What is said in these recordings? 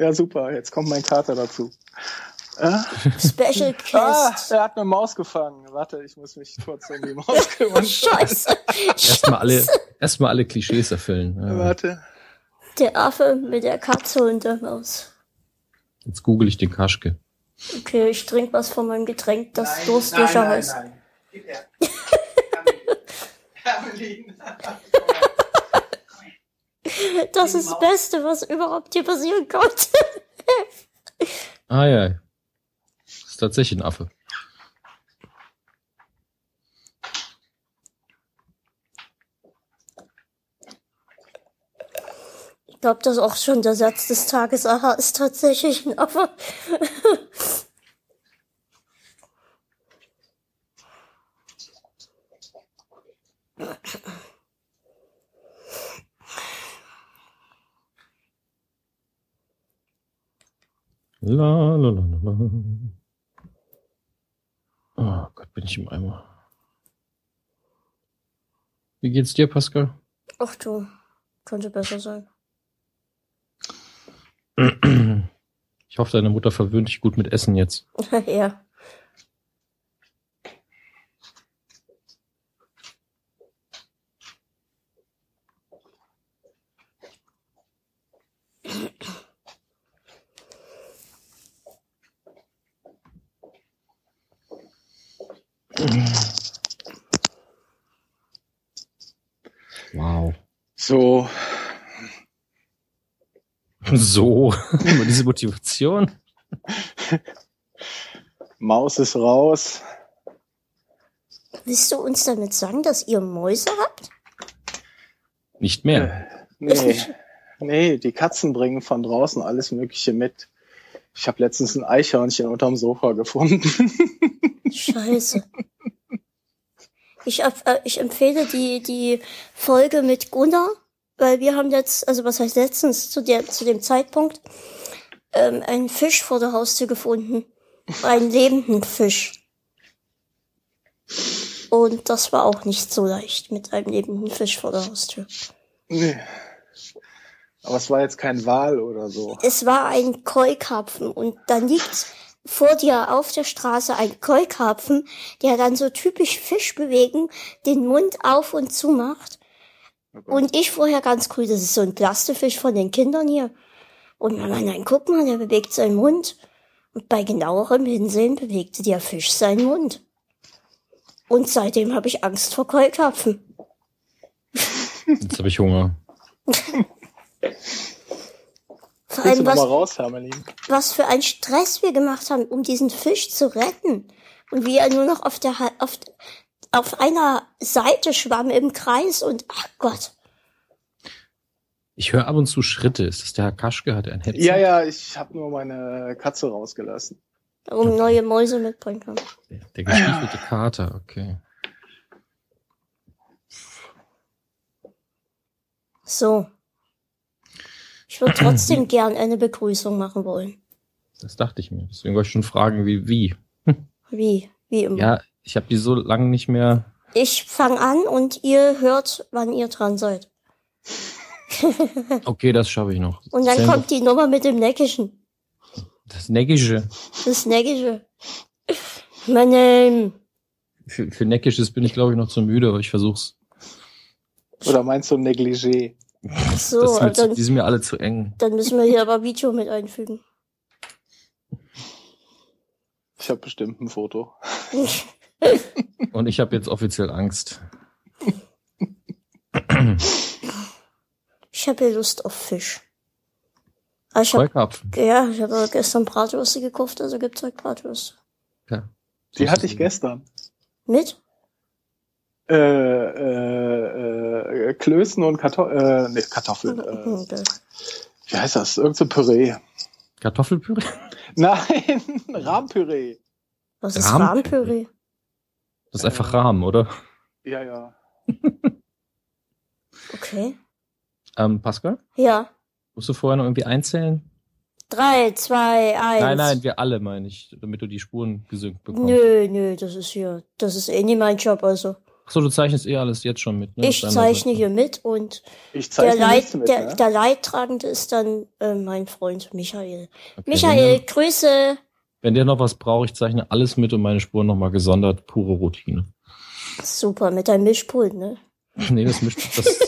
Ja, super. Jetzt kommt mein Kater dazu. Äh? Special Ah, Guest. er hat eine Maus gefangen. Warte, ich muss mich kurz um die Maus kümmern. Scheiße. Erstmal alle, erstmal alle Klischees erfüllen. Ja. Warte. Der Affe mit der Katze und der Maus. Jetzt google ich den Kaschke. Okay, ich trinke was von meinem Getränk, das durstlöscher heißt. nein. Gib her. Hermelin. Das ist das Beste, was überhaupt hier passieren konnte. Ah ja. Das ist tatsächlich ein Affe. Ich glaube, das ist auch schon der Satz des Tages. Aha, ist tatsächlich ein Affe. La, la, la, la, la. Oh Gott, bin ich im Eimer. Wie geht's dir, Pascal? Ach du, könnte besser sein. Ich hoffe, deine Mutter verwöhnt dich gut mit Essen jetzt. ja. Wow. So, So, immer diese Motivation. Maus ist raus. Willst du uns damit sagen, dass ihr Mäuse habt? Nicht mehr. Nee, nee, die Katzen bringen von draußen alles Mögliche mit. Ich habe letztens ein Eichhörnchen unterm Sofa gefunden. Scheiße. Ich, ab- äh, ich empfehle die, die Folge mit Gunnar, weil wir haben jetzt, also was heißt letztens, zu, der, zu dem Zeitpunkt, ähm, einen Fisch vor der Haustür gefunden. Einen lebenden Fisch. Und das war auch nicht so leicht mit einem lebenden Fisch vor der Haustür. nee. Aber es war jetzt kein Wal oder so. Es war ein Keukarpfen und dann liegt vor dir auf der Straße ein Keukarpfen, der dann so typisch Fisch bewegen, den Mund auf und zu macht. Und ich vorher ganz cool, das ist so ein Plastifisch von den Kindern hier. Und Mama, nein, guck mal, der bewegt seinen Mund. Und bei genauerem Hinsehen bewegte der Fisch seinen Mund. Und seitdem habe ich Angst vor Keukarpfen. Jetzt habe ich Hunger. Noch mal was, raus, was für ein Stress wir gemacht haben, um diesen Fisch zu retten. Und wie er nur noch auf der, auf, auf einer Seite schwamm im Kreis und, ach Gott. Ich höre ab und zu Schritte. Ist das der Herr Kaschke? Hat er ein Headset? Ja, ja, ich habe nur meine Katze rausgelassen. Um neue Mäuse mitbringen kann. Der, der gestiefelte Kater, okay. So. Ich würde trotzdem gern eine Begrüßung machen wollen. Das dachte ich mir. Deswegen wollte ich schon fragen, wie, wie. Wie? Wie immer. Ja, ich habe die so lange nicht mehr. Ich fange an und ihr hört, wann ihr dran seid. Okay, das schaffe ich noch. Und dann Zählen kommt die Nummer mit dem Neckischen. Das Neckische. Das Neckische. Mein Name. Für, für Neckisches bin ich, glaube ich, noch zu müde, aber ich versuch's. Oder meinst du Negligé? So, das zu- dann, die sind mir alle zu eng. dann müssen wir hier aber Video mit einfügen. Ich habe bestimmt ein Foto. Und ich habe jetzt offiziell Angst. Ich habe hier Lust auf Fisch. Ah, ich hab, ja, ich habe gestern Bratwürste gekauft, also gibt's heute Bratwürste. Ja. Die hatte ich es. gestern. Mit? Äh, äh, äh, Klößen und Karto äh, nee, Kartoffeln. Äh, Okay. wie heißt das? Irgend so Püree. Kartoffelpüree? Nein, Rahmpüree. Was ist Rahmpüree? Das ist einfach Rahmen, oder? Ja, ja. Okay. Ähm, Pascal? Ja. Musst du vorher noch irgendwie einzählen? Drei, zwei, eins. Nein, nein, wir alle, meine ich, damit du die Spuren gesynkt bekommst. Nö, nö, das ist hier, das ist eh nie mein Job, also. Achso, du zeichnest eh alles jetzt schon mit, ne? Ich zeichne Seite. hier mit und Ich der, zeichne Leit, mit, der, ne? der Leidtragende ist dann äh, mein Freund Michael. Okay, Michael, Wenn, Grüße. wenn der noch was braucht, ich zeichne alles mit und meine Spuren nochmal gesondert, pure Routine. Super, mit deinem Mischpult, ne? nee, das mischt, das,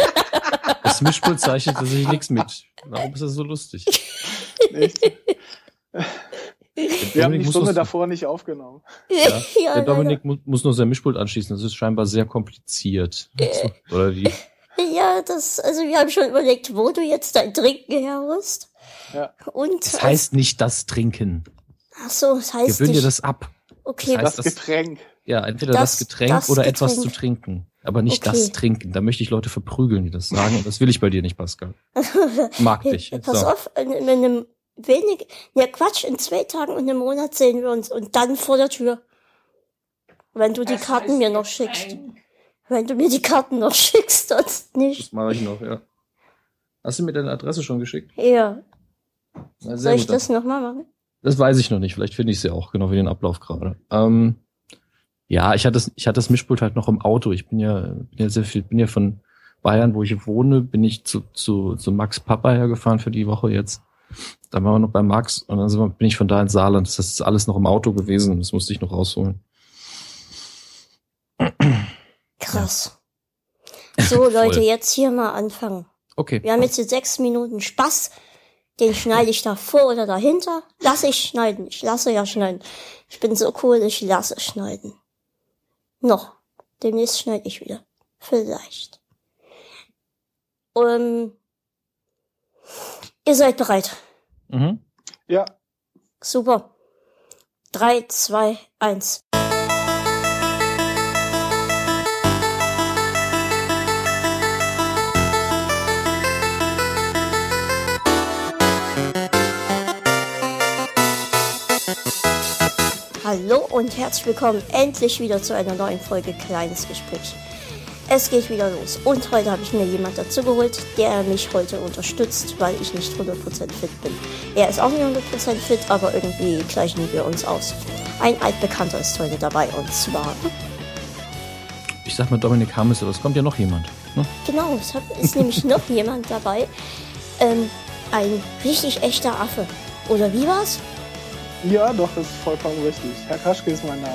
das Mischpult zeichnet tatsächlich nichts mit. Warum ist das so lustig? Nicht? Wir haben die Stunde davor nicht aufgenommen. Ja, ja, Der Dominik mu muss nur sein Mischpult anschließen. Das ist scheinbar sehr kompliziert. Oder die, leider. ja, das, also wir haben schon überlegt, wo du jetzt dein Trinken herholst. Ja. Und, das heißt nicht das Trinken. ach so, das heißt Gewöhn dir das ab. okay, das heißt, Das Getränk. Ja, entweder Das- das, Getränk das oder etwas Getränk. zu trinken. Aber nicht Okay. das Trinken. Da möchte ich Leute verprügeln, die das sagen. Und das will ich bei dir nicht, Pascal. Mag dich. pass So. auf, in, in einem wenig, ja Quatsch, in zwei Tagen und einem Monat sehen wir uns und dann vor der Tür. Wenn du die Karten mir noch schickst. Wenn du mir die Karten noch schickst, sonst nicht. Das mache ich noch, ja. Hast du mir deine Adresse schon geschickt? Ja, Na, soll ich das nochmal machen? Das weiß ich noch nicht. Vielleicht finde ich sie auch, genau wie den Ablauf gerade. Ähm, ja, ich hatte das, ich hatte das Mischpult halt noch im Auto. Ich bin ja, bin ja sehr viel, bin ja von Bayern, wo ich wohne, bin ich zu, zu, zu Max Papa hergefahren für die Woche jetzt. Dann waren wir noch bei Max und dann sind wir, bin ich von da ins Saarland. Das ist alles noch im Auto gewesen. Das musste ich noch rausholen. Krass. So, Leute, jetzt hier mal anfangen. Okay. Wir haben jetzt hier sechs Minuten Spaß. Den schneide ich da vor oder dahinter. Lass ich schneiden. Ich lasse ja schneiden. Ich bin so cool, ich lasse schneiden. Noch. Demnächst schneide ich wieder. Vielleicht. Ähm, ihr seid bereit. Mhm. Ja, Super. Drei, zwei, eins. Hallo und herzlich willkommen endlich wieder zu einer neuen Folge Kleines Gespräch. Es geht wieder los und heute habe ich mir jemand dazu geholt, der mich heute unterstützt, weil ich nicht 100% fit bin. Er ist auch nicht 100% fit, aber irgendwie gleichen wir uns aus. Ein altbekannter ist heute dabei und zwar, Ich sag mal Dominik Hammes, aber es kommt ja noch jemand. Ne? genau, es hat- ist nämlich noch jemand dabei, ähm, ein richtig echter Affe. Oder wie war's? ja, doch, das ist vollkommen richtig. Herr Kaschke ist mein Name.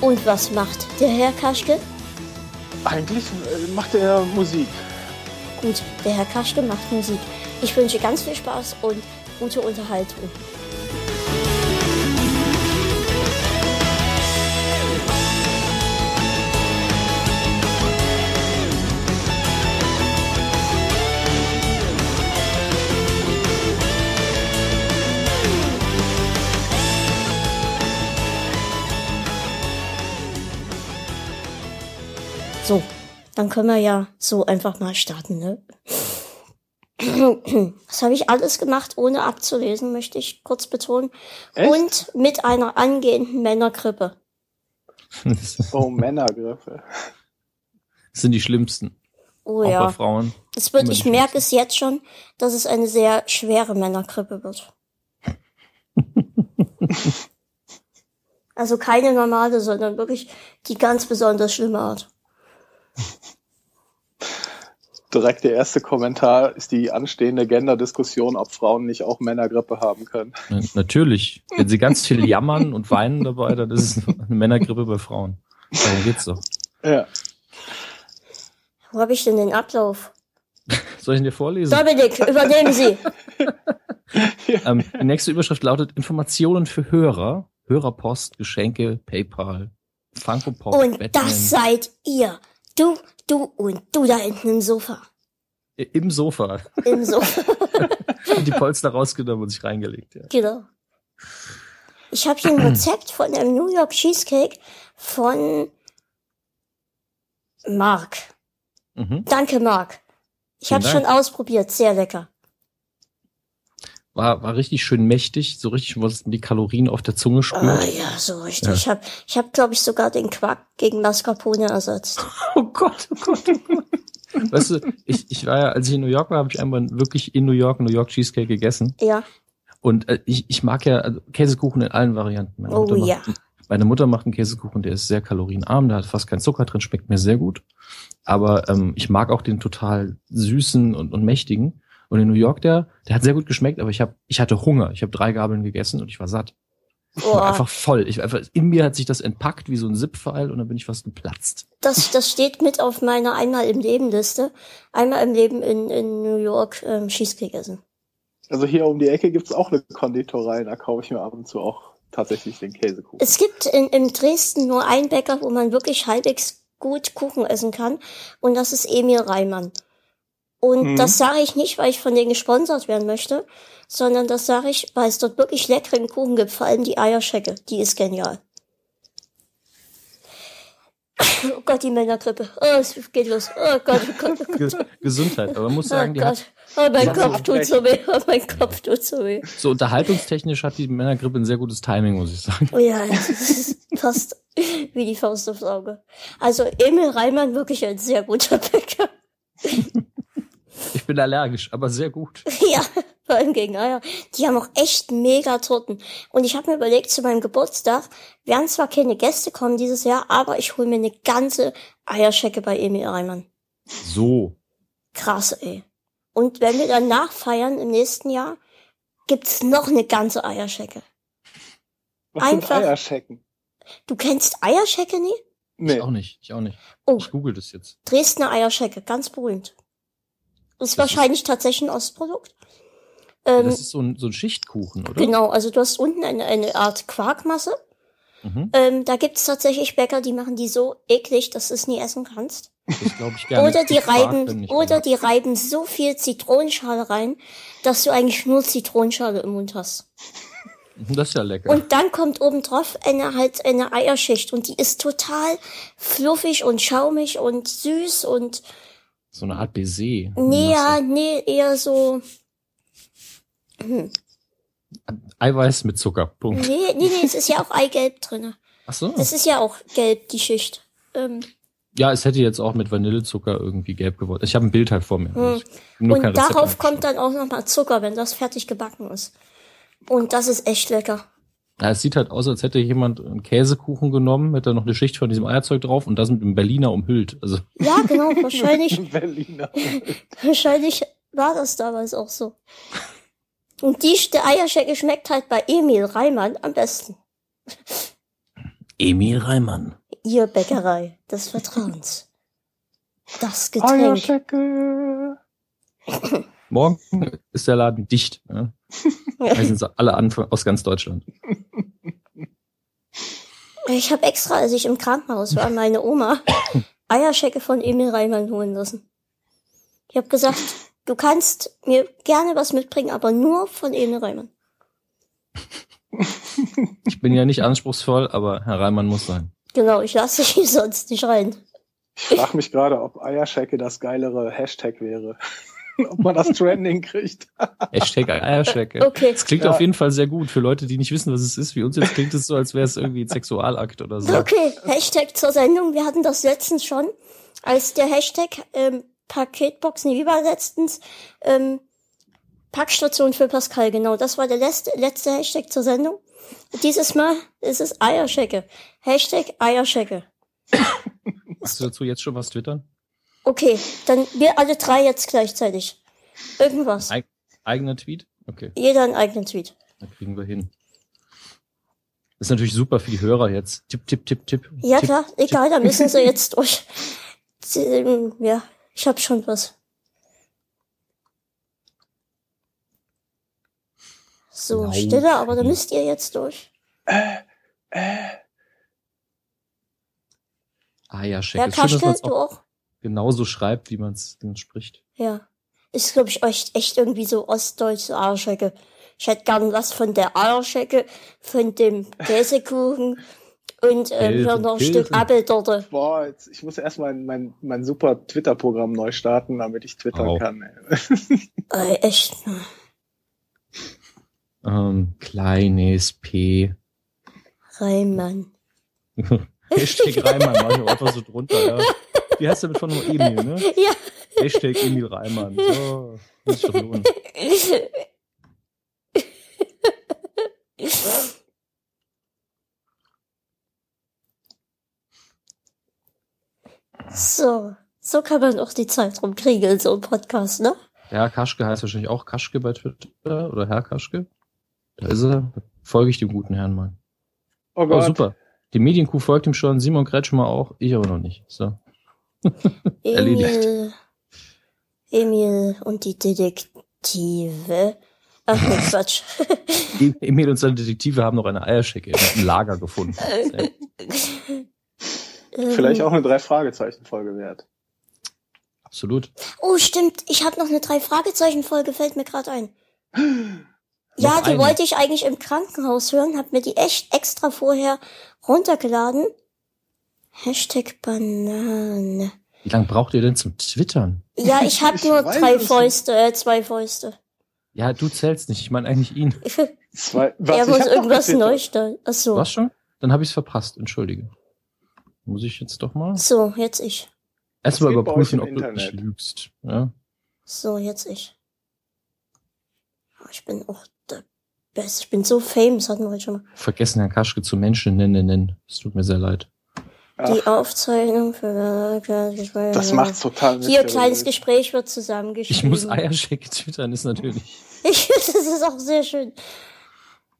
Und was macht der Herr Kaschke? Eigentlich äh, macht er Musik. Gut, der Herr Kaschke macht Musik. Ich wünsche ganz viel Spaß und gute Unterhaltung. So, dann können wir ja so einfach mal starten, ne? Das habe ich alles gemacht, ohne abzulesen, möchte ich kurz betonen. Echt? Und mit einer angehenden Männergrippe. Das Oh, Männergriffe. sind die schlimmsten. Oh auch bei ja. Frauen. Es wird, ich merke es jetzt schon, dass es eine sehr schwere Männergrippe wird. also keine normale, sondern wirklich die ganz besonders schlimme Art. Direkt der erste Kommentar ist die anstehende Gender-Diskussion, ob Frauen nicht auch Männergrippe haben können. Na- Natürlich. Wenn sie ganz viel jammern und weinen dabei, dann ist es eine Männergrippe bei Frauen. Darum geht's doch. Ja. Wo habe ich denn den Ablauf? Soll ich ihn dir vorlesen? Dominik, übernehmen Sie. Ähm, die nächste Überschrift lautet Informationen für Hörer. Hörerpost, Geschenke, PayPal, Funko Pop, Und Batman. das seid ihr. Du, du und du da hinten im Sofa. Im Sofa. Im Sofa. Die Polster rausgenommen und sich reingelegt. Ja. Genau. Ich habe hier ein Rezept von einem New York Cheesecake von Mark. Mhm. Danke, Mark. Ich habe schon Dank. ausprobiert, sehr lecker. War, war richtig schön mächtig, so richtig, wo es die Kalorien auf der Zunge Ah spürt. ja, so richtig. Ja. Ich habe, ich hab, glaube ich, sogar den Quark gegen Mascarpone ersetzt. Oh Gott, oh Gott, oh Gott. Weißt du, ich, ich war ja, als ich in New York war, habe ich einmal wirklich in New York New York Cheesecake gegessen. Ja. Und äh, ich, ich mag ja also Käsekuchen in allen Varianten. Meine Oh Mutter macht ja. Meine Mutter macht einen Käsekuchen, der ist sehr kalorienarm, da hat fast kein Zucker drin, schmeckt mir sehr gut. Aber ähm, ich mag auch den total süßen und, und mächtigen. Und in New York, der, der hat sehr gut geschmeckt, aber ich hab, ich hatte Hunger. Ich habe drei Gabeln gegessen und ich war satt. Ich war einfach voll. Ich, war einfach, in mir hat sich das entpackt wie so ein Zip-File und dann bin ich fast geplatzt. das, das steht mit auf meiner einmal im Leben Liste. Einmal im Leben in, in New York ähm, Cheesecake essen. Also hier um die Ecke gibt's auch eine Konditorei, da kaufe ich mir ab und zu auch tatsächlich den Käsekuchen. Es gibt in, in Dresden nur einen Bäcker, wo man wirklich halbwegs gut Kuchen essen kann. Und das ist Emil Reimann. Und Mhm. das sage ich nicht, weil ich von denen gesponsert werden möchte, sondern das sage ich, weil es dort wirklich leckeren Kuchen gibt, vor allem die Eierschecke. Die ist genial. Oh Gott, die Männergrippe. Oh, es geht los. Oh Gott, oh Gott, oh Gott. Ge Gesundheit. Aber man muss Oh sagen, die hat, Gott. Oh, mein Kopf tut so weh. Oh, mein. Kopf tut so weh. so unterhaltungstechnisch hat die Männergrippe ein sehr gutes Timing, muss ich sagen. Oh ja, das fast wie die Faust aufs Auge. Also Emil Reimann wirklich ein sehr guter Bäcker. Ich bin allergisch, aber sehr gut. Ja, vor allem gegen Eier. Die haben auch echt mega Torten. Und ich habe mir überlegt, zu meinem Geburtstag werden zwar keine Gäste kommen dieses Jahr, aber ich hole mir eine ganze Eierschecke bei Emil Reimann. So. Krass, ey. Und wenn wir dann nachfeiern im nächsten Jahr, gibt's noch eine ganze Eierschecke. Was sind einfach- Eierschecken? Du kennst Eierschecke nie? Nee. Ich auch nicht, ich auch nicht. Oh, Ich google das jetzt. Dresdner Eierschecke, ganz berühmt. Ist Das wahrscheinlich tatsächlich ein Ostprodukt. Ähm, das ist so ein, so ein Schichtkuchen, oder? genau, also du hast unten eine, eine Art Quarkmasse. Mhm. Ähm, da gibt's tatsächlich Bäcker, die machen die so eklig, dass du es nie essen kannst. Das glaube ich gerne. Oder die reiben, oder die reiben so viel Zitronenschale rein, dass du eigentlich nur Zitronenschale im Mund hast. Das ist ja lecker. Und dann kommt obendrauf eine halt eine Eierschicht und die ist total fluffig und schaumig und süß und so eine Art Baiser. nee, ja, nee, eher so Eiweiß mit Zucker. Punkt. Nee, nee, nee, es ist ja auch Eigelb drinne. Ach so. Das ist ja auch gelb, die Schicht. Ähm, Ja, es hätte jetzt auch mit Vanillezucker irgendwie gelb geworden. Ich habe ein Bild halt vor mir. Hm. Kein und darauf kommt dann auch nochmal Zucker, wenn das fertig gebacken ist. Und das ist echt lecker. Ja, es sieht halt aus, als hätte jemand einen Käsekuchen genommen, hätte da noch eine Schicht von diesem Eierzeug drauf und das mit einem Berliner umhüllt. Also Ja, genau, wahrscheinlich, Berliner. wahrscheinlich war das damals auch so. Und die Eierschecke schmeckt halt bei Emil Reimann am besten. Emil Reimann. Ihr Bäckerei des Vertrauens. Das Getränk. Eierschecke. Morgen ist der Laden dicht. Ja. Da sind sie alle an aus ganz Deutschland. Ich habe extra, als ich im Krankenhaus war, meine Oma Eierschecke von Emil Reimann holen lassen. Ich habe gesagt, du kannst mir gerne was mitbringen, aber nur von Emil Reimann. Ich bin ja nicht anspruchsvoll, aber Herr Reimann muss sein. Genau, ich lasse dich sonst nicht rein. Ich frage mich gerade, ob Eierschecke das geilere Hashtag wäre. Ob man das Trending kriegt. Hashtag Eierschecke. Okay. Das klingt Ja. auf jeden Fall sehr gut für Leute, die nicht wissen, was es ist. Wie uns jetzt klingt es so, als wäre es irgendwie ein Sexualakt oder so. Okay, Hashtag zur Sendung. Wir hatten das letztens schon, als der Hashtag ähm, Paketboxen, wie war letztens? Ähm, Packstation für Pascal, genau. Das war der letzte, letzte Hashtag zur Sendung. Dieses Mal ist es Eierschecke. Hashtag Eierschecke. Hast du dazu jetzt schon was twittern? Okay, dann wir alle drei jetzt gleichzeitig. Irgendwas. Eig eigener Tweet? Okay, Jeder einen eigenen Tweet. dann kriegen wir hin. Das ist natürlich super für die Hörer jetzt. Tipp, tipp, tipp, tipp. Ja tipp. klar, egal, da müssen sie jetzt durch. Ähm, Ja, ich hab schon was. So, Laut. Stille, aber da müsst ihr jetzt durch. Eierschecke. Herr Ist schön, dass Kaschke, man es du auch? Genauso schreibt, wie man es spricht. Ja. Ist, glaube ich, echt, echt irgendwie so ostdeutsch, so Eierschecke. Ich hätte gern was von der Eierschecke, von dem Käsekuchen und ähm, Käse, hier noch ein Käse. Stück Apfeltorte. Boah, jetzt, ich muss erst mein, mein, mein super Twitter-Programm neu starten, damit ich twittern Wow. kann. Ey. Äh, echt. Ähm, kleines P. Reimann. Hashtag Reimann, mach ich auch einfach so drunter, ja wie heißt der mit von Emil, ne? Ja. Hashtag Emil Reimann. So, muss doch lohnen. So, so kann man auch die Zeit rumkriegen so ein Podcast, ne? Ja, Kaschke heißt wahrscheinlich auch Kaschke bei Twitter oder Herr Kaschke. Da ist er. Folge ich dem guten Herrn mal. Oh Gott. Oh, super. Die Medienkuh folgt ihm schon, Simon Kretschmer auch, ich aber noch nicht. So. Erledigt. Emil, Emil und die Detektive. Ach nee, Quatsch. Emil und seine Detektive haben noch eine Eierschecke im Lager gefunden. Vielleicht Ähm, auch eine Drei-Fragezeichen-Folge wert. Absolut. Oh, stimmt. Ich habe noch eine Drei-Fragezeichen-Folge, fällt mir gerade ein. Ja, die eine. wollte ich eigentlich im Krankenhaus hören, hab mir die echt extra vorher runtergeladen. Hashtag Banane. Wie lange braucht ihr denn zum Twittern? Ja, ich habe nur drei. Fäuste, äh, zwei Fäuste. Ja, du zählst nicht. Ich meine eigentlich ihn. Zwei, was, er muss irgendwas neu stellen. Ach so. Was schon? Dann habe ich es verpasst. Entschuldige. Muss ich jetzt doch mal? So, jetzt ich. Erstmal überprüfen, ob du Internet? nicht lügst. Ja? So, jetzt ich. Ich bin auch der Beste. Ich bin so famous, hatten wir heute schon mal. Vergessen Herrn Kaschke zu Menschen nennen, nennen. Es tut mir sehr leid. Die Ach, Aufzeichnung für das macht's total Hier, mysteriös. kleines Gespräch wird zusammengeschrieben. Ich muss Eierschecke twittern, ist natürlich. Ich, das ist auch sehr schön.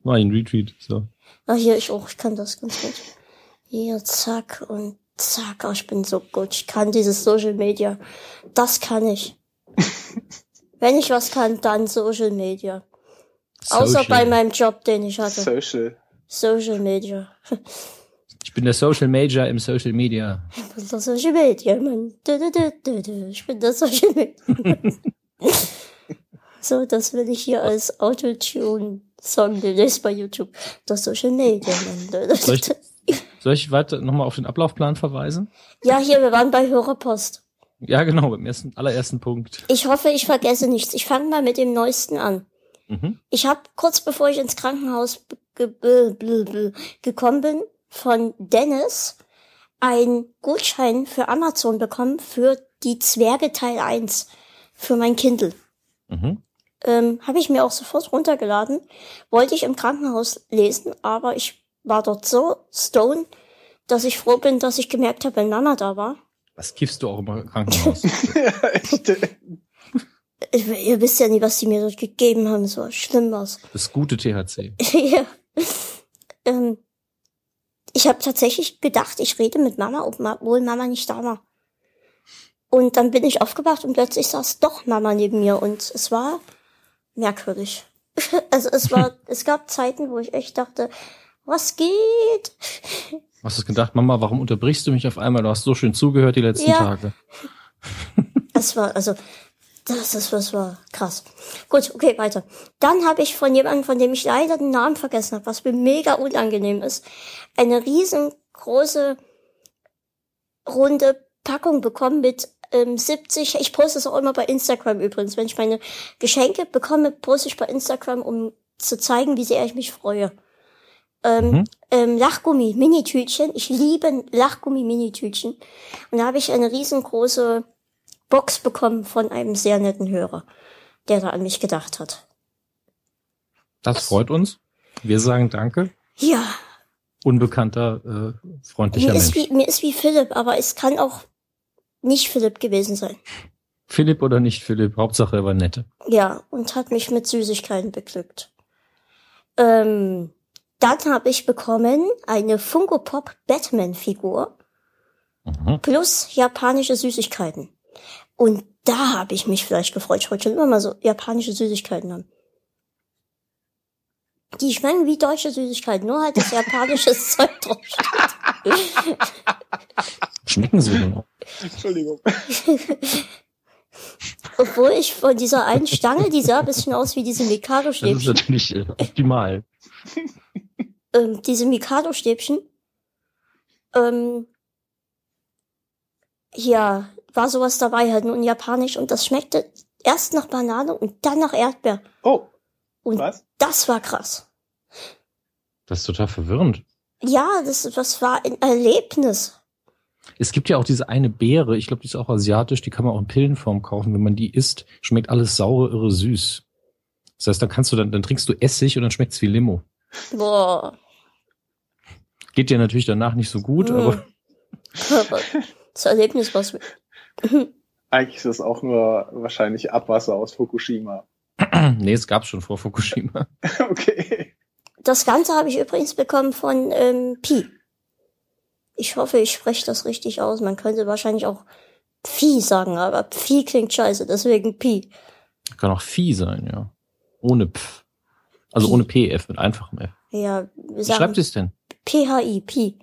Mach ihn Retweet. So. Ah, hier, ich auch, ich kann das ganz gut. Hier, zack und zack. Oh, ich bin so gut. Ich kann dieses Social Media. Das kann ich. Wenn ich was kann, dann Social Media. Außer Social. bei meinem Job, den ich hatte. Social. Social Media. Ich bin der Social Major im Social Media. Ich bin der Social Media, Mann. Ich bin der Social Media. so, das will ich hier als Autotune-Song demnächst bei YouTube. Das Social Media, Mann. Soll ich-. Soll ich weiter nochmal auf den Ablaufplan verweisen? Ja, hier, wir waren bei Hörerpost. Ja, genau, beim ersten, allerersten Punkt. Ich hoffe, ich vergesse nichts. Ich fange mal mit dem Neuesten an. Mhm. Ich habe kurz bevor ich ins Krankenhaus gekommen bin, von Dennis einen Gutschein für Amazon bekommen für die Zwerge Teil 1 für mein Kindle. Mhm. Ähm, habe ich mir auch sofort runtergeladen. Wollte ich im Krankenhaus lesen, aber ich war dort so stone, dass ich froh bin, dass ich gemerkt habe, wenn Mama da war. Was kiffst du auch im Krankenhaus? ja, echt. Ich, ihr wisst ja nie, was die mir dort gegeben haben. So schlimm was. Das gute THC. ja. ähm, ich habe tatsächlich gedacht, ich rede mit Mama, obwohl Mama nicht da war. Und dann bin ich aufgewacht und plötzlich saß doch Mama neben mir und es war merkwürdig. also es war, es gab Zeiten, wo ich echt dachte, was geht? Hast du gedacht, Mama, warum unterbrichst du mich auf einmal? Du hast so schön zugehört die letzten Ja. Tage. Es war, also, das, das, das war krass. Gut, okay, weiter. Dann habe ich von jemandem, von dem ich leider den Namen vergessen habe, was mir mega unangenehm ist, eine riesengroße runde Packung bekommen mit ähm, 70, ich poste es auch immer bei Instagram übrigens, wenn ich meine Geschenke bekomme, poste ich bei Instagram, um zu zeigen, wie sehr ich mich freue. Ähm, Mhm. ähm, Lachgummi, Minitütchen. Ich liebe Lachgummi, Minitütchen. Und da habe ich eine riesengroße Box bekommen von einem sehr netten Hörer, der da an mich gedacht hat. Das freut uns. Wir sagen Danke. Ja, Unbekannter, äh, freundlicher mir ist, Mensch. wie, mir ist wie Philipp, aber es kann auch nicht Philipp gewesen sein. Philipp oder nicht Philipp, Hauptsache er war nett. Ja, und hat mich mit Süßigkeiten beglückt. Ähm, dann habe ich bekommen eine Funko Pop Batman Figur Mhm. plus japanische Süßigkeiten. Und da habe ich mich vielleicht gefreut. Ich wollte schon immer mal so japanische Süßigkeiten haben. Die schmecken wie deutsche Süßigkeiten, nur halt das japanische Zeug drauf. Schmecken sie denn auch? Entschuldigung. Obwohl ich von dieser einen Stange, die sah ein bisschen aus wie diese Das ist Mikado-Stäbchen. natürlich äh, optimal. ähm, diese Mikado-Stäbchen, ähm, ja, war sowas dabei halt nur in Japanisch und das schmeckte erst nach Banane und dann nach Erdbeer. Oh, Und was? das war krass. Das ist total verwirrend. Ja, das, das war ein Erlebnis. Es gibt ja auch diese eine Beere, ich glaube, die ist auch asiatisch, die kann man auch in Pillenform kaufen. Wenn man die isst, schmeckt alles saure, irre süß. Das heißt, dann kannst du dann, dann trinkst du Essig und dann schmeckt's wie Limo. Boah. Geht dir natürlich danach nicht so gut, Mm. aber Aber Das Erlebnis war's. Eigentlich ist es auch nur wahrscheinlich Abwasser aus Fukushima. nee, es gab's schon vor Fukushima. okay. Das Ganze habe ich übrigens bekommen von ähm, Pi. Ich hoffe, ich spreche das richtig aus. Man könnte wahrscheinlich auch Phi sagen, aber Phi klingt scheiße, deswegen Pi. Kann auch Phi sein, ja. Ohne Pf. Also Pi. ohne PF, mit einfachem F. Ja, wir Wie schreibt sagen es denn? PHI, Pi.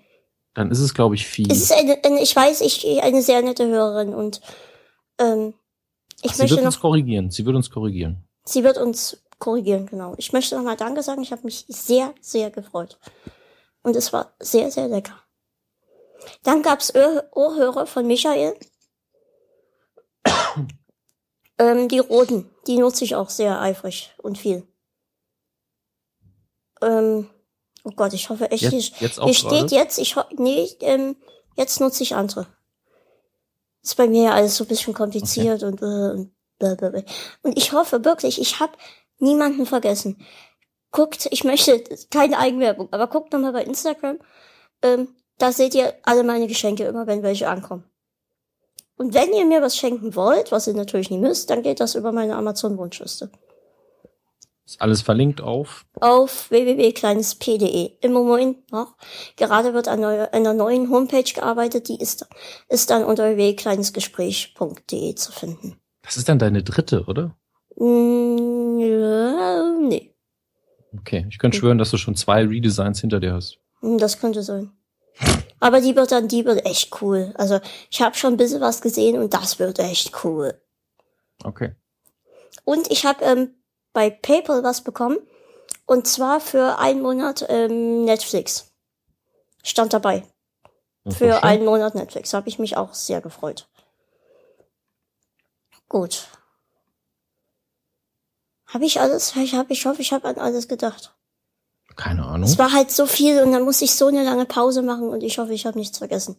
Dann ist es, glaube ich, Phi. Es ist eine, eine, ich weiß, ich eine sehr nette Hörerin und ähm, ich Ach, sie möchte wird noch, uns korrigieren. Sie wird uns korrigieren. sie wird uns korrigieren, genau. Ich möchte noch mal Danke sagen. Ich habe mich sehr, sehr gefreut und es war sehr, sehr lecker. Dann gab's Ohr Ohrhörer von Michael. ähm, die roten, die nutze ich auch sehr eifrig und viel. Ähm, oh Gott, ich hoffe echt, die- Jetzt, jetzt auch hier steht jetzt, ich nee, ähm, jetzt nutze ich andere. Ist bei mir ja alles so ein bisschen kompliziert und, äh, und blablabla. Und ich hoffe wirklich, ich habe niemanden vergessen. Guckt, ich möchte keine Eigenwerbung, aber guckt nochmal bei Instagram. Ähm, da seht ihr alle meine Geschenke immer, wenn welche ankommen. Und wenn ihr mir was schenken wollt, was ihr natürlich nie müsst, dann geht das über meine Amazon-Wunschliste. Ist alles verlinkt auf. auf www.kleines.de. Im Moment noch. Gerade wird an einer neuen Homepage gearbeitet, die ist, ist dann unter www.kleinesgespräch.de zu finden. Das ist dann deine dritte, oder? Mm, ja, nee, Okay. Ich könnte schwören, dass du schon zwei Redesigns hinter dir hast. Hm, das könnte sein. Aber die wird dann, die wird echt cool. Also ich habe schon ein bisschen was gesehen und das wird echt cool. Okay. Und ich habe ähm, bei PayPal was bekommen. Und zwar für einen Monat ähm, Netflix. Stand dabei. Für schön. einen Monat Netflix habe ich mich auch sehr gefreut. Gut. Habe ich alles? Ich, hab, ich hoffe, ich habe an alles gedacht. Keine Ahnung. Es war halt so viel und dann musste ich so eine lange Pause machen und ich hoffe, ich habe nichts vergessen.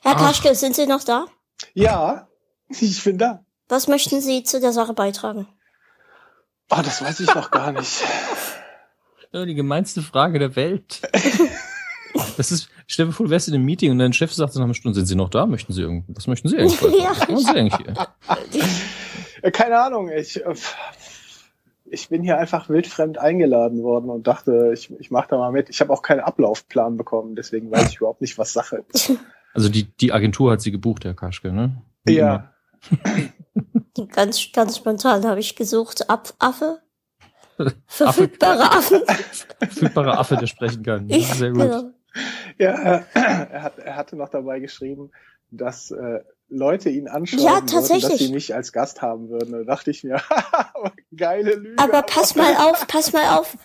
Herr Ach. Kaschke, sind Sie noch da? Ja, ich bin da. Was möchten Sie zu der Sache beitragen? Oh, das weiß ich noch gar nicht. Ja, die gemeinste Frage der Welt. Das ist, stell dir vor, du wärst in einem Meeting und dein Chef sagt nach einer Stunde, sind Sie noch da? Möchten Sie irgendwas? Was möchten Sie eigentlich? Ja. Was machen Sie eigentlich hier? Äh, Keine Ahnung, ich, äh, ich bin hier einfach wildfremd eingeladen worden und dachte, ich, ich mache da mal mit. Ich habe auch keinen Ablaufplan bekommen, deswegen weiß ich überhaupt nicht, was Sache ist. Also die, die Agentur hat sie gebucht, Herr Kaschke, ne? Wie Ja, Ganz, ganz spontan habe ich gesucht, Ab Affe? Affe. Verfügbare Affen. immer. Verfügbarer Affe, der sprechen kann. Ich, Sehr gut. genau. ja er, hat, er hatte noch dabei geschrieben, dass äh, Leute ihn anschauen Ja, würden, dass sie mich als Gast haben würden. Da dachte ich mir, geile Lüge. Aber pass mal auf, pass mal auf,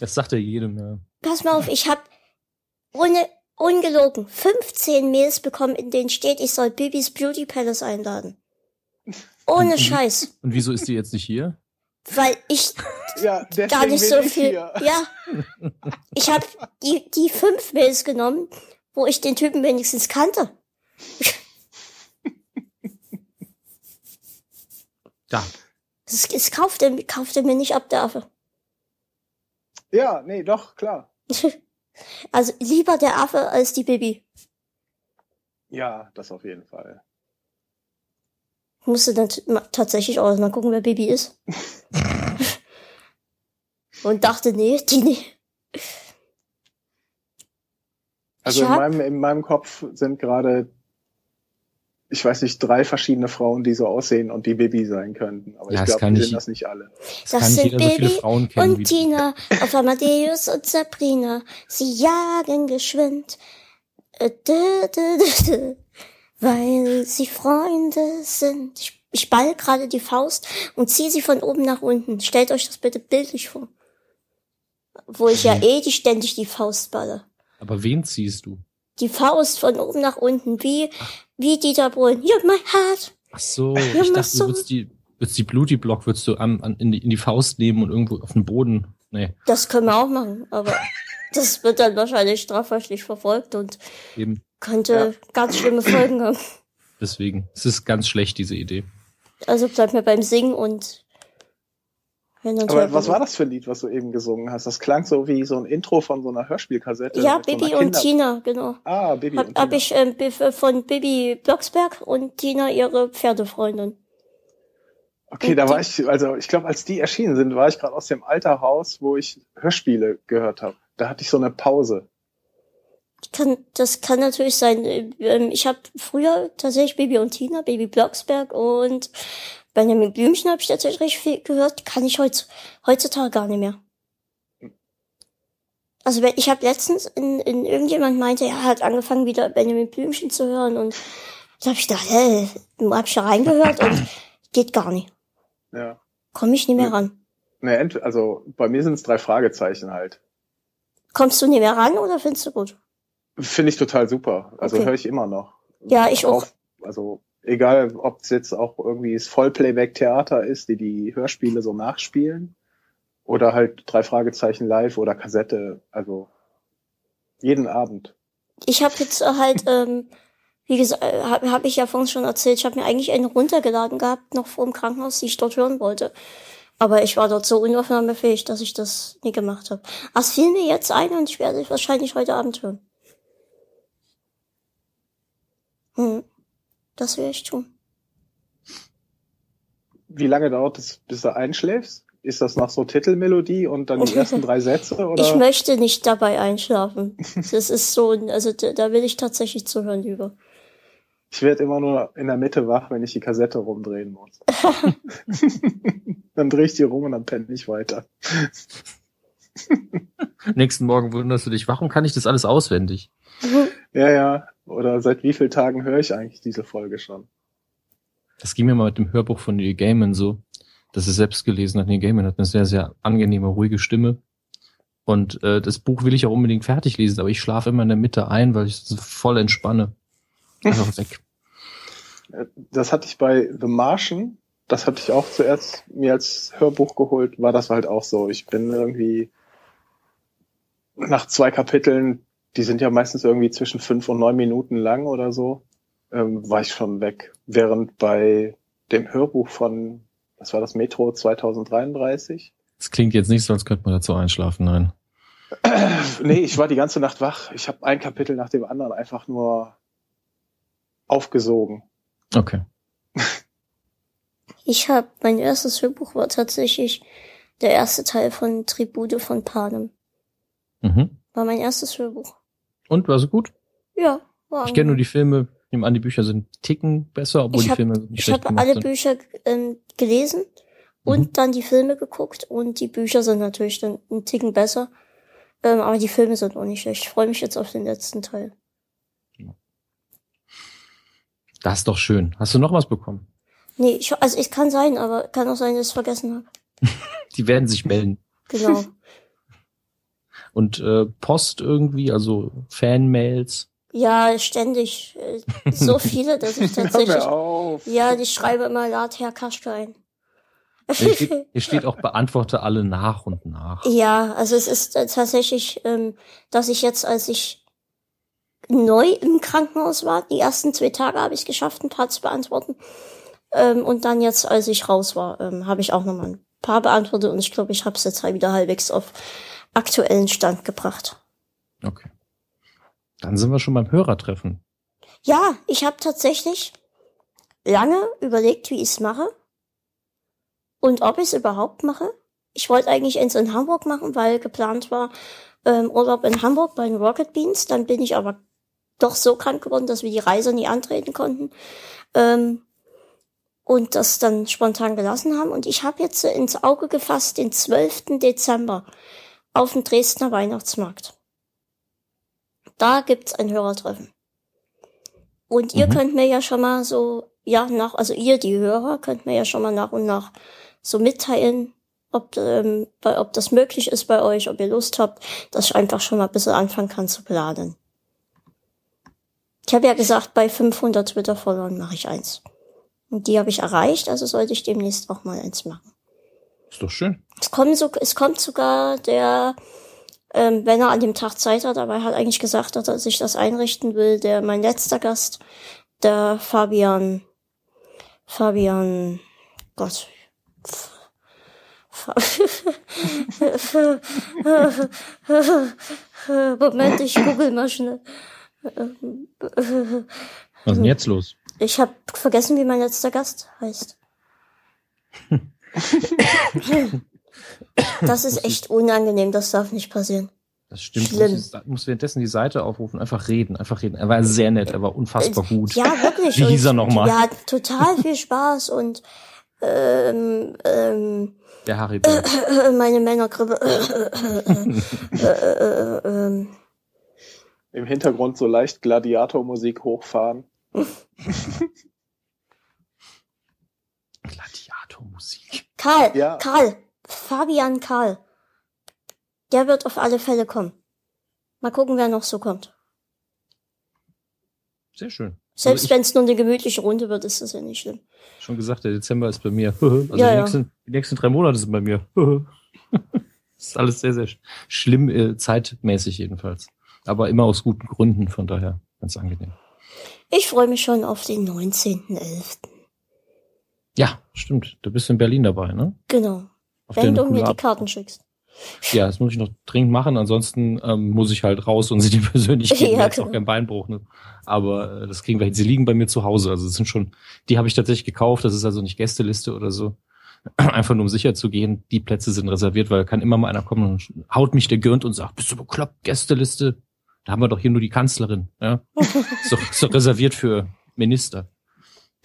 Das sagt er jedem, ja. pass mal auf, ich habe ohne ungelogen 15 Mails bekommen, in denen steht, ich soll Bibis Beauty Palace einladen. Ohne Scheiß, Und wieso ist die jetzt nicht hier? weil ich ja, gar nicht so viel. Hier. Ja, ich habe die die fünf Mails genommen, wo ich den Typen wenigstens kannte. Da. Es, es kauft er, kauft er mir nicht ab, der Affe. Ja, nee, doch, klar. Also lieber der Affe als die Bibi. Ja, das auf jeden Fall. Ich musste dann tatsächlich auch mal gucken, wer Bibi ist. Und dachte, nee, die nicht. Also in meinem, in meinem Kopf sind gerade, ich weiß nicht, drei verschiedene Frauen, die so aussehen und die Bibi sein könnten. Aber Ja, ich das glaube, kann die nicht- sind das nicht alle. Das, Das sind jeder so viele Baby Frauen kennen wie Und. Tina auf Amadeus und Sabrina, sie jagen geschwind, äh, dü, dü, dü, weil sie Freunde sind. Ich, ich ball gerade die Faust und ziehe sie von oben nach unten. Stellt euch das bitte bildlich vor. Wo ich ja eh die ständig die Faust balle. Aber wen ziehst du? Die Faust von oben nach unten, wie, wie Dieter Bohlen. You're my heart. Ach so, Ja, ich dachte, du würdest die, würdest die Bluty Block würdest du an, an, in, die, in die Faust nehmen und irgendwo auf den Boden. Nee, Das können wir auch machen, aber das wird dann wahrscheinlich strafrechtlich verfolgt und eben. Könnte ganz schlimme Folgen haben. Deswegen. Es ist ganz schlecht, diese Idee. Also bleibt mir beim Singen und und Aber was war das für ein Lied, was du eben gesungen hast? Das klang so wie so ein Intro von so einer Hörspielkassette. Ja, mit so Bibi und Tina, genau. Ah, Bibi Hab, und hab Tina. ich ähm, Bi- von Bibi Blocksberg und Tina ihre Pferdefreundin. Okay, da war ich, also ich glaube, als die erschienen sind, war ich gerade aus dem Alter raus, wo ich Hörspiele gehört habe. Da hatte ich so eine Pause. Kann, das kann natürlich sein. Ähm, Ich habe früher tatsächlich Bibi und Tina, Bibi Blocksberg und Benjamin Blümchen habe ich tatsächlich recht viel gehört. Kann ich heutz, heutzutage gar nicht mehr. Also ich habe letztens in, in irgendjemand meinte, er hat angefangen wieder Benjamin Blümchen zu hören und da habe ich gedacht, hä, hab ich da reingehört und geht gar nicht. Ja. Komme ich nicht mehr ran. Ne, also bei mir sind es drei Fragezeichen halt. Kommst du nicht mehr ran oder findest du gut? Finde ich total super. Also Okay. höre ich immer noch. Ja, ich auch. Also egal, ob es jetzt auch irgendwie das Vollplayback-Theater ist, die die Hörspiele so nachspielen, oder halt drei Fragezeichen live oder Kassette. Also jeden Abend. Ich habe jetzt äh, halt, ähm, wie gesagt, habe hab ich ja vorhin schon erzählt, ich habe mir eigentlich eine runtergeladen gehabt, noch vor dem Krankenhaus, die ich dort hören wollte. Aber ich war dort so unaufnahmefähig, dass ich das nie gemacht habe. Es fiel mir jetzt ein und ich werde es wahrscheinlich heute Abend hören. Hm. Das werde ich tun. Wie lange dauert es, bis du einschläfst? Ist das nach so Titelmelodie und dann die ersten drei Sätze? Oder? Ich möchte nicht dabei einschlafen. Das ist so, ein- also da, da will ich tatsächlich zuhören lieber. Ich werde immer nur in der Mitte wach, wenn ich die Kassette rumdrehen muss. dann drehe ich die rum und dann penne ich weiter. Nächsten Morgen wunderst du dich, warum kann ich das alles auswendig? Ja, ja. Oder seit wie vielen Tagen höre ich eigentlich diese Folge schon? Das ging mir mal mit dem Hörbuch von Neil Gaiman so, dass er selbst gelesen hat. Neil Gaiman hat eine sehr, sehr angenehme, ruhige Stimme. Und äh, das Buch will ich auch unbedingt fertig lesen, aber ich schlafe immer in der Mitte ein, weil ich voll entspanne. Einfach weg. Das hatte ich bei The Martian. Das hatte ich auch zuerst mir als Hörbuch geholt. War das halt auch so. Ich bin irgendwie nach zwei Kapiteln, die sind ja meistens irgendwie zwischen fünf und neun Minuten lang oder so, ähm, war ich schon weg. Während bei dem Hörbuch von, was war das, Metro 2033? Das klingt jetzt nicht so, als könnte man dazu einschlafen, nein. nee, ich war die ganze Nacht wach. Ich habe ein Kapitel nach dem anderen einfach nur aufgesogen. Okay. Ich habe mein erstes Hörbuch war tatsächlich der erste Teil von Tribute von Panem. Mhm. War mein erstes Hörbuch. Und war so gut? Ja, war Ich kenne nur die Filme. Ich nehme an, die Bücher sind Ticken besser, obwohl Ich die hab- Filme nicht Ich schlecht habe gemacht alle sind. Bücher ähm, gelesen und Mhm. dann die Filme geguckt und die Bücher sind natürlich dann einen Ticken besser. Ähm, aber die Filme sind auch nicht schlecht. Ich freue mich jetzt auf den letzten Teil. Das ist doch schön. Hast du noch was bekommen? Nee, ich, also es kann sein, aber kann auch sein, dass ich es vergessen habe. Die werden sich melden. Genau. Und äh, Post irgendwie, also Fanmails. ja, ständig. Äh, so viele, dass ich tatsächlich. Ja, ich schreibe immer Lad Herr Kaschke ein. Hier steht, hier steht auch, beantworte alle nach und nach. Ja, also es ist äh, tatsächlich, ähm, dass ich jetzt, als ich neu im Krankenhaus war, die ersten zwei Tage habe ich es geschafft, ein paar zu beantworten. Ähm, und dann jetzt, als ich raus war, ähm, habe ich auch nochmal ein paar beantwortet und ich glaube, ich habe es jetzt halt wieder halbwegs auf aktuellen Stand gebracht. Okay. Dann sind wir schon beim Hörertreffen. Ja, ich habe tatsächlich lange überlegt, wie ich es mache und ob ich es überhaupt mache. Ich wollte eigentlich eins in Hamburg machen, weil geplant war ähm, Urlaub in Hamburg bei den Rocket Beans. Dann bin ich aber doch so krank geworden, dass wir die Reise nie antreten konnten ähm, und das dann spontan gelassen haben. Und ich habe jetzt ins Auge gefasst den 12. Dezember auf dem Dresdner Weihnachtsmarkt. Da gibt's ein Hörertreffen. Und ihr Mhm. könnt mir ja schon mal so, ja, nach, also ihr, die Hörer, könnt mir ja schon mal nach und nach so mitteilen, ob, ähm, bei, ob das möglich ist bei euch, ob ihr Lust habt, dass ich einfach schon mal ein bisschen anfangen kann zu planen. Ich habe ja gesagt, bei 500 Twitter-Followern mache ich eins. Und die habe ich erreicht, also sollte ich demnächst auch mal eins machen. Ist doch schön. Es kommt, so, es kommt sogar der, ähm, wenn er an dem Tag Zeit hat, aber er hat eigentlich gesagt, dass er sich das einrichten will, der mein letzter Gast, der Fabian, Fabian, Gott, Moment, ich google mal schnell. Was ist denn jetzt los? Ich habe vergessen, wie mein letzter Gast heißt. das ist echt unangenehm, das darf nicht passieren. Das stimmt. Schlimm. Musst, musst währenddessen die Seite aufrufen, einfach reden, einfach reden. Er war sehr nett, er war unfassbar gut. Ja, wirklich. Wie hieß er nochmal? Wir hatten total viel Spaß und ähm, ähm, Der Harry äh, meine Männergrippe. Äh, äh, äh, äh, ähm, Im Hintergrund so leicht Gladiatormusik hochfahren. Gladiatormusik. Karl, Ja. Karl, Fabian Karl. Der wird auf alle Fälle kommen. Mal gucken, wer noch so kommt. Sehr schön. Selbst also wenn es nur eine gemütliche Runde wird, ist das ja nicht schlimm. schon gesagt, der Dezember ist bei mir. Also Ja, die, ja. nächsten, die nächsten drei Monate sind bei mir. Das ist alles sehr, sehr sch- schlimm, äh, zeitmäßig jedenfalls. Aber immer aus guten Gründen, von daher ganz angenehm. Ich freue mich schon auf den 19.11. Ja, stimmt. Du bist in Berlin dabei, ne? Genau. Auf Wenn du mir die Karten schickst. Ja, das muss ich noch dringend machen, ansonsten ähm, muss ich halt raus und sie die persönlich geben. Ja, ist auch genau. kein Beinbruch, ne? Aber äh, das kriegen wir hin. Sie liegen bei mir zu Hause. Also es sind schon, die habe ich tatsächlich gekauft, das ist also nicht Gästeliste oder so. Einfach nur um sicher zu gehen, die Plätze sind reserviert, weil kann immer mal einer kommen und haut mich der Gürnt und sagt, bist du bekloppt, Gästeliste? Da haben wir doch hier nur die Kanzlerin, ja? ist, doch, ist doch reserviert für Minister.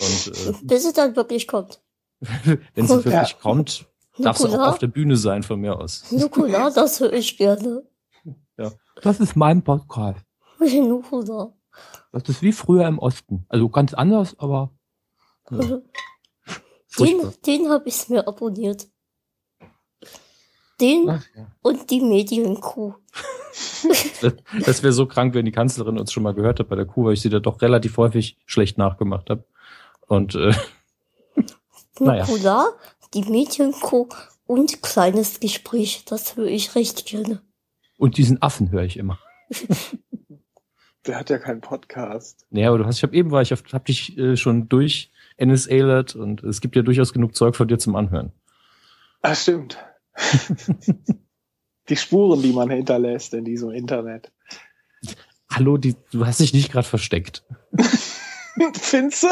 Und Bis es dann wirklich kommt. äh, wenn sie Ja. wirklich kommt, darf sie auch Nukular? auf der Bühne sein von mir aus. Nukular, das höre ich gerne. Das ist mein Podcast. Nukular. Das ist wie früher im Osten. Also ganz anders, aber ja. Den, den habe ich mir abonniert. Den Ach, ja. und die Medienkuh. Das, das wäre so krank, wenn die Kanzlerin uns schon mal gehört hat bei der Kuh, weil ich sie da doch relativ häufig schlecht nachgemacht habe. Und äh, Naja. Nukular, die Medienkuh und kleines Gespräch. Das höre ich recht gerne. und diesen Affen höre ich immer. Der hat ja keinen Podcast. Naja, aber du hast, ich habe eben war ich auf, hab dich äh, schon durch NSA und es gibt ja durchaus genug Zeug von dir zum Anhören. Ah, stimmt. die Spuren, die man hinterlässt in diesem Internet. Hallo, die, du hast dich nicht gerade versteckt. Du?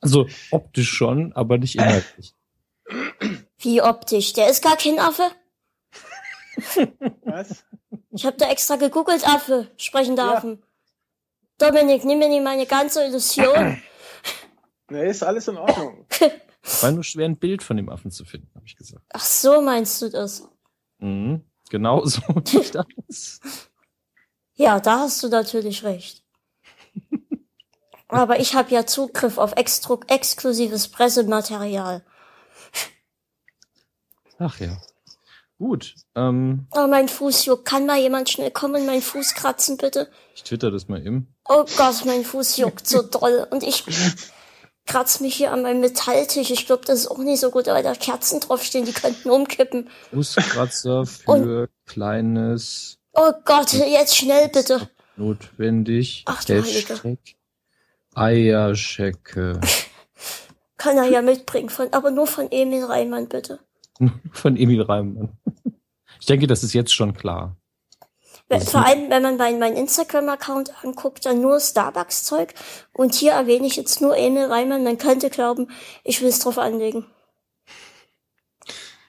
Also optisch schon, aber nicht inhaltlich. Wie optisch. Der ist gar kein Affe. Was? Ich habe da extra gegoogelt, Affe. Sprechende Ja. Affen. Dominik, nimm mir nicht meine ganze Illusion. Nee, ist alles in Ordnung. War nur schwer, ein Bild von dem Affen zu finden, habe ich gesagt. Ach so meinst du das? Mhm. Genau so nicht alles. Ja, da hast du natürlich recht. Aber ich habe ja Zugriff auf exklusives Pressematerial. Ach ja. Gut. Ähm, Oh, mein Fuß juckt. Kann mal jemand schnell kommen und meinen Fuß kratzen, bitte? ich twitter das mal eben. Oh Gott, mein Fuß juckt so doll. Und ich kratz mich hier an meinem Metalltisch. Ich glaube, das ist auch nicht so gut, weil da Kerzen draufstehen, die könnten umkippen. Fußkratzer für Und- kleines Oh Gott, jetzt schnell bitte. notwendig. Ach, du. Hashtag Eierschecke. Kann er ja mitbringen, von, aber nur von Emil Reimann, bitte. Von Emil Reimann. Ich denke, das ist jetzt schon klar. Vor allem, wenn man meinen mein Instagram-Account anguckt, dann nur Starbucks-Zeug. Und hier erwähne ich jetzt nur Emil Reimann. Man könnte glauben, ich will es drauf anlegen.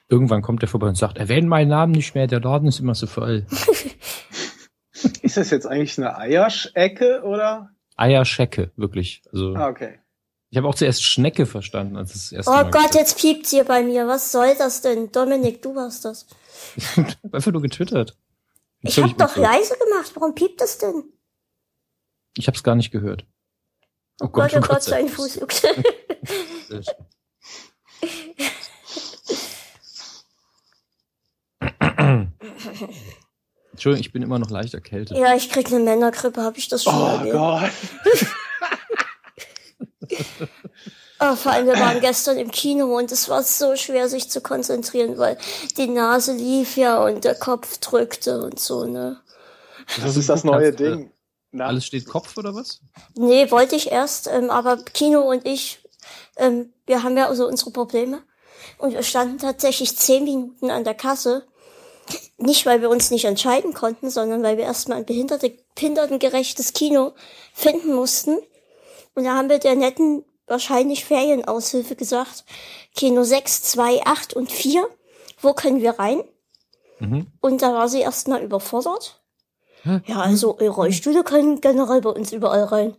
Irgendwann kommt er vorbei und sagt, erwähnen meinen Namen nicht mehr, der Laden ist immer so voll. Ist das jetzt eigentlich eine Eierschecke oder? Eierschecke, wirklich. Also Ah, okay. ich habe auch zuerst Schnecke verstanden, als es das erste Oh Mal Gott, jetzt piept's hier bei mir. Was soll das denn? Dominik, du warst das. einfach nur getwittert. Ich Völlig hab doch leise gemacht. Warum piept es denn? Ich habe es gar nicht gehört. Oh, Gott, oh Gott, sein Fuß juckt. Sehr schön. Entschuldigung, ich bin immer noch leicht erkältet. ja, ich krieg eine Männergrippe, habe ich das schon Oh erwähnt. Gott. Oh, vor allem, wir waren gestern im Kino und es war so schwer, sich zu konzentrieren, weil die Nase lief ja und der Kopf drückte und so, ne? Das ist das neue Kannst, äh, Ding. Na, Alles steht Kopf oder was? Nee, wollte ich erst, ähm, aber Kino und ich ähm, wir haben ja also unsere Probleme. Und wir standen tatsächlich zehn Minuten an der Kasse. Nicht, weil wir uns nicht entscheiden konnten, sondern weil wir erstmal ein behinderte, behindertengerechtes Kino finden mussten. Und da haben wir der netten, wahrscheinlich Ferienaushilfe gesagt, Kino 6, 2, 8 und 4. Wo können wir rein? Mhm. Und da war sie erstmal überfordert. Ja, also äh, Rollstühle können generell bei uns überall rein.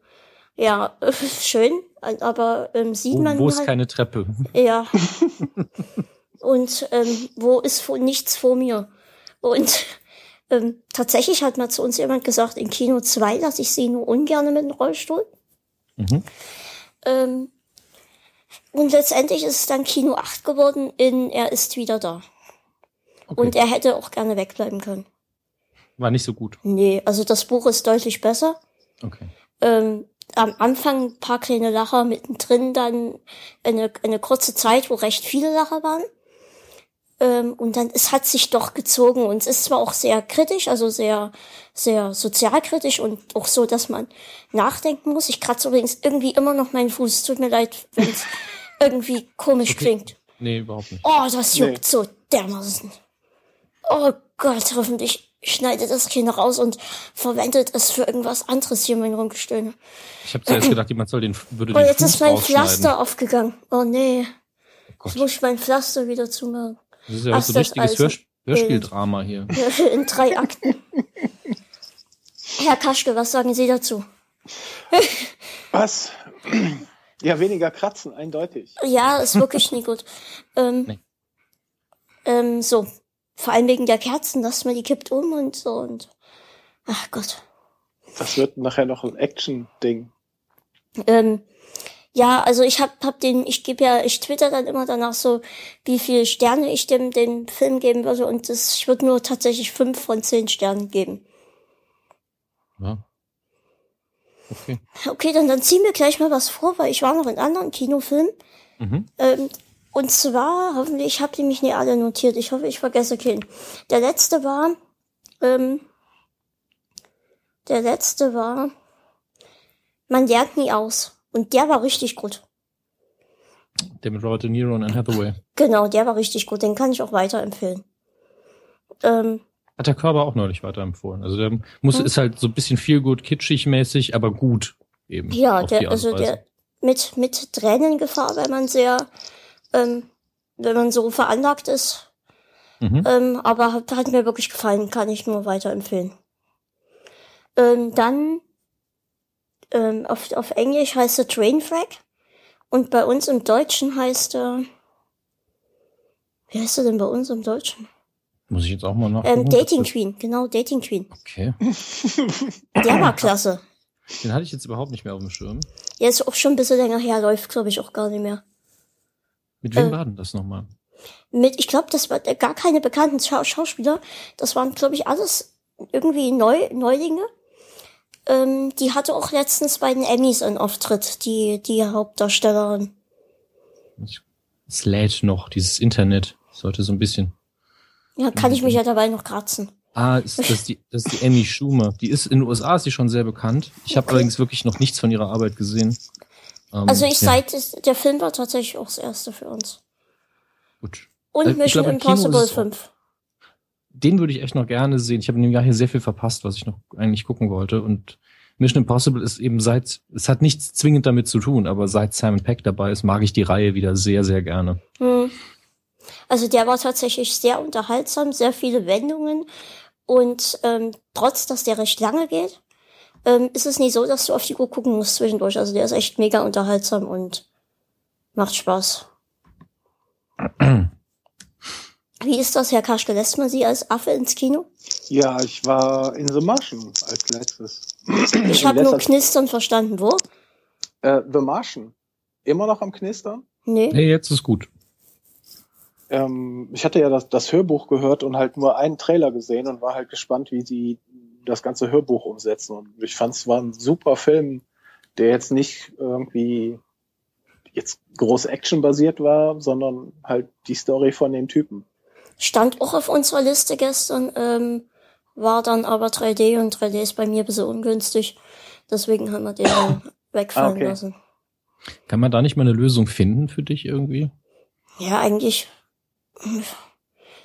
Ja, schön, aber ähm, sieht Wo, man wo ist halt, keine Treppe? ja. Und ähm, wo ist nichts vor mir? Und ähm, tatsächlich hat mal zu uns jemand gesagt, in Kino 2 lasse ich sie nur ungern mit dem Rollstuhl. Mhm. Ähm, und letztendlich ist es dann Kino 8 geworden in Er ist wieder da. Okay. Und er hätte auch gerne wegbleiben können. War nicht so gut. Nee, also das Buch ist deutlich besser. Okay. ähm, am Anfang ein paar kleine Lacher, mittendrin dann eine, eine kurze Zeit, wo recht viele Lacher waren. Ähm, und dann, es hat sich doch gezogen und es ist zwar auch sehr kritisch, also sehr, sehr sozialkritisch und auch so, dass man nachdenken muss. Ich kratze übrigens irgendwie immer noch meinen Fuß. Tut mir leid, wenn es irgendwie komisch Okay. klingt. Nee, überhaupt nicht. Oh, das juckt Nee. so dermaßen. Oh Gott, hoffentlich schneidet das Kind raus und verwendet es für irgendwas anderes hier, mein Rumgestöhne. Ich habe zuerst gedacht, jemand soll den, würde Oh, den jetzt Fuß ist mein. Pflaster aufgegangen. Oh nee, Oh Gott. ich muss mein Pflaster wieder zumachen. Das ist ja auch so ein richtiges also- Hörspieldrama hier. In drei Akten. Herr Kaschke, was sagen Sie dazu? Was? Ja, weniger kratzen, eindeutig. Ja, ist wirklich nie gut. Ähm, Nee. ähm, so. Vor allem wegen der Kerzen, dass man die kippt um und so und. Ach Gott. Das wird nachher noch ein Action-Ding. Ähm, ja, also ich hab, hab den, ich gebe ja, ich twitter dann immer danach so, wie viele Sterne ich dem, dem Film geben würde und das, ich würde nur tatsächlich fünf von zehn Sternen geben. Ja. Okay. Okay, dann, dann ziehen wir gleich mal was vor, weil ich war noch in anderen Kinofilmen. Mhm. Ähm, und zwar, hoffentlich, ich habe die mich nicht alle notiert. Ich hoffe, ich vergesse keinen. Der letzte war, ähm, der letzte war, man lernt nie aus. Und der war richtig gut. Der mit Robert De Niro und Anne Hathaway. Genau, der war richtig gut. Den kann ich auch weiterempfehlen. Ähm, Hat der Körper auch neulich weiterempfohlen. Also der muss, Hm. ist halt so ein bisschen viel gut kitschig mäßig, aber gut eben. ja, der, also der mit, mit Tränengefahr, wenn man sehr, ähm, wenn man so veranlagt ist. Mhm. Ähm, aber hat, hat mir wirklich gefallen, kann ich nur weiterempfehlen. Ähm, dann ähm, auf, auf Englisch heißt er Trainwreck und bei uns im Deutschen heißt er wie heißt er denn bei uns im Deutschen? Muss ich jetzt auch mal nachgucken. Ähm, Dating Queen, genau, Dating Queen. Okay. Der war klasse. Den hatte ich jetzt überhaupt nicht mehr auf dem Schirm. Jetzt auch schon ein bisschen länger her, läuft glaube ich auch gar nicht mehr. Mit wem Äh. war denn das nochmal? Mit, ich glaube, das war gar keine bekannten Schau Schauspieler. Das waren, glaube ich, alles irgendwie Neu Neulinge. Ähm, die hatte auch letztens bei den Emmys einen Auftritt, die, die Hauptdarstellerin. Es lädt noch, dieses Internet. Sollte so ein bisschen. Ja, kann ich mich ja dabei noch kratzen. Ah, ist das die, das ist die Amy Schumer. Die ist in den USA ist sie schon sehr bekannt. Ich habe Okay. allerdings wirklich noch nichts von ihrer Arbeit gesehen. Ähm, Also ich ja, seit der Film war tatsächlich auch das erste für uns. Gut. Und Äh, Mission glaub, im Kino Impossible ist es auch- 5. Den würde ich echt noch gerne sehen. Ich habe in dem Jahr hier sehr viel verpasst, was ich noch eigentlich gucken wollte. Und Mission Impossible ist eben seit, es hat nichts zwingend damit zu tun, aber seit Simon Peck dabei ist, mag ich die Reihe wieder sehr, sehr gerne. Hm. Also der war tatsächlich sehr unterhaltsam, sehr viele Wendungen und ähm, trotz, dass der recht lange geht, ähm, ist es nicht so, dass du auf die Uhr gucken musst zwischendurch. Also der ist echt mega unterhaltsam und macht Spaß. Wie ist das, Herr Kaschke? Lässt man Sie als Affe ins Kino? Ja, ich war in The Martian als letztes. Ich habe nur Knistern verstanden. Wo? Äh, The Martian. Immer noch am Knistern? Nee. Nee, jetzt ist gut. Ähm, ich hatte ja das, das Hörbuch gehört und halt nur einen Trailer gesehen und war halt gespannt, wie sie das ganze Hörbuch umsetzen. Und ich fand es war ein super Film, der jetzt nicht irgendwie jetzt groß Action basiert war, sondern halt die Story von dem Typen. Stand auch auf unserer Liste gestern, ähm, war dann aber 3D und 3D ist bei mir ein bisschen ungünstig. Deswegen haben wir den dann wegfallen Ah, okay. lassen. Kann man da nicht mal eine Lösung finden für dich irgendwie? Ja, eigentlich.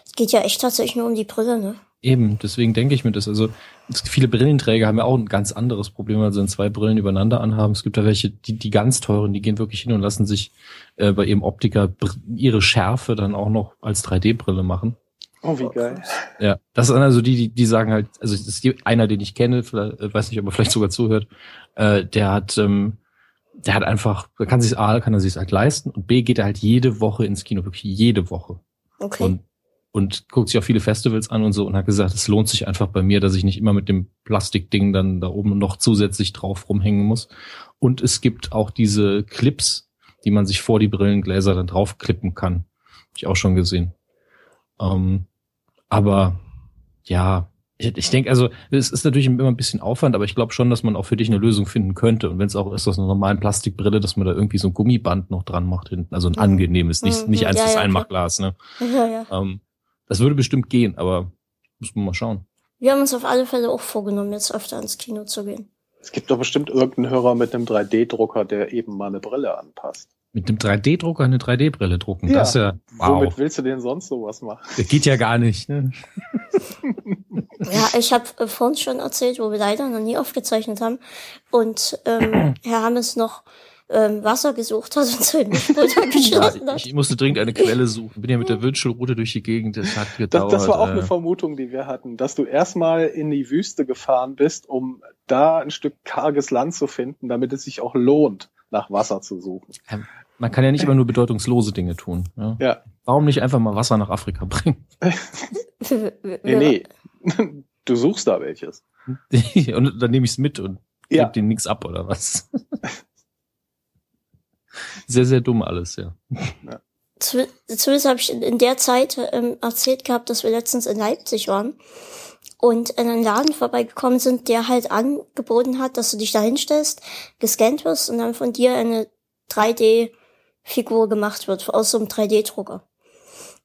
Es geht ja echt tatsächlich nur um die Brille, ne? Eben, deswegen denke ich mir das. Also es, viele Brillenträger haben ja auch ein ganz anderes Problem, weil sie zwei Brillen übereinander anhaben. Es gibt da welche, die, die ganz teuren, die gehen wirklich hin und lassen sich äh, bei ihrem Optiker ihre Schärfe dann auch noch als 3D-Brille machen. Oh, wie geil. Ja, das sind also die, die, die sagen halt, also das ist einer, den ich kenne, vielleicht, äh, weiß nicht, ob er vielleicht sogar zuhört, äh, der hat, ähm, der hat einfach, kann sich A, kann er sich halt leisten und B geht er halt jede Woche ins Kino, wirklich jede Woche. Okay. Und, und guckt sich auch viele Festivals an und so und hat gesagt, es lohnt sich einfach bei mir, dass ich nicht immer mit dem Plastikding dann da oben noch zusätzlich drauf rumhängen muss. Und es gibt auch diese Clips, die man sich vor die Brillengläser dann draufklippen kann. Hab ich auch schon gesehen. Ähm, aber ja, ich, ich denke, also es ist natürlich immer ein bisschen Aufwand, aber ich glaube schon, dass man auch für dich eine Lösung finden könnte. Und wenn es auch ist aus einer normalen Plastikbrille, dass man da irgendwie so ein Gummiband noch dran macht hinten. Also ein angenehmes, nicht, Mhm, nicht eins ja, fürs ja. Einmachglas. Ne? Ja, ja. Ähm, das würde bestimmt gehen, aber muss man mal schauen. Wir haben uns auf alle Fälle auch vorgenommen, jetzt öfter ins Kino zu gehen. Es gibt doch bestimmt irgendeinen Hörer mit einem 3D-Drucker, der eben mal eine Brille anpasst. Mit dem 3D-Drucker eine 3D-Brille drucken, Ja. das ist ja, wow, Womit willst du denn sonst sowas machen? das geht ja gar nicht. Ne? Ja, ich habe äh, vorhin schon erzählt, wo wir leider noch nie aufgezeichnet haben und ähm, Herr Hammes noch ähm, Wasser gesucht hat und sein Mischpult Ja, angeschlossen hat. ich, musste dringend eine Quelle suchen. Bin ja mit der Wünschelroute durch die Gegend, das hat Das, gedauert. das war auch äh, eine Vermutung, die wir hatten, dass du erstmal in die Wüste gefahren bist, um da ein Stück karges Land zu finden, damit es sich auch lohnt, nach Wasser zu suchen. Man kann ja nicht immer nur bedeutungslose Dinge tun. Ja? Ja. Warum nicht einfach mal Wasser nach Afrika bringen? Nee, nee. Du suchst da welches. und dann nehme ich es mit und Ja. gebe denen nichts ab oder was? Sehr, sehr dumm alles, ja. Zu- Zumindest habe ich in, in der Zeit ähm, erzählt gehabt, dass wir letztens in Leipzig waren und in einen Laden vorbeigekommen sind, der halt angeboten hat, dass du dich da hinstellst, gescannt wirst und dann von dir eine 3D-Figur gemacht wird aus so einem 3D-Drucker.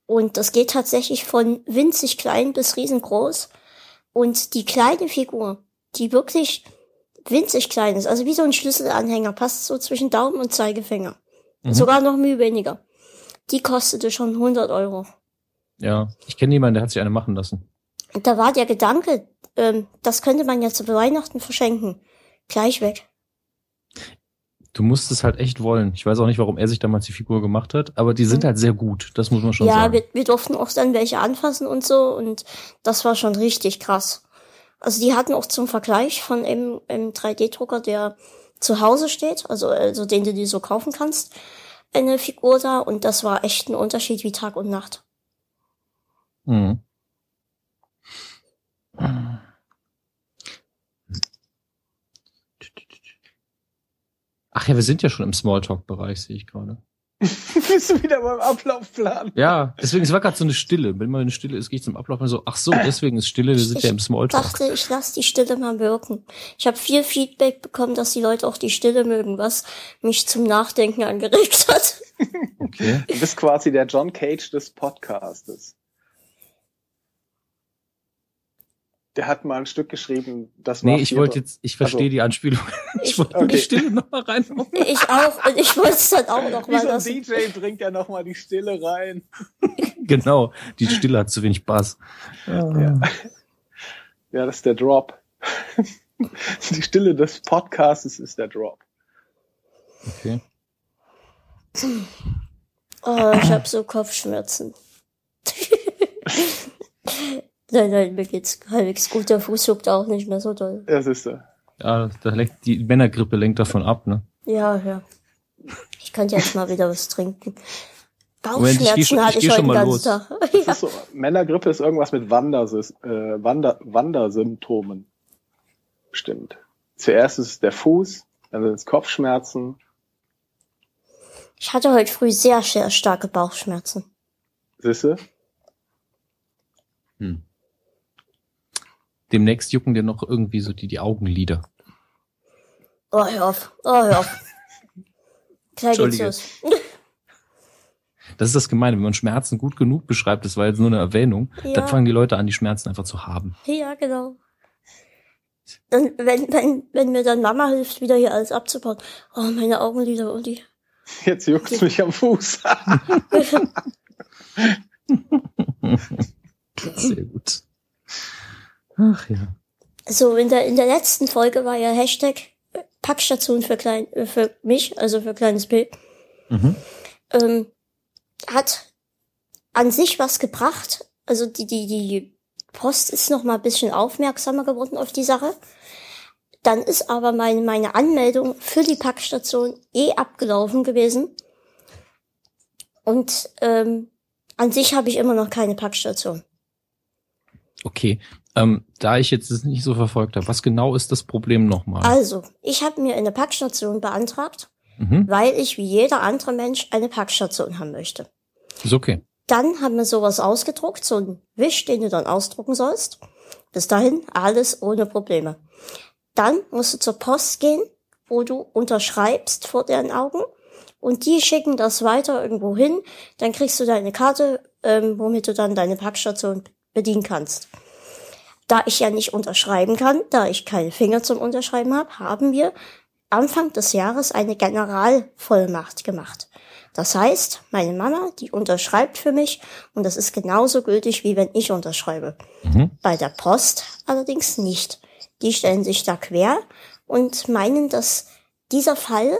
Und das geht tatsächlich von winzig klein bis riesengroß. Und die kleine Figur, die wirklich winzig klein ist, also wie so ein Schlüsselanhänger, passt so zwischen Daumen und Zeigefinger. Mhm. Sogar noch Mühe weniger. Die kostete schon 100 Euro. Ja, ich kenne jemanden, der hat sich eine machen lassen. Und da war der Gedanke, ähm, das könnte man ja zu Weihnachten verschenken. Gleich weg. Du musst es halt echt wollen. Ich weiß auch nicht, warum er sich damals die Figur gemacht hat, aber die sind Mhm. halt sehr gut. Das muss man schon ja, sagen. wir, wir durften auch dann welche anfassen und so und das war schon richtig krass. Also die hatten auch zum Vergleich von einem, einem 3D-Drucker, der zu Hause steht, also, also den du dir so kaufen kannst, eine Figur da und das war echt ein Unterschied wie Tag und Nacht. Mhm. Ach ja, wir sind ja schon im Smalltalk-Bereich, sehe ich gerade. Bist du wieder beim Ablaufplan? Ja, deswegen, es war gerade so eine Stille. Wenn mal eine Stille ist, gehe ich zum Ablauf und so, ach so, deswegen ist Stille, wir sind ja im Smalltalk. dachte, ich lasse die Stille mal wirken. Ich habe viel Feedback bekommen, dass die Leute auch die Stille mögen, was mich zum Nachdenken angeregt hat. Okay. Du bist quasi der John Cage des Podcastes. Der hat mal ein Stück geschrieben, das war Nee, ich wollte jetzt, ich verstehe Also. die Anspielung. Ich Ich- wollte okay. die Stille nochmal rein. Ich auch und ich wollte es dann auch noch Wie mal so ein lassen. DJ bringt er nochmal die Stille rein. Genau, die Stille hat zu wenig Bass. Ja. Ja, das ist der Drop. Die Stille des Podcasts ist der Drop. Okay. Oh, ich habe so Kopfschmerzen. Nein, nein, mir geht's halbwegs gut. Der Fuß juckt auch nicht mehr so doll. Das ist er. Ja, da lenkt, die Männergrippe lenkt davon ab, ne? Ja, ja. Ich könnte jetzt mal wieder was trinken. Moment, ich geh Bauchschmerzen schon- ich hatte geh ich heute schon den mal ganzen los. Tag. Ja. ist so, Männergrippe ist irgendwas mit Wandersys äh, Wander Wandersymptomen. Bestimmt. Zuerst ist es der Fuß, dann sind es Kopfschmerzen. Ich hatte heute früh sehr, sehr starke Bauchschmerzen. Siehste? Hm. Demnächst jucken dir noch irgendwie so die, die Augenlider. Oh, hör auf. Oh, hör auf. Gleich geht's los. Das ist das Gemeine, wenn man Schmerzen gut genug beschreibt, das war jetzt nur eine Erwähnung, Ja. dann fangen die Leute an, die Schmerzen einfach zu haben. Ja, genau. dann, wenn, wenn, wenn mir dann Mama hilft, wieder hier alles abzubauen. Oh, meine Augenlider, Uli. Jetzt juckt's mich am Fuß. Sehr gut. Ach ja. So, in der, in der letzten Folge war ja Hashtag Packstation für klein, äh, für mich, also für kleines Bild. Mhm. Ähm, hat an sich was gebracht. Also die, die, die Post ist noch mal ein bisschen aufmerksamer geworden auf die Sache. Dann ist aber meine, meine Anmeldung für die Packstation eh abgelaufen gewesen. Und ähm, an sich habe ich immer noch keine Packstation. Okay. Ähm, da ich jetzt es nicht so verfolgt habe, was genau ist das Problem nochmal? Also, ich habe mir eine Packstation beantragt, Mhm. weil ich wie jeder andere Mensch eine Packstation haben möchte. Ist okay. Dann haben wir sowas ausgedruckt, so ein Wisch, den du dann ausdrucken sollst. Bis dahin alles ohne Probleme. Dann musst du zur Post gehen, wo du unterschreibst vor deren Augen und die schicken das weiter irgendwo hin. Dann kriegst du deine Karte, ähm, womit du dann deine Packstation bedienen kannst. Da ich ja nicht unterschreiben kann, da ich keine Finger zum Unterschreiben habe, haben wir Anfang des Jahres eine Generalvollmacht gemacht. Das heißt, meine Mama, die unterschreibt für mich und das ist genauso gültig, wie wenn ich unterschreibe. Mhm. Bei der Post allerdings nicht. Die stellen sich da quer und meinen, dass dieser Fall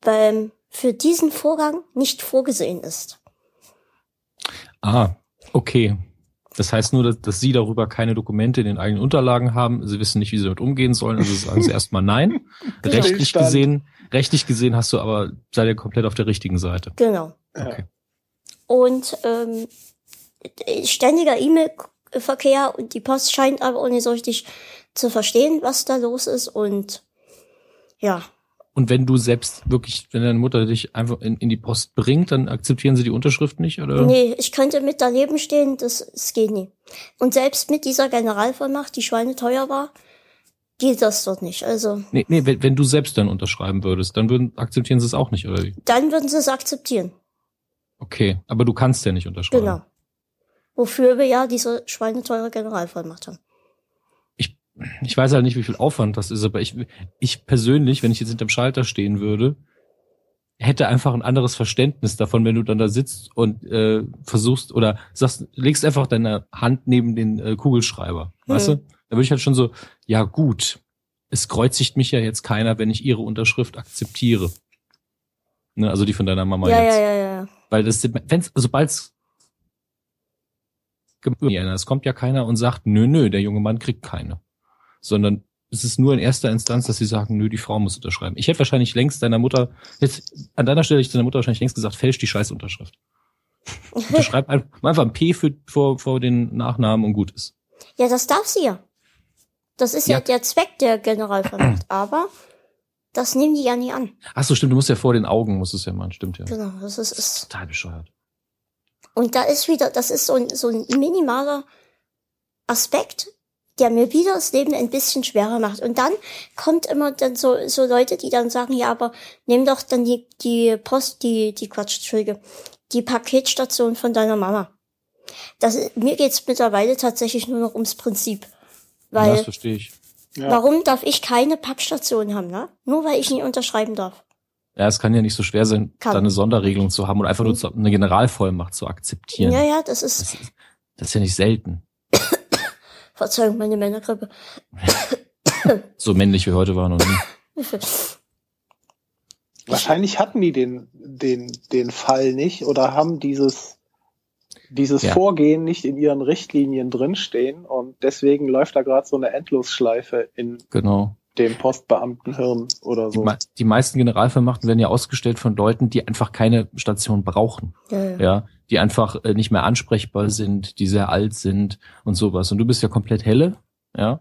beim, für diesen Vorgang nicht vorgesehen ist. Ah, okay. Das heißt nur, dass, dass Sie darüber keine Dokumente in den eigenen Unterlagen haben. Sie wissen nicht, wie Sie damit umgehen sollen. Also sagen Sie erstmal nein. Genau. Rechtlich Stillstand. gesehen, rechtlich gesehen hast du aber, seid ihr komplett auf der richtigen Seite. Genau. Okay. Und ähm, ständiger E-Mail-Verkehr und die Post scheint aber auch nicht so richtig zu verstehen, was da los ist. Und ja, Und wenn du selbst wirklich, wenn deine Mutter dich einfach in, in die Post bringt, dann akzeptieren sie die Unterschrift nicht, oder? nee, ich könnte mit daneben stehen, das, das geht nie. Und selbst mit dieser Generalvollmacht, die schweineteuer war, geht das dort nicht. Also Nee, nee wenn, wenn du selbst dann unterschreiben würdest, dann würden, akzeptieren sie es auch nicht, oder wie? dann würden sie es akzeptieren. Okay, aber du kannst ja nicht unterschreiben. Genau. Wofür wir ja diese schweineteure Generalvollmacht haben. Ich weiß halt nicht, wie viel Aufwand das ist, aber ich, ich persönlich, wenn ich jetzt hinterm Schalter stehen würde, hätte einfach ein anderes Verständnis davon, wenn du dann da sitzt und äh, versuchst oder sagst, legst einfach deine Hand neben den äh, Kugelschreiber, weißt Hm. du? Da würde ich halt schon so, ja gut, es kreuzigt mich ja jetzt keiner, wenn ich ihre Unterschrift akzeptiere. Ne, also die von deiner Mama Ja, jetzt. ja, ja, ja. Weil das, wenn's, sobald's es kommt ja keiner und sagt, nö, nö, der junge Mann kriegt keine. Sondern es ist nur in erster Instanz, dass sie sagen, nö, die Frau muss unterschreiben. Ich hätte wahrscheinlich längst deiner Mutter, jetzt, an deiner Stelle hätte ich deiner Mutter wahrscheinlich längst gesagt, fälsch die scheiß Unterschrift. Unterschreib einfach, einfach ein P für, vor, vor den Nachnamen und gut ist. Ja, das darf sie ja. Das ist ja, Ja. der Zweck der Generalvollmacht. Aber das nehmen die ja nie an. Ach so, stimmt, du musst ja vor den Augen, musst es ja machen, stimmt ja. Genau, das ist, ist Total bescheuert. Und da ist wieder, das ist so ein, so ein minimaler Aspekt, der mir wieder das Leben ein bisschen schwerer macht. Und dann kommt immer dann so, so Leute, die dann sagen, ja, aber nimm doch dann die, die Post, die, die Quatsch, Entschuldige, die Paketstation von deiner Mama. Das, mir geht's mittlerweile tatsächlich nur noch ums Prinzip. Ja, Weil, das verstehe ich. Ja. warum darf ich keine Packstation haben, ne? Nur weil ich nie unterschreiben darf. Ja, es kann ja nicht so schwer sein, Kann. da eine Sonderregelung zu haben oder einfach nur zu, eine Generalvollmacht zu akzeptieren. Ja, ja, das ist, Das, ist, das ist ja nicht selten. Verzeihung, meine Männergrippe. So männlich wie heute war noch nie. Wahrscheinlich hatten die den, den, den Fall nicht oder haben dieses, dieses Ja. Vorgehen nicht in ihren Richtlinien drinstehen und deswegen läuft da gerade so eine Endlosschleife in Genau. Dem Postbeamtenhirn oder Die, so. mei- die meisten Generalvollmachten werden ja ausgestellt von Leuten, die einfach keine Station brauchen. Ja, ja. Ja, die einfach äh, nicht mehr ansprechbar sind, die sehr alt sind und sowas. Und du bist ja komplett helle, ja.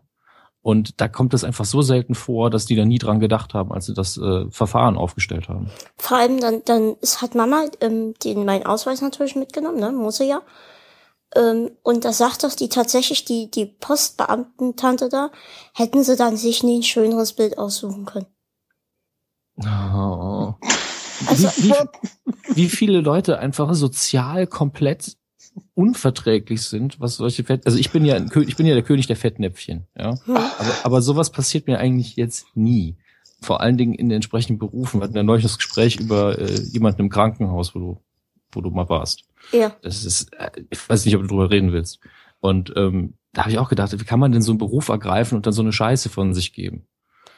Und da kommt es einfach so selten vor, dass die da nie dran gedacht haben, als sie das äh, Verfahren aufgestellt haben. Vor allem dann, dann es hat Mama ähm, den meinen Ausweis natürlich mitgenommen, ne, muss sie ja. Ähm, und da sagt doch die tatsächlich die die Postbeamtentante da, hätten sie dann sich nie ein schöneres Bild aussuchen können. Oh. Also- wie, wie, wie viele Leute einfach sozial komplett unverträglich sind, was solche Fett, also ich bin ja ein, ich bin ja der König der Fettnäpfchen, ja. Aber, aber sowas passiert mir eigentlich jetzt nie. Vor allen Dingen in den entsprechenden Berufen. Wir hatten ja neulich das Gespräch über äh, jemanden im Krankenhaus, wo du, wo du mal warst. Ja. Das ist, äh, ich weiß nicht, ob du drüber reden willst. Und ähm, da habe ich auch gedacht, wie kann man denn so einen Beruf ergreifen und dann so eine Scheiße von sich geben?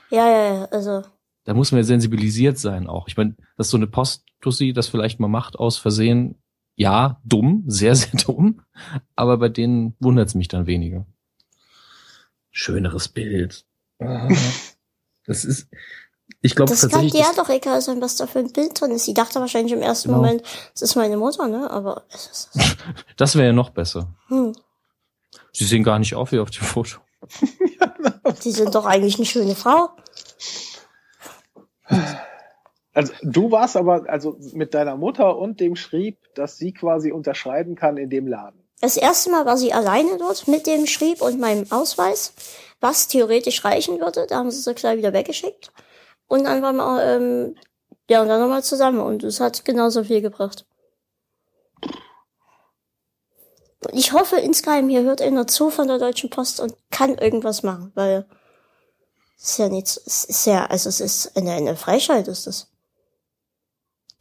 Ja, ja, ja, also. Da muss man ja sensibilisiert sein auch. Ich meine, dass so eine Posttussi das vielleicht mal macht aus Versehen, ja, dumm, sehr, sehr dumm, aber bei denen wundert es mich dann weniger. Schöneres Bild. Das ist, ich glaube Das kann tatsächlich, dir ja das, doch egal sein, was da für ein Bild drin ist. Sie dachte wahrscheinlich im ersten Genau. Moment, das ist meine Mutter, ne? Aber es ist, das wäre ja noch besser. hm, Sie sehen gar nicht auf wie auf dem Foto. sie sind doch eigentlich eine schöne Frau. Also du warst aber also mit deiner Mutter und dem schrieb, dass sie quasi unterschreiben kann in dem Laden. Das erste Mal war sie alleine dort mit dem Schrieb und meinem Ausweis, was theoretisch reichen würde. Da haben sie sie gleich wieder weggeschickt. Und dann waren wir, ähm, ja, und dann nochmal zusammen. Und es hat genauso viel gebracht. Und ich hoffe insgeheim, hier hört einer zu von der Deutschen Post und kann irgendwas machen, weil es ist ja nichts, es ist ja, also es ist eine, eine Freischalt ist das.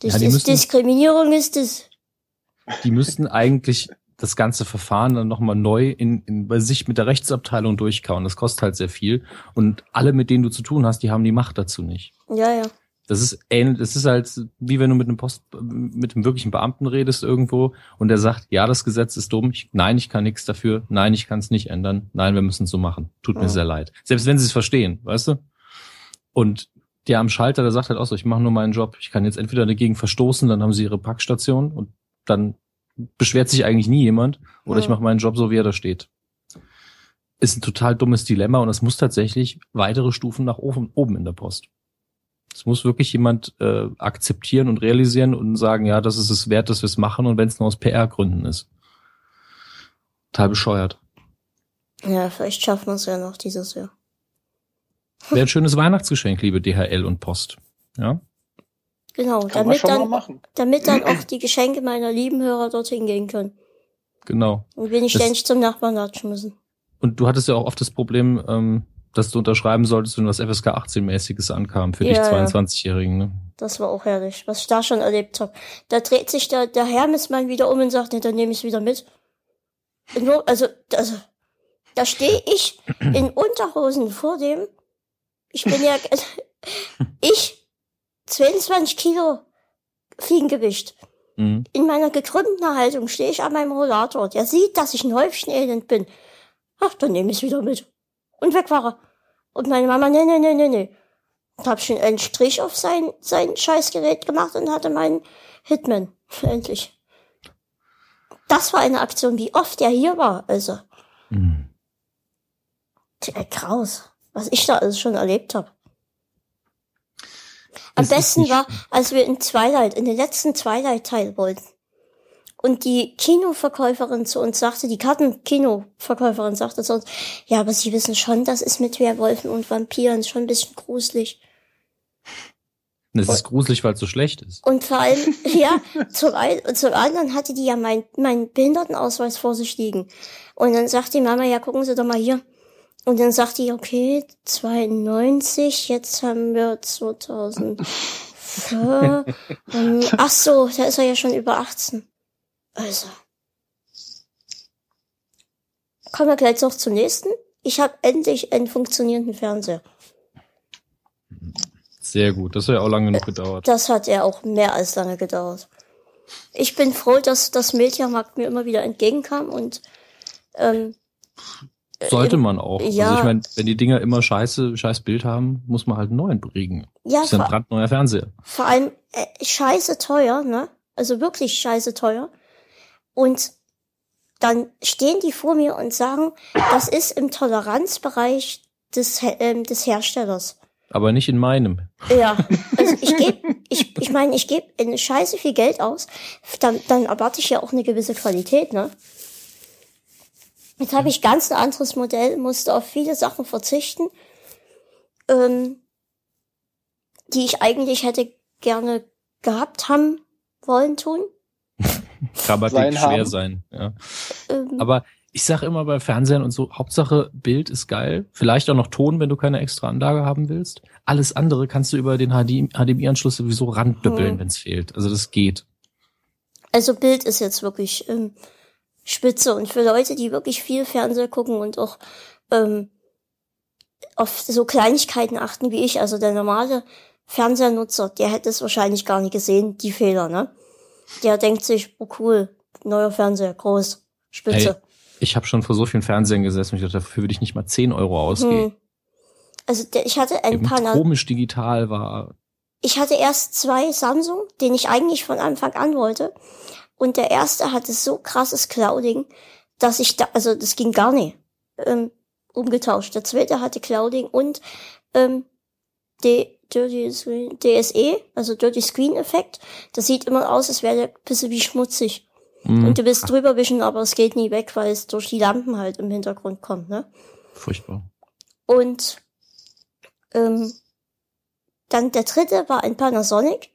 Dis Ja, die müssen- Diskriminierung ist es. Die müssten eigentlich das ganze Verfahren dann nochmal neu in, in, bei sich mit der Rechtsabteilung durchkauen. Das kostet halt sehr viel. Und alle, mit denen du zu tun hast, die haben die Macht dazu nicht. Ja, ja. Das ist ähnlich, das ist halt wie wenn du mit einem Post, mit einem wirklichen Beamten redest irgendwo und der sagt, ja, das Gesetz ist dumm, ich, nein, ich kann nichts dafür, nein, ich kann es nicht ändern, nein, wir müssen es so machen. Tut mir Ja. sehr leid. Selbst wenn sie es verstehen, weißt du? Und der am Schalter, der sagt halt auch so, ich mache nur meinen Job, ich kann jetzt entweder dagegen verstoßen, dann haben sie ihre Packstation und dann beschwert sich eigentlich nie jemand oder ich Ja. mache meinen Job so, wie er da steht. Ist ein total dummes Dilemma und es muss tatsächlich weitere Stufen nach oben, oben in der Post. Es muss wirklich jemand äh, akzeptieren und realisieren und sagen, ja, das ist es wert, dass wir es machen und wenn es nur aus PR-Gründen ist. Total bescheuert. Ja, vielleicht schaffen wir es ja noch dieses Jahr. Wäre ein schönes Weihnachtsgeschenk, liebe DHL und Post. Ja? Genau, Kann man damit dann, machen. damit dann auch die Geschenke meiner lieben Hörer dorthin gehen können. Genau. Und wir nicht ständig zum Nachbarn latschen müssen. Und du hattest ja auch oft das Problem, ähm, dass du unterschreiben solltest, wenn was FSK 18-mäßiges ankam für Ja, dich ja. 22-Jährigen. Ne? Das war auch herrlich, was ich da schon erlebt habe. Da dreht sich der, der Hermesmann wieder um und sagt, nee, dann nehme ich wieder mit. Nur, also, also, da stehe ich in Unterhosen vor dem. Ich bin ja, ich, 22 Kilo Fliegengewicht. Mhm. In meiner gekrümmten Haltung stehe ich an meinem Rollator. Der sieht, dass ich ein Häufchen Elend bin. Ach, dann nehme ich wieder mit. Und weg war er. Und meine Mama, nee, nee, nee, nee, nee. Und hab schon einen Strich auf sein, sein Scheißgerät gemacht und hatte meinen Hitman. Endlich. Das war eine Aktion, wie oft er hier war. Also, Mhm. tja, kraus. Was ich da alles schon erlebt habe. Am ist besten war, als wir in Twilight, in den letzten Twilight-Teil wollten. Und die Kinoverkäuferin zu uns sagte, die Kartenkinoverkäuferin sagte zu uns, ja, aber Sie wissen schon, das ist mit Werwolfen und Vampiren schon ein bisschen gruselig. Es ist gruselig, weil es so schlecht ist. Und vor allem, ja, zum einen, zum anderen hatte die ja mein, meinen Behindertenausweis vor sich liegen. Und dann sagt die Mama, ja, gucken Sie doch mal hier. Und dann sagt die, okay, 92, jetzt haben wir 2000. ähm, ach so, da ist er ja schon über 18. Also. Kommen wir gleich noch zum nächsten. Ich habe endlich einen funktionierenden Fernseher. Sehr gut. Das hat ja auch lange genug gedauert. Das hat ja auch mehr als lange gedauert. Ich bin froh, dass das Mediamarkt mir immer wieder entgegenkam und ähm, Sollte man auch. ja. Also ich meine, wenn die Dinger immer scheiße, scheiß Bild haben, muss man halt einen neuen kriegen. ja, Das ist ein brandneuer Fernseher. vor allem äh, scheiße teuer, ne? Also wirklich scheiße teuer. Und dann stehen die vor mir und sagen, das ist im Toleranzbereich des, ähm, des Herstellers. Aber nicht in meinem. Ja, also ich gebe, ich, ich meine, ich gebe Scheiße viel Geld aus, dann, dann erwarte ich ja auch eine gewisse Qualität, ne? Jetzt habe ich ganz ein anderes Modell, musste auf viele Sachen verzichten, ähm, die ich eigentlich hätte gerne gehabt haben wollen tun. Grammatik Sein schwer haben. sein. Ja. Ähm, Aber ich sag immer bei Fernsehern und so, Hauptsache Bild ist geil. Vielleicht auch noch Ton, wenn du keine extra Anlage haben willst. Alles andere kannst du über den HDMI-Anschluss sowieso randüppeln, Hm. wenn es fehlt. Also das geht. Also Bild ist jetzt wirklich ähm, spitze und für Leute, die wirklich viel Fernseher gucken und auch ähm, auf so Kleinigkeiten achten wie ich, also der normale Fernsehernutzer, der hätte es wahrscheinlich gar nicht gesehen, die Fehler, ne? Der denkt sich, oh cool, neuer Fernseher, groß, spitze. Ich habe schon vor so vielen Fernsehern gesessen und ich dachte, dafür würde ich nicht mal 10 Euro ausgeben. Hm. Also der, ich hatte ein Eben paar, komisch digital war. ich hatte erst zwei Samsung, den ich eigentlich von Anfang an wollte. Und der erste hatte so krasses Clouding, dass ich da, also das ging gar nicht, ähm, umgetauscht. Der zweite hatte Clouding und ähm, D Dirty Screen, DSE, also Dirty Screen Effekt. Das sieht immer aus, als wäre der ein bisschen wie schmutzig. Mh, Und du willst drüber wischen, aber es geht nie weg, weil es durch die Lampen halt im Hintergrund kommt, ne? furchtbar. Und ähm, dann der dritte war ein Panasonic,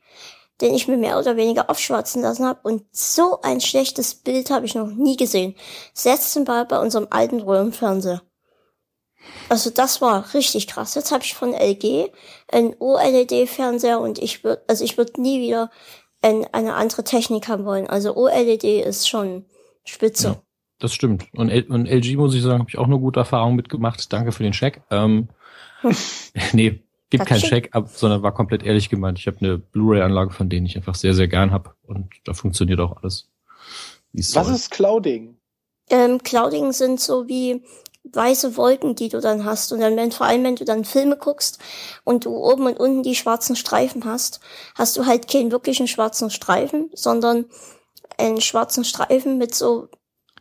den ich mir mehr oder weniger aufschwatzen lassen habe. Und so ein schlechtes Bild habe ich noch nie gesehen. Selbst zum Beispiel bei unserem alten Röhrenfernseher. Also das war richtig krass. Jetzt habe ich von LG einen OLED-Fernseher und ich würde, also ich würde nie wieder ein, eine andere Technik haben wollen. Also OLED ist schon spitze. Ja. Das stimmt. Und, L und LG, muss ich sagen, habe ich auch eine gute Erfahrung mitgemacht. Danke für den Check. Ähm, nee, gibt keinen ab, sondern war komplett ehrlich gemeint. Ich habe eine Blu-ray-Anlage, von denen ich einfach sehr, sehr gern habe. Und da funktioniert auch alles. Was soll. ist Clouding? Ähm, Clouding sind so wie weiße Wolken, die du dann hast. Und dann, wenn, vor allem, wenn du dann Filme guckst und du oben und unten die schwarzen Streifen hast, hast du halt keinen wirklichen schwarzen Streifen, sondern einen schwarzen Streifen mit so,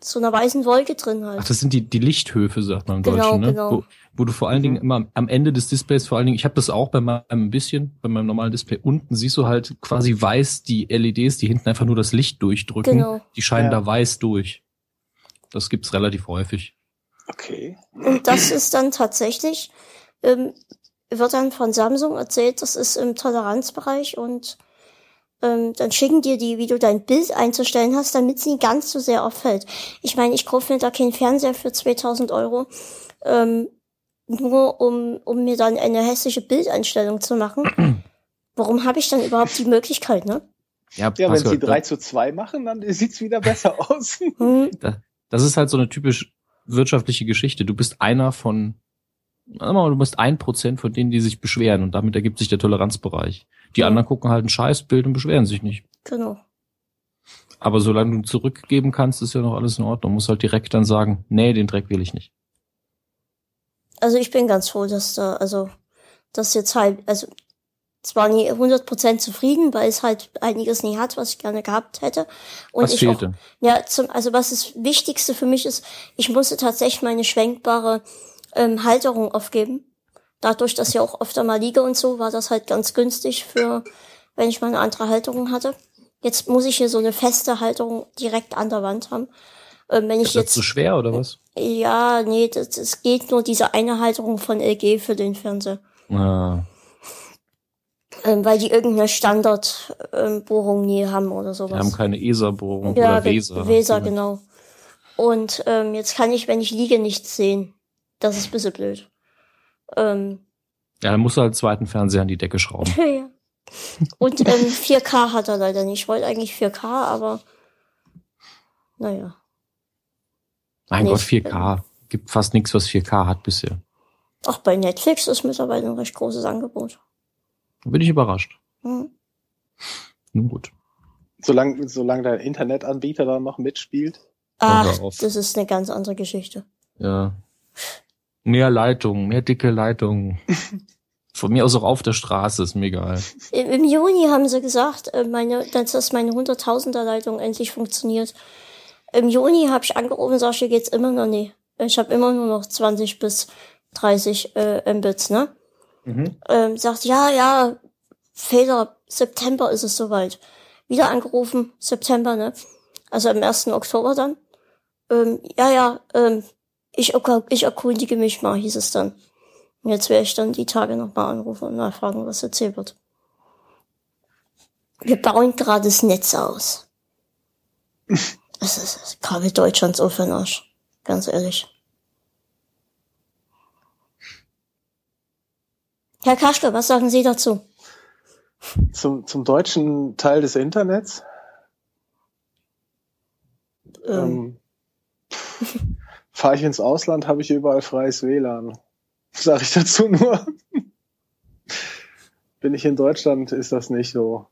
so einer weißen Wolke drin halt. Ach, das sind die, die Lichthöfe, sagt man im Genau, Deutschen, ne? genau. Wo, wo du vor allen Dingen Mhm. immer am Ende des Displays, vor allen Dingen, ich habe das auch bei meinem ein bisschen, bei meinem normalen Display, unten siehst du halt quasi weiß die LEDs, die hinten einfach nur das Licht durchdrücken, Genau. die scheinen Ja. da weiß durch. Das gibt's relativ häufig. Okay. Und das ist dann tatsächlich, ähm, wird dann von Samsung erzählt, das ist im Toleranzbereich und ähm, dann schicken dir die, wie du dein Bild einzustellen hast, damit es nicht ganz so sehr auffällt. Ich meine, ich kaufe mir da keinen Fernseher für 2000 Euro, ähm, nur um, um mir dann eine hässliche Bildeinstellung zu machen. Warum habe ich dann überhaupt die Möglichkeit, ne? Ja, wenn Pascal, sie 3 zu 2 machen, dann sieht's wieder besser aus. Hm, Das ist halt so eine typisch wirtschaftliche Geschichte. Du bist einer von, du bist ein Prozent von denen, die sich beschweren und damit ergibt sich der Toleranzbereich. Die Ja. anderen gucken halt ein Scheißbild und beschweren sich nicht. genau. Aber solange du zurückgeben kannst, ist ja noch alles in Ordnung. Muss halt direkt dann sagen, nee, den Dreck will ich nicht. Also ich bin ganz froh, dass da, also, das jetzt halt, also, zwar nie 100% zufrieden, weil es halt einiges nie hat, was ich gerne gehabt hätte. Und Was ich auch, fehlte? ja, zum, also was das Wichtigste für mich ist, ich musste tatsächlich meine schwenkbare ähm, Halterung aufgeben. Dadurch, dass ich auch öfter mal liege und so, war das halt ganz günstig für, wenn ich mal eine andere Halterung hatte. Jetzt muss ich hier so eine feste Halterung direkt an der Wand haben. Ähm, wenn ich Ist das jetzt zu schwer oder was? ja, nee, das, das geht nur diese eine Halterung von LG für den Fernseher. Ah, Ähm, weil die irgendeine Standardbohrung ähm, nie haben oder wir sowas. haben keine ESA-Bohrung ja, oder Weser. Weser, genau. Und ähm, jetzt kann ich, wenn ich liege, nichts sehen. Das ist ein bisschen blöd. Ähm, Ja, dann musst du halt einen zweiten Fernseher an die Decke schrauben. ja. Und ähm, 4K hat er leider nicht. Ich wollte eigentlich 4K, aber naja. Mein Nee, Gott, ich- 4K. Gibt fast nichts, was 4K hat bisher. Auch bei Netflix ist mittlerweile ein recht großes Angebot. Da bin ich überrascht. Hm. Nun gut. Solange, solange der Internetanbieter da noch mitspielt. Ach, das ist eine ganz andere Geschichte. Ja. Mehr Leitungen, mehr dicke Leitungen. Von mir aus auch auf der Straße, ist mir egal. Im, Juni haben sie gesagt, äh, meine, dass das meine 100.000er Leitung endlich funktioniert. Im Juni habe ich angerufen, sag ich, hier geht's immer noch nicht. Ich habe immer nur noch 20 bis 30 äh, Mbits, ne? Ähm, sagt, ja, ja, Fehler, September ist es soweit. Wieder angerufen, September, ne? Also am 1. Oktober dann. Ähm, ja, ja, ähm, ich, ich erkundige mich mal, hieß es dann. Und jetzt werde ich dann die Tage nochmal anrufen und nachfragen, was erzählt wird. Wir bauen gerade das Netz aus. Es ist Kabel Deutschland so für den Arsch. Ganz ehrlich. Herr Kaschke, was sagen Sie dazu? Zum, zum deutschen Teil des Internets? Ähm. ähm Fahre ich ins Ausland, habe ich überall freies WLAN. Sag ich dazu nur. Bin ich in Deutschland, ist das nicht so.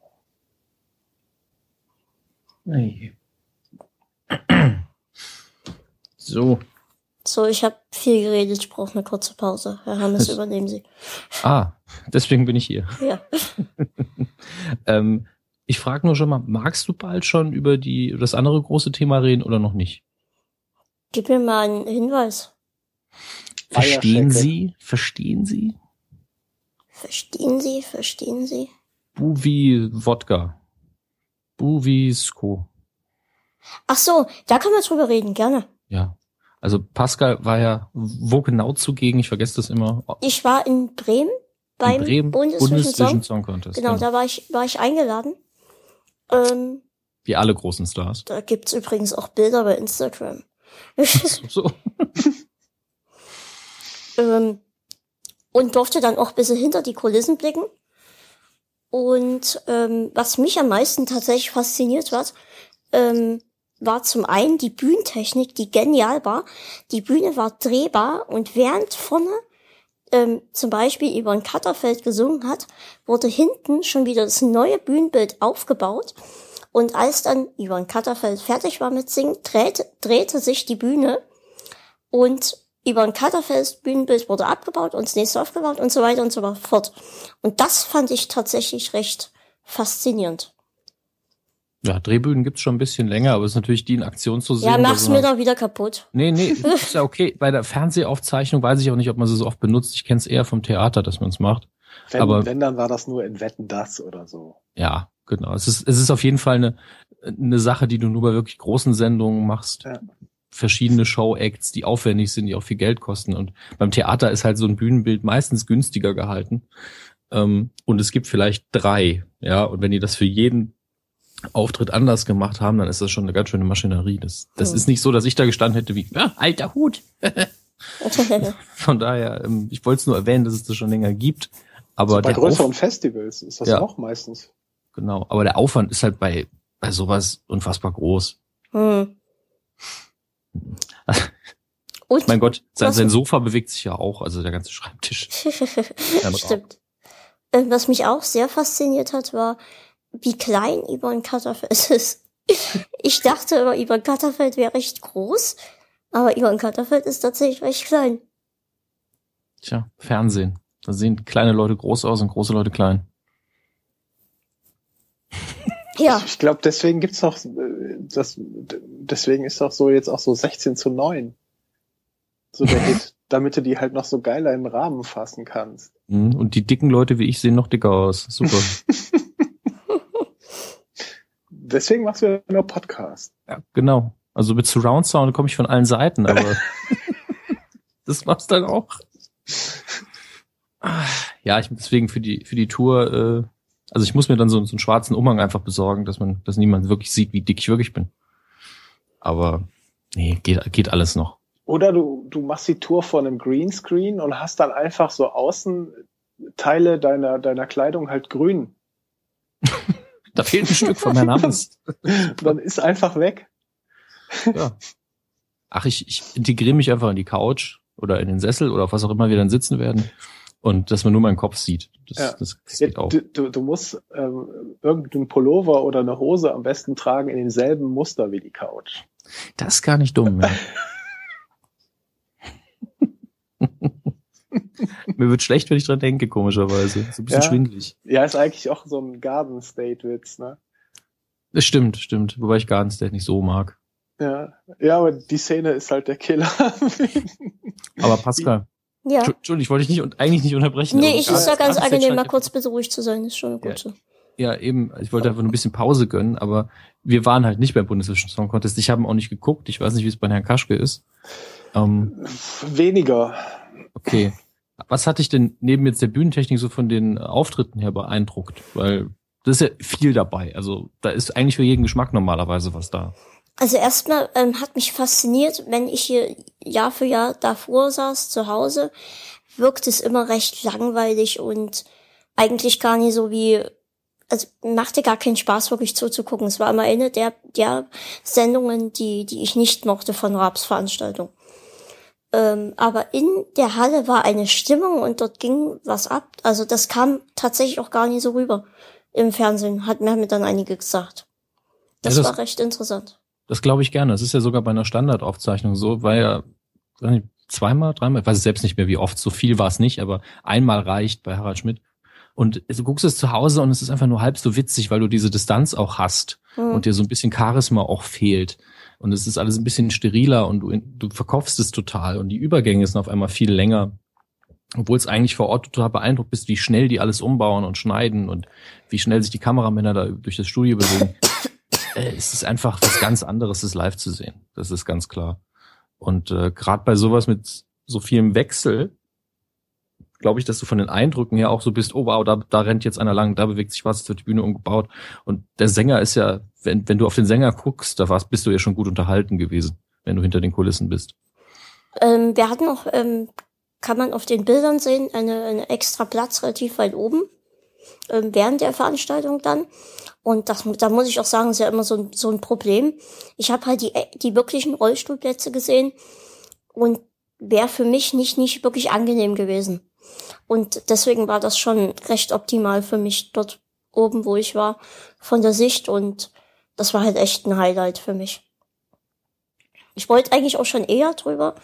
Nee. So. So, ich habe viel geredet, ich brauche eine kurze Pause. Herr Hammes, das, übernehmen Sie. Ah, deswegen bin ich hier. Ja. ähm, ich frage nur schon mal, magst du bald schon über die über das andere große Thema reden oder noch nicht? Gib mir mal einen Hinweis. Verstehen Sie? Verstehen Sie? Verstehen Sie? Verstehen Sie? Buvi Wodka. Buvisko. Ach so, da kann man drüber reden, gerne. Ja. Also Pascal war ja wo genau zugegen? Ich vergesse das immer. Ich war in Bremen beim in Bremen, Bundesvision Song. Song Contest. Genau, genau, da war ich war ich eingeladen. Ähm, Wie alle großen Stars. Da gibt's übrigens auch Bilder bei Instagram. so. ähm, und durfte dann auch ein bisschen hinter die Kulissen blicken. Und ähm, was mich am meisten tatsächlich fasziniert hat, ähm, war zum einen die Bühnentechnik, die genial war. Die Bühne war drehbar und während vorne ähm, zum Beispiel über ein Cutterfeld gesungen hat, wurde hinten schon wieder das neue Bühnenbild aufgebaut. Und als dann Ivan Cutterfeld fertig war mit Singen, drehte, drehte sich die Bühne und Ivan Cutterfelds Bühnenbild wurde abgebaut und das nächste aufgebaut und so weiter und so fort. Und das fand ich tatsächlich recht faszinierend. Ja, Drehbühnen gibt's schon ein bisschen länger, aber es ist natürlich die in Aktion zu sehen. Ja, mach's mir doch wieder kaputt. Nee, nee, ist ja okay. Bei der Fernsehaufzeichnung weiß ich auch nicht, ob man sie so oft benutzt. Ich kenne es eher vom Theater, dass man es macht. Wenn, aber wenn, dann war das nur in Wetten das oder so. Ja, genau. Es ist, es ist auf jeden Fall eine, eine Sache, die du nur bei wirklich großen Sendungen machst. Ja. Verschiedene Show-Acts, die aufwendig sind, die auch viel Geld kosten. Und beim Theater ist halt so ein Bühnenbild meistens günstiger gehalten. Ähm, und es gibt vielleicht drei, ja. Und wenn die das für jeden Auftritt anders gemacht haben, dann ist das schon eine ganz schöne Maschinerie. Das, das hm. ist nicht so, dass ich da gestanden hätte wie, ja, alter Hut. Von daher, ähm, ich wollte es nur erwähnen, dass es das schon länger gibt. Aber also bei größeren Auf Festivals ist das ja, auch meistens. Genau, aber der Aufwand ist halt bei, bei sowas unfassbar groß. Hm. Und? Mein Gott, sein, sein Sofa bewegt sich ja auch, also der ganze Schreibtisch. Stimmt. Äh, was mich auch sehr fasziniert hat, war, wie klein Ivan Katterfeld ist. Ich dachte immer, Ivan Katterfeld wäre recht groß, aber Ivan Katterfeld ist tatsächlich recht klein. Tja, Fernsehen. Da sehen kleine Leute groß aus und große Leute klein. Ja. Ich glaube, deswegen gibt's doch, das, deswegen ist doch so jetzt auch so 16 zu 9. So, damit, damit du die halt noch so geiler im Rahmen fassen kannst. Mhm, und die dicken Leute wie ich sehen noch dicker aus. Super. deswegen machst du ja nur Podcast. Ja, genau. Also mit Surround Sound komme ich von allen Seiten, aber das machst dann auch. Ja, ich deswegen für die für die Tour. Also ich muss mir dann so, so einen schwarzen Umhang einfach besorgen, dass man, dass niemand wirklich sieht, wie dick ich wirklich bin. Aber nee, geht geht alles noch. Oder du du machst die Tour vor einem Greenscreen und hast dann einfach so Außenteile deiner deiner Kleidung halt grün. Da fehlt ein Stück von meinem Namen. Dann ist einfach weg. Ja. Ach, ich, ich integriere mich einfach in die Couch oder in den Sessel oder auf was auch immer wir dann sitzen werden. Und dass man nur meinen Kopf sieht. Das, ja. das, das geht auch. Du, du musst ähm, irgendeinen Pullover oder eine Hose am besten tragen in demselben Muster wie die Couch. Das ist gar nicht dumm. Ja. Mir wird schlecht, wenn ich dran denke, komischerweise. So ein bisschen ja. schwindlig. Ja, ist eigentlich auch so ein Garden State Witz, ne? Das stimmt, stimmt. Wobei ich Garden State nicht so mag. Ja, ja, aber die Szene ist halt der Killer. aber Pascal. Ja. Entschuldigung, ich wollte dich nicht und eigentlich nicht unterbrechen. Nee, ich ist ja ganz angenehm, mal kurz bitte ruhig zu sein, ist schon gut so. Ja, eben, ich wollte einfach nur ein bisschen Pause gönnen, aber wir waren halt nicht beim Bundesvision Song Contest. Ich habe auch nicht geguckt. Ich weiß nicht, wie es bei Herrn Kaschke ist. Ähm, Weniger. Okay. Was hat dich denn neben jetzt der Bühnentechnik so von den Auftritten her beeindruckt? Weil das ist ja viel dabei. Also da ist eigentlich für jeden Geschmack normalerweise was da. Also erstmal ähm, hat mich fasziniert, wenn ich hier Jahr für Jahr davor saß, zu Hause, wirkt es immer recht langweilig und eigentlich gar nicht so wie, also machte gar keinen Spaß, wirklich zuzugucken. Es war immer eine der, der Sendungen, die, die ich nicht mochte von Raps Veranstaltung. Ähm, aber in der Halle war eine Stimmung und dort ging was ab. Also das kam tatsächlich auch gar nicht so rüber im Fernsehen, hat mir dann einige gesagt. Das, das war recht interessant. Das glaube ich gerne. Das ist ja sogar bei einer Standardaufzeichnung so, weil ja zweimal, dreimal, ich weiß selbst nicht mehr, wie oft, so viel war es nicht, aber einmal reicht bei Harald Schmidt. Und du guckst es zu Hause und es ist einfach nur halb so witzig, weil du diese Distanz auch hast mhm. und dir so ein bisschen Charisma auch fehlt. Und es ist alles ein bisschen steriler und du, du verkaufst es total und die Übergänge sind auf einmal viel länger. Obwohl es eigentlich vor Ort total beeindruckt bist, wie schnell die alles umbauen und schneiden und wie schnell sich die Kameramänner da durch das Studio bewegen. Äh, es ist einfach was ganz anderes, das live zu sehen. Das ist ganz klar. Und äh, gerade bei sowas mit so vielem Wechsel, glaube ich, dass du von den Eindrücken her auch so bist, oh wow, da, da rennt jetzt einer lang, da bewegt sich was, wird die Bühne umgebaut. Und der Sänger ist ja, wenn, wenn du auf den Sänger guckst, da warst, bist du ja schon gut unterhalten gewesen, wenn du hinter den Kulissen bist. Ähm, wir hatten noch, ähm, kann man auf den Bildern sehen, eine, eine extra Platz relativ weit oben, ähm, während der Veranstaltung dann. Und das, da muss ich auch sagen, ist ja immer so ein, so ein Problem. Ich habe halt die, die wirklichen Rollstuhlplätze gesehen und wäre für mich nicht, nicht wirklich angenehm gewesen. Und deswegen war das schon recht optimal für mich dort oben, wo ich war, von der Sicht. Und das war halt echt ein Highlight für mich. Ich wollte eigentlich auch schon eher drüber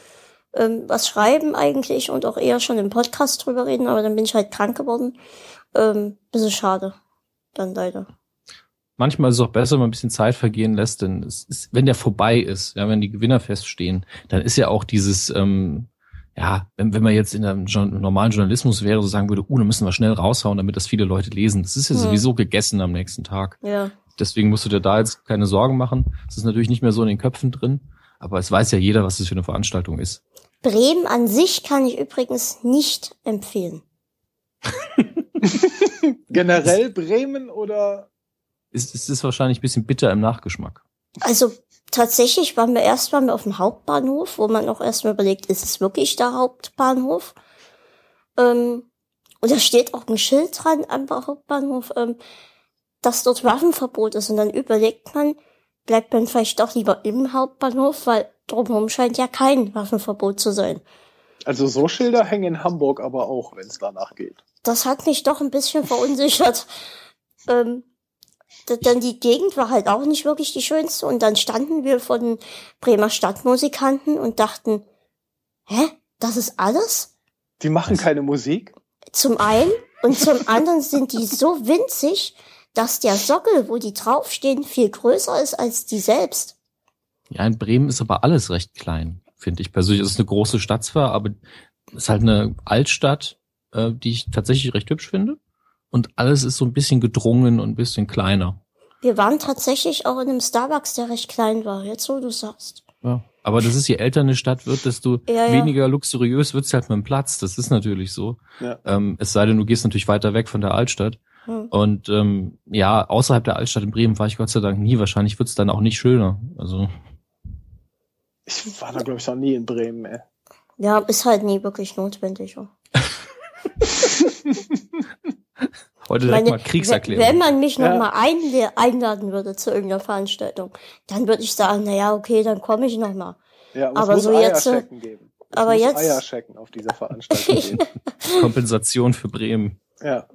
ähm, was schreiben eigentlich und auch eher schon im Podcast drüber reden, aber dann bin ich halt krank geworden. Ähm, bisschen schade. Dann leider. Manchmal ist es auch besser, wenn man ein bisschen Zeit vergehen lässt, denn es ist, wenn der vorbei ist, ja, wenn die Gewinner feststehen, dann ist ja auch dieses, ähm, ja, wenn, wenn man jetzt in einem normalen Journalismus wäre, so sagen würde, uh, dann müssen wir schnell raushauen, damit das viele Leute lesen. Das ist ja hm. sowieso gegessen am nächsten Tag. Ja. Deswegen musst du dir da jetzt keine Sorgen machen. Es ist natürlich nicht mehr so in den Köpfen drin, aber es weiß ja jeder, was das für eine Veranstaltung ist. Bremen an sich kann ich übrigens nicht empfehlen. Generell Bremen oder? Ist, ist es wahrscheinlich ein bisschen bitter im Nachgeschmack. Also tatsächlich waren wir erst waren wir auf dem Hauptbahnhof, wo man auch erstmal überlegt, ist es wirklich der Hauptbahnhof? Ähm, und da steht auch ein Schild dran am Hauptbahnhof, ähm, dass dort Waffenverbot ist. Und dann überlegt man, bleibt man vielleicht doch lieber im Hauptbahnhof, weil drumherum scheint ja kein Waffenverbot zu sein. Also so Schilder hängen in Hamburg aber auch, wenn es danach geht. Das hat mich doch ein bisschen verunsichert. ähm, denn die Gegend war halt auch nicht wirklich die schönste und dann standen wir vor den Bremer Stadtmusikanten und dachten, hä, das ist alles? Die machen keine Musik? Zum einen und zum anderen sind die so winzig, dass der Sockel, wo die draufstehen, viel größer ist als die selbst. Ja, in Bremen ist aber alles recht klein, finde ich persönlich. Es ist eine große Stadt zwar, aber es ist halt eine Altstadt, äh, die ich tatsächlich recht hübsch finde und alles ist so ein bisschen gedrungen und ein bisschen kleiner. Wir waren tatsächlich auch in einem Starbucks, der recht klein war, jetzt wo du sagst. Ja, aber das ist, je älter eine Stadt wird, desto ja, ja. weniger luxuriös wird's halt mit dem Platz. Das ist natürlich so. Ja. Ähm, es sei denn, du gehst natürlich weiter weg von der Altstadt. Hm. Und ähm, ja, außerhalb der Altstadt in Bremen war ich Gott sei Dank nie. Wahrscheinlich wird's dann auch nicht schöner. Also. Ich war da, glaube ich, noch nie in Bremen, ey. Ja, ist halt nie wirklich notwendig. Heute direkt Meine, mal Kriegserklärung. Wenn man mich ja. noch mal einladen würde zu irgendeiner Veranstaltung, dann würde ich sagen, na ja, okay, dann komme ich noch mal. Ja, aber so jetzt geben. Es aber muss jetzt Eierschecken auf dieser Veranstaltung Kompensation für Bremen. Ja.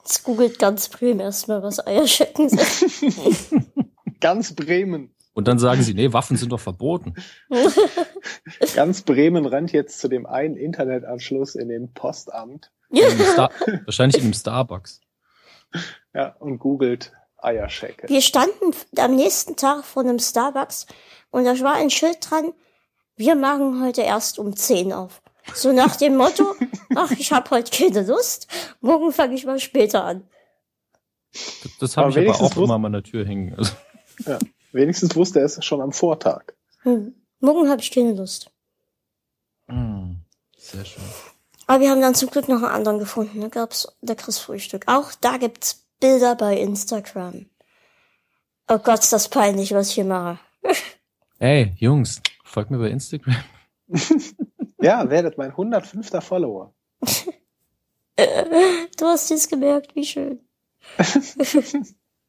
Jetzt googelt ganz Bremen erstmal, was Eierschecken sind. ganz Bremen. Und dann sagen sie, nee, Waffen sind doch verboten. Ganz Bremen rennt jetzt zu dem einen Internetanschluss in dem Postamt. In Star wahrscheinlich in einem Starbucks. Ja, und googelt Eierschecke. Wir standen am nächsten Tag vor einem Starbucks und da war ein Schild dran, wir machen heute erst um 10 auf. So nach dem Motto, ach, ich habe heute keine Lust, morgen fange ich mal später an. Das, das habe ich aber auch immer an meiner Tür hängen. Also. Ja. Wenigstens wusste er es schon am Vortag. Hm. Morgen habe ich keine Lust. Hm. Sehr schön. Aber wir haben dann zum Glück noch einen anderen gefunden. Da gab's leckeres Frühstück. Auch da gibt's Bilder bei Instagram. Oh Gott, ist das peinlich, was ich hier mache. Ey, Jungs, folgt mir bei Instagram. ja, werdet mein 105. Follower. du hast es gemerkt, wie schön.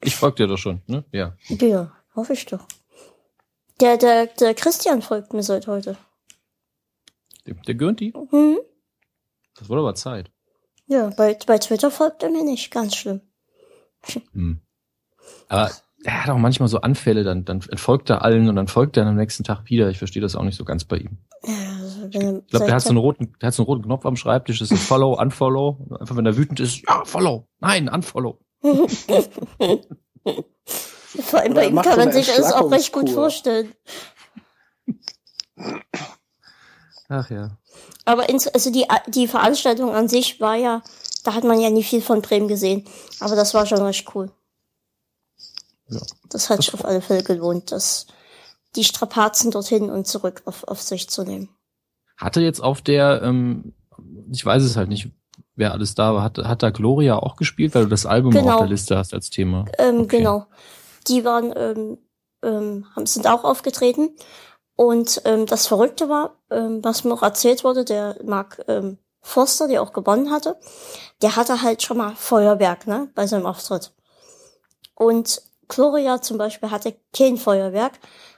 ich folge dir doch schon, ne? Ja. Ja, hoffe ich doch. Der, der, der Christian folgt mir seit heute. Der, der Gönti? Mhm. Das wurde aber Zeit. Ja, bei, bei Twitter folgt er mir nicht. Ganz schlimm. Hm. Aber er hat auch manchmal so Anfälle, dann, dann entfolgt er allen und dann folgt er am nächsten Tag wieder. Ich verstehe das auch nicht so ganz bei ihm. Ja, also ich glaube, der hat so einen roten, der hat so einen roten Knopf am Schreibtisch, das ist Follow, Unfollow. Einfach wenn er wütend ist, ja, Follow. Nein, Unfollow. Vor allem bei ihm kann man sich das auch recht gut vorstellen. Ach ja. Aber ins, also die, die Veranstaltung an sich war ja, da hat man ja nie viel von Bremen gesehen. Aber das war schon recht cool. Ja. Das hat sich auf alle Fälle gelohnt, das, die Strapazen dorthin und zurück auf, auf sich zu nehmen. Hatte jetzt auf der, ähm, ich weiß es halt nicht, wer alles da war, hat, hat da Gloria auch gespielt, weil du das Album genau. auf der Liste hast als Thema? Ähm, okay. Genau. Die waren, ähm, ähm, sind auch aufgetreten. Und ähm, das Verrückte war, ähm, was mir auch erzählt wurde, der Mark ähm, Forster, der auch gewonnen hatte, der hatte halt schon mal Feuerwerk, ne, bei seinem Auftritt. Und Gloria zum Beispiel hatte kein Feuerwerk.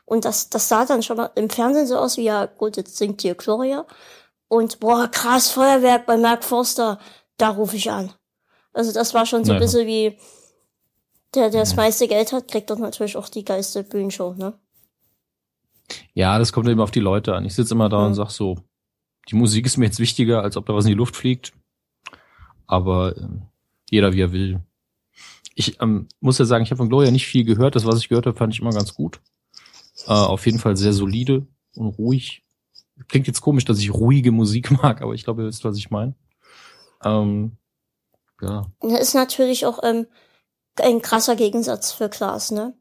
Und das, das sah dann schon mal im Fernsehen so aus wie, ja, gut, jetzt singt hier Gloria. Und boah, krass, Feuerwerk bei Mark Forster, da rufe ich an. Also das war schon so ein bisschen wie, der, der das meiste Geld hat, kriegt doch natürlich auch die geilste Bühnenshow, ne? Ja, das kommt eben auf die Leute an. Ich sitze immer da mhm. und sag so, die Musik ist mir jetzt wichtiger, als ob da was in die Luft fliegt. Aber äh, jeder wie er will. Ich ähm, muss ja sagen, ich habe von Gloria nicht viel gehört. Das, was ich gehört habe, fand ich immer ganz gut. Äh, auf jeden Fall sehr solide und ruhig. Klingt jetzt komisch, dass ich ruhige Musik mag, aber ich glaube, ihr wisst, was ich meine. Ähm, ja. Das ist natürlich auch ähm, ein krasser Gegensatz für Klaas, ne?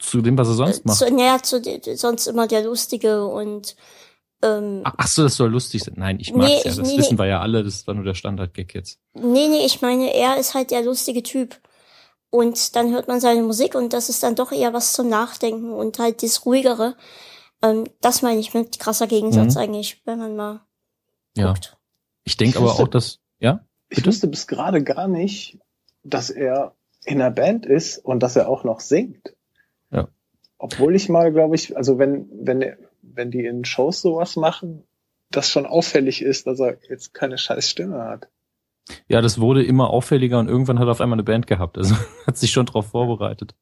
Zu dem, was er sonst macht. Zu, naja, zu sonst immer der Lustige und ähm, Ach so, das soll lustig sein. Nein, ich mag's nee, ja. Das nee, wissen wir ja alle. Das war nur der Standard-Gag jetzt. Nee, nee, ich meine, er ist halt der lustige Typ. Und dann hört man seine Musik und das ist dann doch eher was zum Nachdenken und halt das Ruhigere. Ähm, das meine ich mit krasser Gegensatz mhm. eigentlich, wenn man mal ja. guckt. Ich denke aber auch, dass, ja? Bitte? Ich wusste bis gerade gar nicht, dass er in der Band ist und dass er auch noch singt. Ja. Obwohl ich mal, glaube ich, also wenn, wenn, wenn die in Shows sowas machen, das schon auffällig ist, dass er jetzt keine scheiß Stimme hat. Ja, das wurde immer auffälliger und irgendwann hat er auf einmal eine Band gehabt. Also hat sich schon darauf vorbereitet.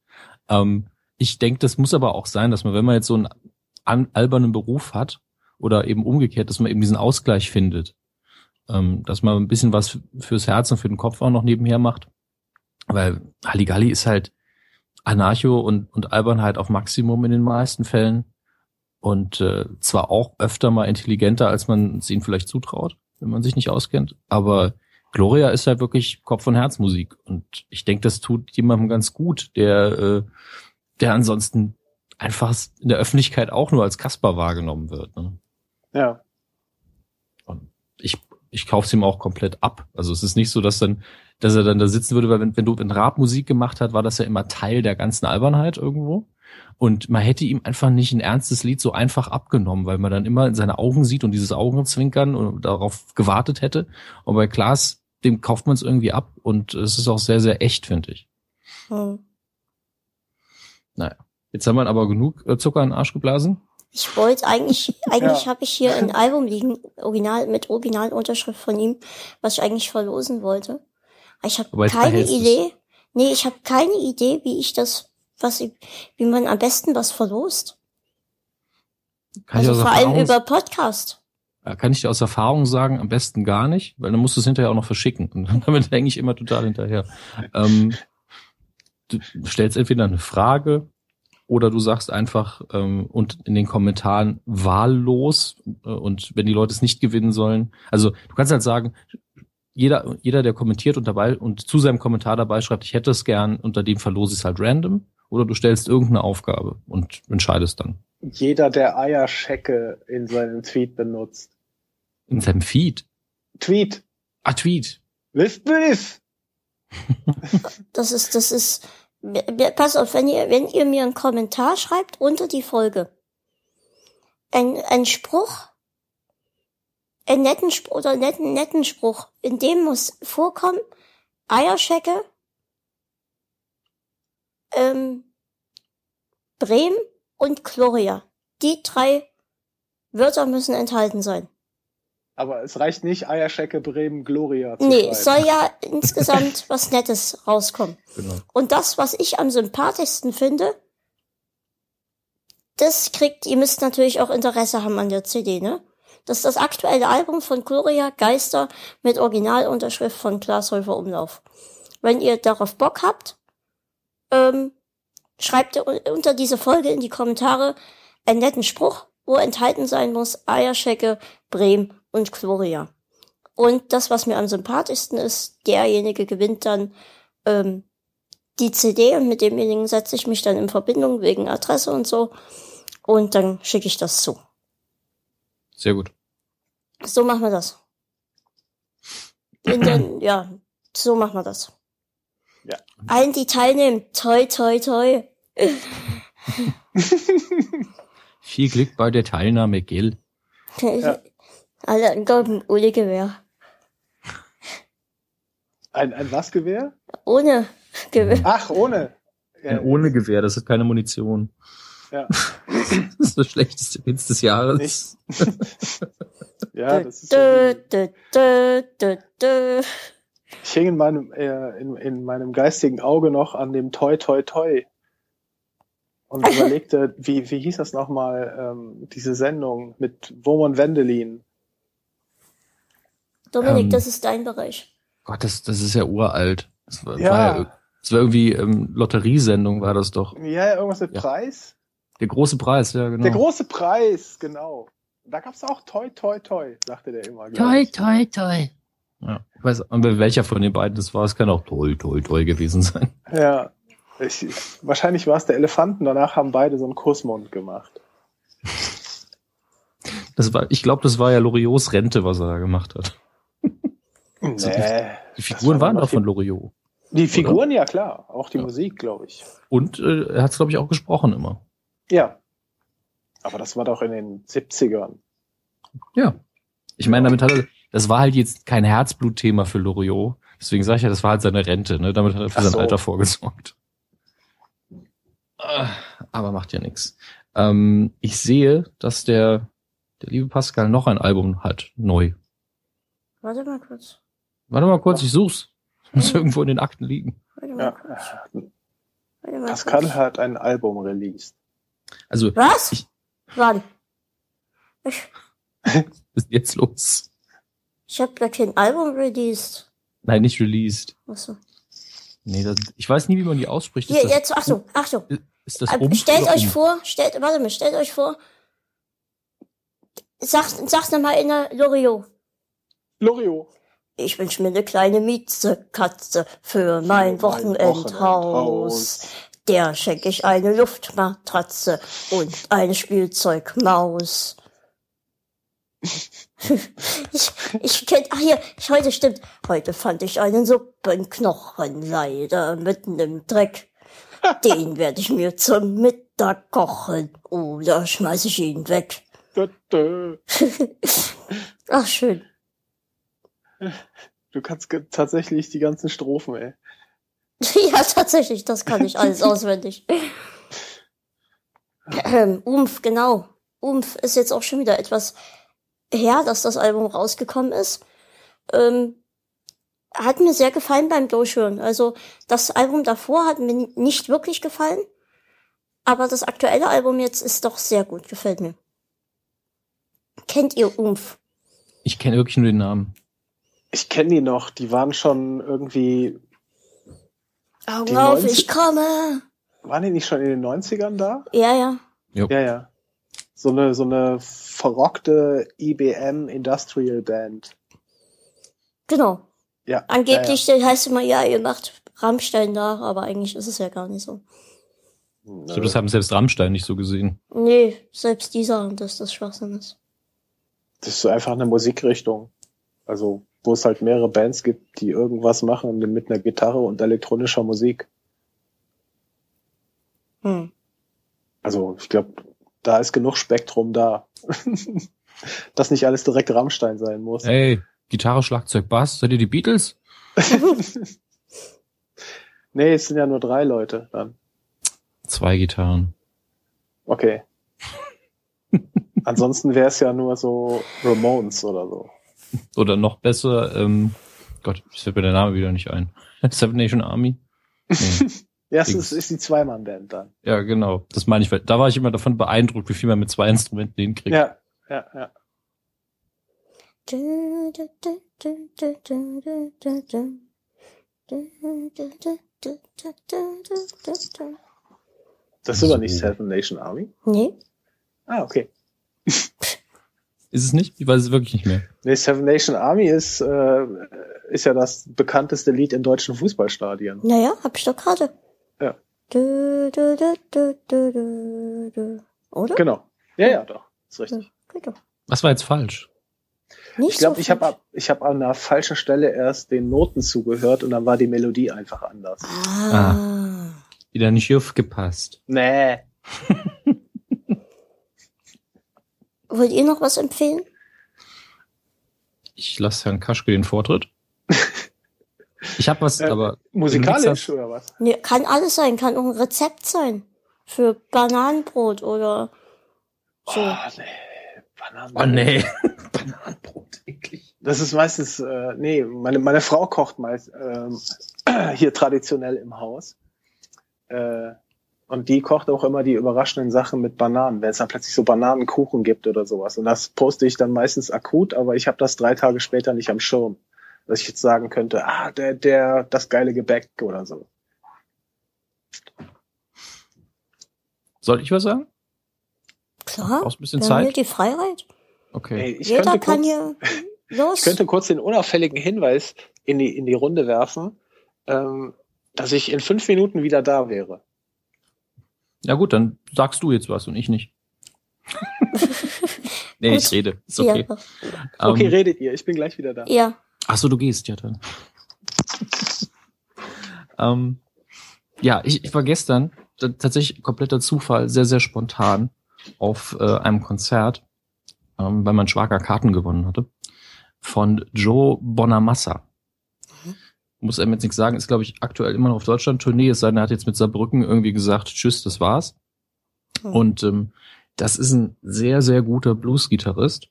Ähm, ich denke, das muss aber auch sein, dass man, wenn man jetzt so einen an, albernen Beruf hat oder eben umgekehrt, dass man eben diesen Ausgleich findet. Ähm, dass man ein bisschen was fürs Herz und für den Kopf auch noch nebenher macht. Weil Halligalli ist halt Anarcho und, und Albernheit auf Maximum in den meisten Fällen. Und äh, zwar auch öfter mal intelligenter, als man es ihnen vielleicht zutraut, wenn man sich nicht auskennt. Aber Gloria ist halt wirklich Kopf- und Herzmusik. Und ich denke, das tut jemandem ganz gut, der, äh, der ansonsten einfach in der Öffentlichkeit auch nur als Kasper wahrgenommen wird. Ne? Ja. Und ich, ich kaufe es ihm auch komplett ab. Also es ist nicht so, dass dann, dass er dann da sitzen würde, weil wenn, wenn du wenn Rap Musik gemacht hat, war das ja immer Teil der ganzen Albernheit irgendwo. Und man hätte ihm einfach nicht ein ernstes Lied so einfach abgenommen, weil man dann immer in seine Augen sieht und dieses Augenzwinkern und darauf gewartet hätte. Und bei Klaas, dem kauft man es irgendwie ab und es ist auch sehr, sehr echt, finde ich. Hm. Naja. Jetzt haben wir aber genug äh, Zucker in den Arsch geblasen. Ich wollte eigentlich, eigentlich ja. habe ich hier ein Album liegen, original, mit Originalunterschrift von ihm, was ich eigentlich verlosen wollte. Ich habe keine Idee. Nee, ich habe keine Idee, wie ich das was, wie man am besten was verlost. Kann also vor allem über Podcast. Kann ich dir aus Erfahrung sagen, am besten gar nicht, weil dann musst du es hinterher auch noch verschicken. Und damit hänge ich immer total hinterher. Ähm, du stellst entweder eine Frage oder du sagst einfach ähm, und in den Kommentaren wahllos äh, und wenn die Leute es nicht gewinnen sollen, also du kannst halt sagen, jeder, jeder, der kommentiert und dabei und zu seinem Kommentar dabei schreibt, ich hätte es gern, unter dem verlose ich es halt random oder du stellst irgendeine Aufgabe und entscheidest dann. Jeder, der Eierschecke in seinem Tweet benutzt. In seinem Feed? Tweet. Ah, Tweet. Lift, lift. das ist, das ist, pass auf, wenn ihr, wenn ihr mir einen Kommentar schreibt unter die Folge, ein, ein Spruch, einen netten Spruch oder einen netten, netten Spruch, in dem muss vorkommen, Eierschecke, ähm, Bremen und Gloria. Die drei Wörter müssen enthalten sein. Aber es reicht nicht Eierschecke, Bremen, Gloria zu Nee, es soll ja insgesamt was Nettes rauskommen. Genau. Und das, was ich am sympathischsten finde, das kriegt, ihr müsst natürlich auch Interesse haben an der CD, ne? Das ist das aktuelle Album von Gloria Geister mit Originalunterschrift von Glashäufer Umlauf. Wenn ihr darauf Bock habt, ähm, schreibt unter diese Folge in die Kommentare einen netten Spruch, wo enthalten sein muss Eierschecke, Bremen und Gloria. Und das, was mir am sympathischsten ist, derjenige gewinnt dann ähm, die CD und mit demjenigen setze ich mich dann in Verbindung wegen Adresse und so. Und dann schicke ich das zu. Sehr gut. So machen wir das. Den, ja, so machen wir das. Ja. Allen, die teilnehmen, toi, toi, toi. Viel Glück bei der Teilnahme, Gil. Ja. Alle Angaben ohne Gewehr. Ein, ein was Gewehr? Ohne Gewehr. Ach, ohne. Ja, ohne Gewehr, das hat keine Munition. Ja. Das ist das schlechteste Witz des Jahres. ja, das ist dö, dö, dö, dö, dö. Ich hing in meinem, äh, in, in meinem geistigen Auge noch an dem Toi Toi Toi und überlegte, wie, wie hieß das nochmal, ähm, diese Sendung mit Wurm Wendelin. Dominik, Ähm. das ist dein Bereich. Gott, das, das ist ja uralt. Das war, Ja. War ja, das war irgendwie ähm, Lotteriesendung, war das doch. Ja, irgendwas mit Ja. Preis? Der große Preis, ja, genau. Der große Preis, genau. Da gab's auch Toi Toi Toi, sagte der immer. toi, toi, toi. Ja, ich weiß, aber welcher von den beiden das war, es kann auch toi, toi, toi gewesen sein. Ja. Ich, wahrscheinlich war es der Elefanten, danach haben beide so einen Kussmund gemacht. Das war, ich glaube, das war ja Loriots Rente, was er da gemacht hat. Nee. Die Figuren war waren doch von Loriot. Die Figuren, ja klar. Auch die Ja. Musik, glaube ich. Und äh, er hat es, glaube ich, auch gesprochen immer. Ja. Aber das war doch in den 70ern. Ja. Ich meine, damit hat er, das war halt jetzt kein Herzblutthema für Loriot. Deswegen sage ich ja, das war halt seine Rente, ne? Damit hat er für Ach sein so. Alter vorgesorgt. Ah, Aber macht ja nichts. Ähm, ich sehe, dass der, der liebe Pascal noch ein Album hat, neu. Warte mal kurz. Warte mal kurz, ich such's. Muss irgendwo in den Akten liegen. Warte mal Ja. kurz. Warte mal Pascal kurz. hat ein Album released. Also, Was? Ich- Wann? Ich, was ist jetzt los? ich habe gar kein Album released. Nein, nicht released. Achso. Nee, das, ich weiß nie, wie man die ausspricht. Hier, das, jetzt, Achtung, Achtung. Ist das um stellt euch um? vor, stellt, warte mal, stellt euch vor. Sagt, sag's nochmal in der Loriot. Lorio. Ich wünsch mir eine kleine Mietzekatze für mein mein Wochenendhaus. Wochenendhaus. Der schenke ich eine Luftmatratze und eine Spielzeugmaus. ich, ich kenn, ach hier, ich, heute stimmt. Heute fand ich einen Suppenknochen leider mitten im Dreck. Den werde ich mir zum Mittag kochen oder schmeiß ich ihn weg. Ach, schön. Du kannst tatsächlich die ganzen Strophen, ey. Ja, tatsächlich, das kann ich alles auswendig. Ähm, Umf, genau. Umf ist jetzt auch schon wieder etwas her, dass das Album rausgekommen ist. Ähm, hat mir sehr gefallen beim Durchhören. Also das Album davor hat mir nicht wirklich gefallen, aber das aktuelle Album jetzt ist doch sehr gut, gefällt mir. Kennt ihr Umf? Ich kenne wirklich nur den Namen. Ich kenne die noch, die waren schon irgendwie, Augen auf, 90 ich komme. waren die nicht schon in den 90ern da? Ja, ja. Ja, ja. So eine, so eine verrockte IBM Industrial Band. Genau. Ja. Angeblich heißt immer, ja, ihr macht Rammstein nach, aber eigentlich ist es ja gar nicht so. Ja, Ich ja. glaube, das haben selbst Rammstein nicht so gesehen. Nee, selbst die sagen, dass das Schwachsinn ist. Das ist so einfach eine Musikrichtung. Also, wo es halt mehrere Bands gibt, die irgendwas machen mit einer Gitarre und elektronischer Musik. Hm. Also ich glaube, da ist genug Spektrum da. Dass nicht alles direkt Rammstein sein muss. Ey, Gitarre, Schlagzeug, Bass, seid ihr die Beatles? nee, es sind ja nur drei Leute dann. Zwei Gitarren. Okay. Ansonsten wäre es ja nur so Ramones oder so. Oder noch besser, ähm, Gott, ich fällt mir der Name wieder nicht ein. Seven Nation Army? Nee. ja, es ist, ist die Zweimann-Band dann. Ja, genau. Das meine ich. Da war ich immer davon beeindruckt, wie viel man mit zwei Instrumenten hinkriegt. Ja, ja, ja. Das ist aber nicht Seven Nation Army? Nee. Ah, okay. Ist es nicht? Ich weiß es wirklich nicht mehr. Nee, Seven Nation Army ist, äh, ist ja das bekannteste Lied in deutschen Fußballstadien. naja, hab ich doch gerade. Ja. Du, du, du, du, du, du, du. Oder? Genau. Ja, ja, doch. Ist richtig. Ja, doch. Was war jetzt falsch? Nicht Ich glaube, so ich habe ich hab an einer falschen Stelle erst den Noten zugehört und dann war die Melodie einfach anders. Ah. Wieder nicht aufgepasst. Nee. Wollt ihr noch was empfehlen? Ich lasse Herrn Kaschke den Vortritt. Ich habe was, Äh, aber Musikalisch oder was? Nee, kann alles sein, kann auch ein Rezept sein. Für Bananenbrot oder so. Oh, nee. Bananen. oh nee, Bananenbrot, eklig. Das ist meistens, äh, nee, meine, meine Frau kocht meist ähm, hier traditionell im Haus. Äh, und die kocht auch immer die überraschenden Sachen mit Bananen, wenn es dann plötzlich so Bananenkuchen gibt oder sowas. Und das poste ich dann meistens akut, aber ich habe das drei Tage später nicht am Schirm. Dass ich jetzt sagen könnte, ah, der, der, das geile Gebäck oder so. Soll ich was sagen? Klar. Brauchst ein bisschen Zeit? die Freiheit. Okay. Ey, ich Jeder könnte kann kurz, hier los. Ich könnte kurz den unauffälligen Hinweis in die, in die Runde werfen, ähm, dass ich in fünf Minuten wieder da wäre. Ja gut, dann sagst du jetzt was und ich nicht. nee, Gut. ich rede. Ist okay. Ja. Okay, Ähm, redet ihr, ich bin gleich wieder da. ja. Ach so, du gehst ja dann. ähm, ja, ich, ich war gestern tatsächlich kompletter Zufall, sehr, sehr spontan auf äh, einem Konzert, ähm, weil mein Schwager Karten gewonnen hatte, von Joe Bonamassa. Muss er jetzt nichts sagen, ist, glaube ich, aktuell immer noch auf Deutschland-Tournee, es sei denn, er hat jetzt mit Saarbrücken irgendwie gesagt, tschüss, das war's. Mhm. Und ähm, das ist ein sehr, sehr guter Blues-Gitarrist.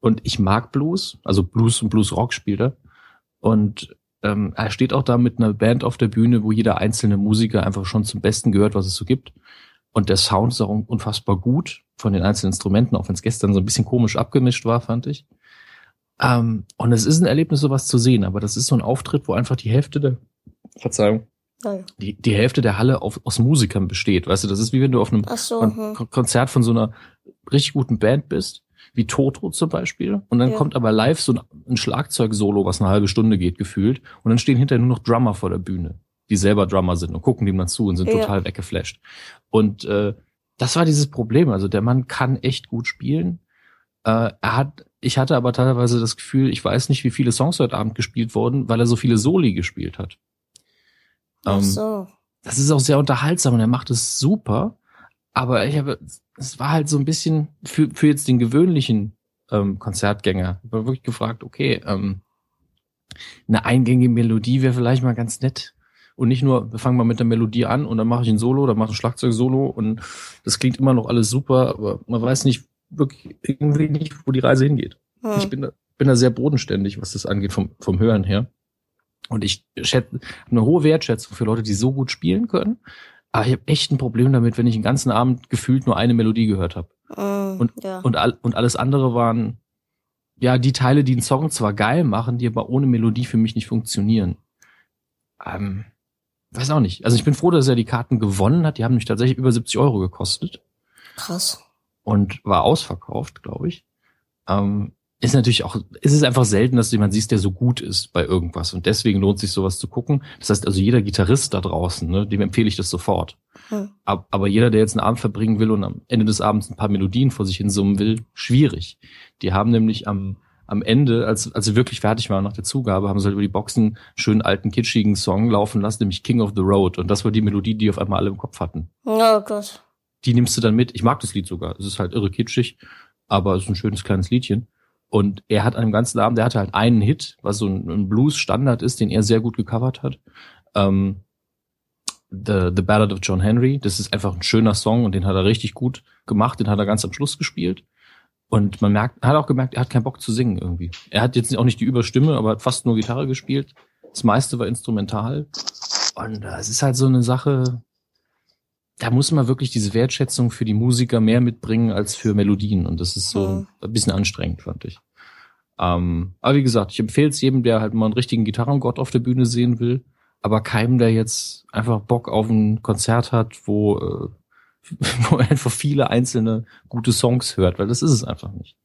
Und ich mag Blues, also Blues und Blues-Rock spielt er. Und ähm, er steht auch da mit einer Band auf der Bühne, wo jeder einzelne Musiker einfach schon zum Besten gehört, was es so gibt. Und der Sound ist auch unfassbar gut von den einzelnen Instrumenten, auch wenn es gestern so ein bisschen komisch abgemischt war, fand ich. Ähm, und es ist ein Erlebnis, sowas zu sehen, aber das ist so ein Auftritt, wo einfach die Hälfte der, Verzeihung, Ja, ja. die, die Hälfte der Halle auf, aus Musikern besteht. Weißt du, das ist wie wenn du auf einem so. Kon hm. Kon Konzert von so einer richtig guten Band bist, wie Toto zum Beispiel, und dann Ja. kommt aber live so ein, ein Schlagzeug-Solo, was eine halbe Stunde geht, gefühlt, und dann stehen hinterher nur noch Drummer vor der Bühne, die selber Drummer sind und gucken dem dann zu und sind Ja. total weggeflasht. Und äh, das war dieses Problem. Also der Mann kann echt gut spielen. Äh, er hat, ich hatte aber teilweise das Gefühl, ich weiß nicht, wie viele Songs heute Abend gespielt wurden, weil er so viele Soli gespielt hat. Ach Ähm, so. das ist auch sehr unterhaltsam und er macht es super. Aber ich habe, es war halt so ein bisschen für, für jetzt den gewöhnlichen ähm, Konzertgänger. Ich war wirklich gefragt, okay, ähm, eine eingängige Melodie wäre vielleicht mal ganz nett. Und nicht nur, wir fangen mal mit der Melodie an und dann mache ich ein Solo, dann mache ich ein Schlagzeug-Solo und das klingt immer noch alles super, aber man weiß nicht wirklich irgendwie nicht, wo die Reise hingeht. Hm. Ich bin da, bin da sehr bodenständig, was das angeht, vom, vom Hören her. Und ich schätze eine hohe Wertschätzung für Leute, die so gut spielen können. Aber ich habe echt ein Problem damit, wenn ich den ganzen Abend gefühlt nur eine Melodie gehört habe. Hm, Und, ja. und, all, und alles andere waren ja die Teile, die einen Song zwar geil machen, die aber ohne Melodie für mich nicht funktionieren. Ähm, weiß auch nicht. Also ich bin froh, dass er die Karten gewonnen hat. Die haben mich tatsächlich über 70 Euro gekostet Krass. Und war ausverkauft, glaube ich. Ähm, ist natürlich auch, ist es einfach selten, dass du jemanden siehst, der so gut ist bei irgendwas. Und deswegen lohnt sich sowas zu gucken. Das heißt also, jeder Gitarrist da draußen, ne, dem empfehle ich das sofort. Hm. Ab, aber jeder, der jetzt einen Abend verbringen will und am Ende des Abends ein paar Melodien vor sich hin summen will, schwierig. Die haben nämlich am, am Ende, als, als sie wirklich fertig waren nach der Zugabe, haben sie halt über die Boxen einen schönen alten, kitschigen Song laufen lassen, nämlich King of the Road. Und das war die Melodie, die auf einmal alle im Kopf hatten. Oh Gott. Die nimmst du dann mit. Ich mag das Lied sogar. Es ist halt irre kitschig, aber es ist ein schönes kleines Liedchen. Und er hat an dem ganzen Abend, der hatte halt einen Hit, was so ein, ein Blues-Standard ist, den er sehr gut gecovert hat. Ähm, The, The Ballad of John Henry. Das ist einfach ein schöner Song und den hat er richtig gut gemacht. Den hat er ganz am Schluss gespielt. Und man merkt, hat auch gemerkt, er hat keinen Bock zu singen irgendwie. Er hat jetzt auch nicht die Überstimme, aber hat fast nur Gitarre gespielt. Das meiste war instrumental. Und äh, es ist halt so eine Sache, da muss man wirklich diese Wertschätzung für die Musiker mehr mitbringen als für Melodien. Und das ist so Mhm. ein bisschen anstrengend, fand ich. Ähm, aber wie gesagt, ich empfehle es jedem, der halt mal einen richtigen Gitarrengott auf der Bühne sehen will, aber keinem, der jetzt einfach Bock auf ein Konzert hat, wo, äh, wo er einfach viele einzelne gute Songs hört, weil das ist es einfach nicht.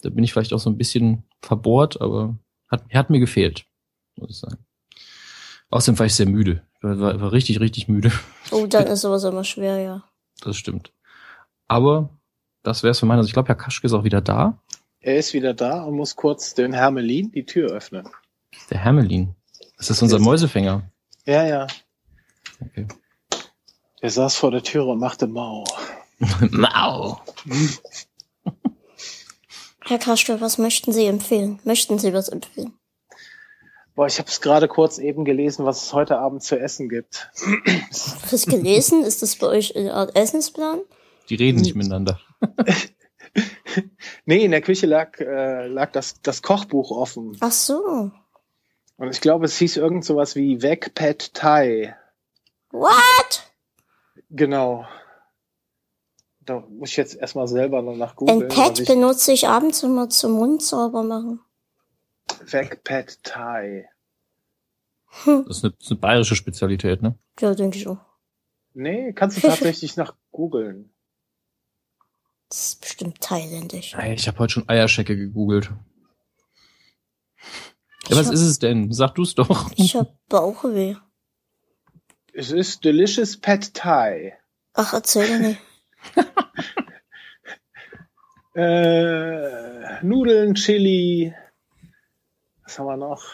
Da bin ich vielleicht auch so ein bisschen verbohrt, aber hat, hat mir gefehlt, muss ich sagen. Außerdem war ich sehr müde. Ich war, war, richtig, richtig müde. Oh, dann ist sowas immer schwer, ja. Das stimmt. Aber das wäre es für meine. Also ich glaube, Herr Kaschke ist auch wieder da. Er ist wieder da und muss kurz den Hermelin die Tür öffnen. Der Hermelin. Das ist unser Mäusefänger. Ja, ja. Okay. Er saß vor der Tür und machte Mau. Mau. Herr Kaschke, was möchten Sie empfehlen? Möchten Sie was empfehlen? Boah, ich habe es gerade kurz eben gelesen, was es heute Abend zu essen gibt. Was gelesen? Ist das bei euch eine Art Essensplan? Die reden nicht miteinander. Nee, in der Küche lag, äh, lag das, das Kochbuch offen. Ach so. Und ich glaube, es hieß irgend sowas wie Weg Pet Thai. What? Genau. Da muss ich jetzt erstmal selber noch nach Ein googeln. Pad was ich- benutze ich abends immer zum Mund sauber machen. Weg Pet Thai. Das ist eine, das ist eine bayerische Spezialität, ne? Ja, denke ich auch. Nee, kannst du tatsächlich nach googeln. Das ist bestimmt thailändisch. Ey, Ich habe heute schon Eierschecke gegoogelt. Ja, was hab- ist es denn? Sag du's doch. Ich hab Bauchweh. Es ist Delicious Pet Thai. Ach, erzähl mir nicht. Äh, Nudeln, Chili. Was haben wir noch?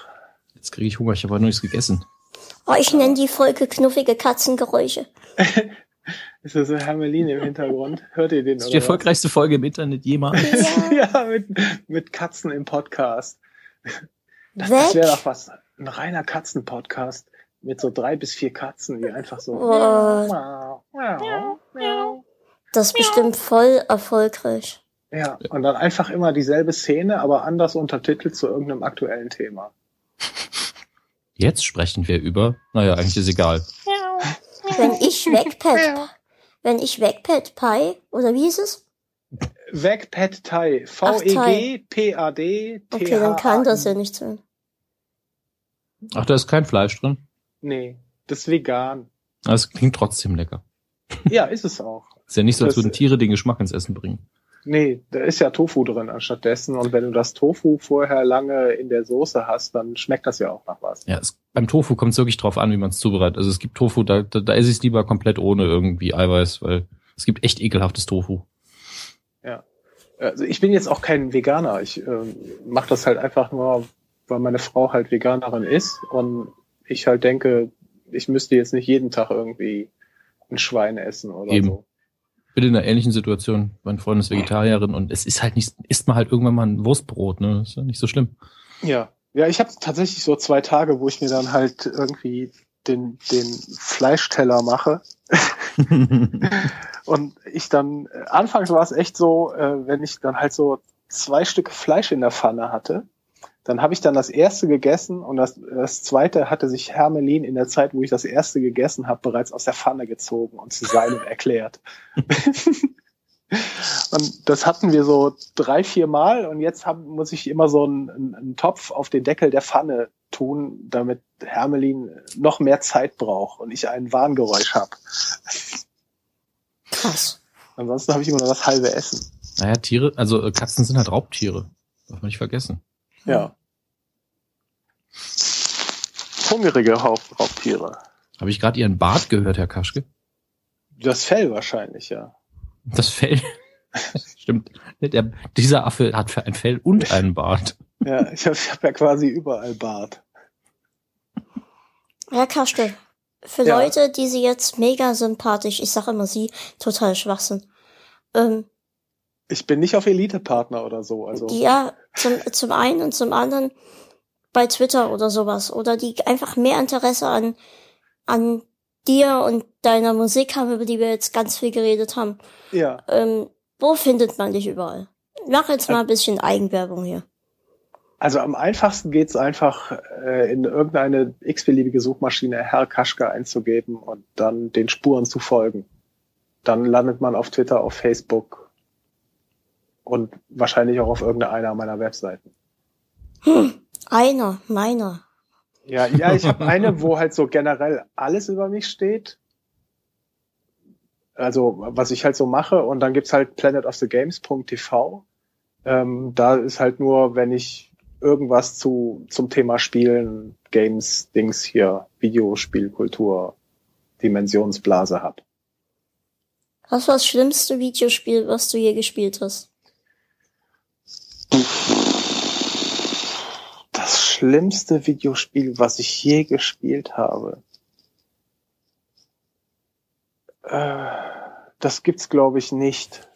Jetzt kriege ich Hunger, ich habe heute noch nichts gegessen. Oh, ich nenne die Folge knuffige Katzengeräusche. Ist das so Hermelin im Hintergrund? Hört ihr den? Das ist die was? erfolgreichste Folge im Internet jemals. Ja. ja, mit, mit Katzen im Podcast. Das, das wäre doch was. Ein reiner Katzenpodcast mit so drei bis vier Katzen, die einfach so. Oh. Miau, miau, miau. Das ist bestimmt voll erfolgreich. Ja, und dann einfach immer dieselbe Szene, aber anders untertitelt zu irgendeinem aktuellen Thema. Jetzt sprechen wir über, naja, eigentlich ist egal. Wenn ich Wegpad, wenn ich Wegpad Pie, oder wie ist es? Weg Pet Thai. E. V-E-G-P-A-D. Okay, dann kann das ja nicht sein. Ach, da ist kein Fleisch drin. Nee, das ist vegan. Es klingt trotzdem lecker. Ja, ist es auch. Ist ja nicht so, als Das- würden Tiere den Geschmack ins Essen bringen. Nee, da ist ja Tofu drin anstatt dessen. Und wenn du das Tofu vorher lange in der Soße hast, dann schmeckt das ja auch nach was. Ja, es, beim Tofu kommt es wirklich drauf an, wie man es zubereitet. Also es gibt Tofu, da, da, da esse ich es lieber komplett ohne irgendwie Eiweiß, weil es gibt echt ekelhaftes Tofu. Also ich bin jetzt auch kein Veganer. Ich ähm, mache das halt einfach nur, weil meine Frau halt Veganerin ist und ich halt denke, ich müsste jetzt nicht jeden Tag irgendwie ein Schwein essen oder Eben. so. Bin in einer ähnlichen Situation. Mein Freund ist Vegetarierin und es ist halt nicht, isst man halt irgendwann mal ein Wurstbrot, ne? Ist ja nicht so schlimm. Ja, ja, ich habe tatsächlich so zwei Tage, wo ich mir dann halt irgendwie den den Fleischteller mache und ich dann anfangs war es echt so, äh, wenn ich dann halt so zwei Stücke Fleisch in der Pfanne hatte, dann habe ich dann das erste gegessen und das, das zweite hatte sich Hermelin in der Zeit, wo ich das erste gegessen habe, bereits aus der Pfanne gezogen und zu seinem erklärt. und das hatten wir so drei, vier Mal und jetzt hab, muss ich immer so einen, einen, einen Topf auf den Deckel der Pfanne tun, damit Hermelin noch mehr Zeit braucht und ich ein Warngeräusch habe. Krass. Ansonsten habe ich immer nur das halbe Essen. naja, Tiere, also äh, Katzen sind halt Raubtiere. Darf man nicht vergessen. Ja. Hungrige Raub Raubtiere. Habe ich gerade Ihren Bart gehört, Herr Kaschke? Das Fell wahrscheinlich, ja. Das Fell. Stimmt. Der, dieser Affe hat ein Fell und einen Bart. Ja, ich habe hab ja quasi überall Bart. Ja, Kaste. Für Ja. Leute, die sie jetzt mega sympathisch, ich sag immer sie, total Schwachsinn. Ähm, Ich bin nicht auf Elite-Partner oder so. Also die ja zum, zum einen und zum anderen bei Twitter oder sowas. Oder die einfach mehr Interesse an, an dir und deiner Musik haben, über die wir jetzt ganz viel geredet haben. ja. Ähm, wo findet man dich überall? Mach jetzt mal ein bisschen Eigenwerbung hier. Also am einfachsten geht's einfach äh, in irgendeine x-beliebige Suchmaschine Herr Kaschka einzugeben und dann den Spuren zu folgen. Dann landet man auf Twitter, auf Facebook und wahrscheinlich auch auf irgendeiner meiner Webseiten. Einer, meiner. Ja, ja, ich habe eine, wo halt so generell alles über mich steht. Also was ich halt so mache und dann gibt's halt planetofthegames.tv. Ähm, da ist halt nur, wenn ich irgendwas zu zum Thema Spielen, Games, Dings hier, Videospielkultur, Dimensionsblase hab. Was war das schlimmste Videospiel, was du je gespielt hast? Das schlimmste Videospiel, was ich je gespielt habe. Äh, das gibt's glaube ich nicht.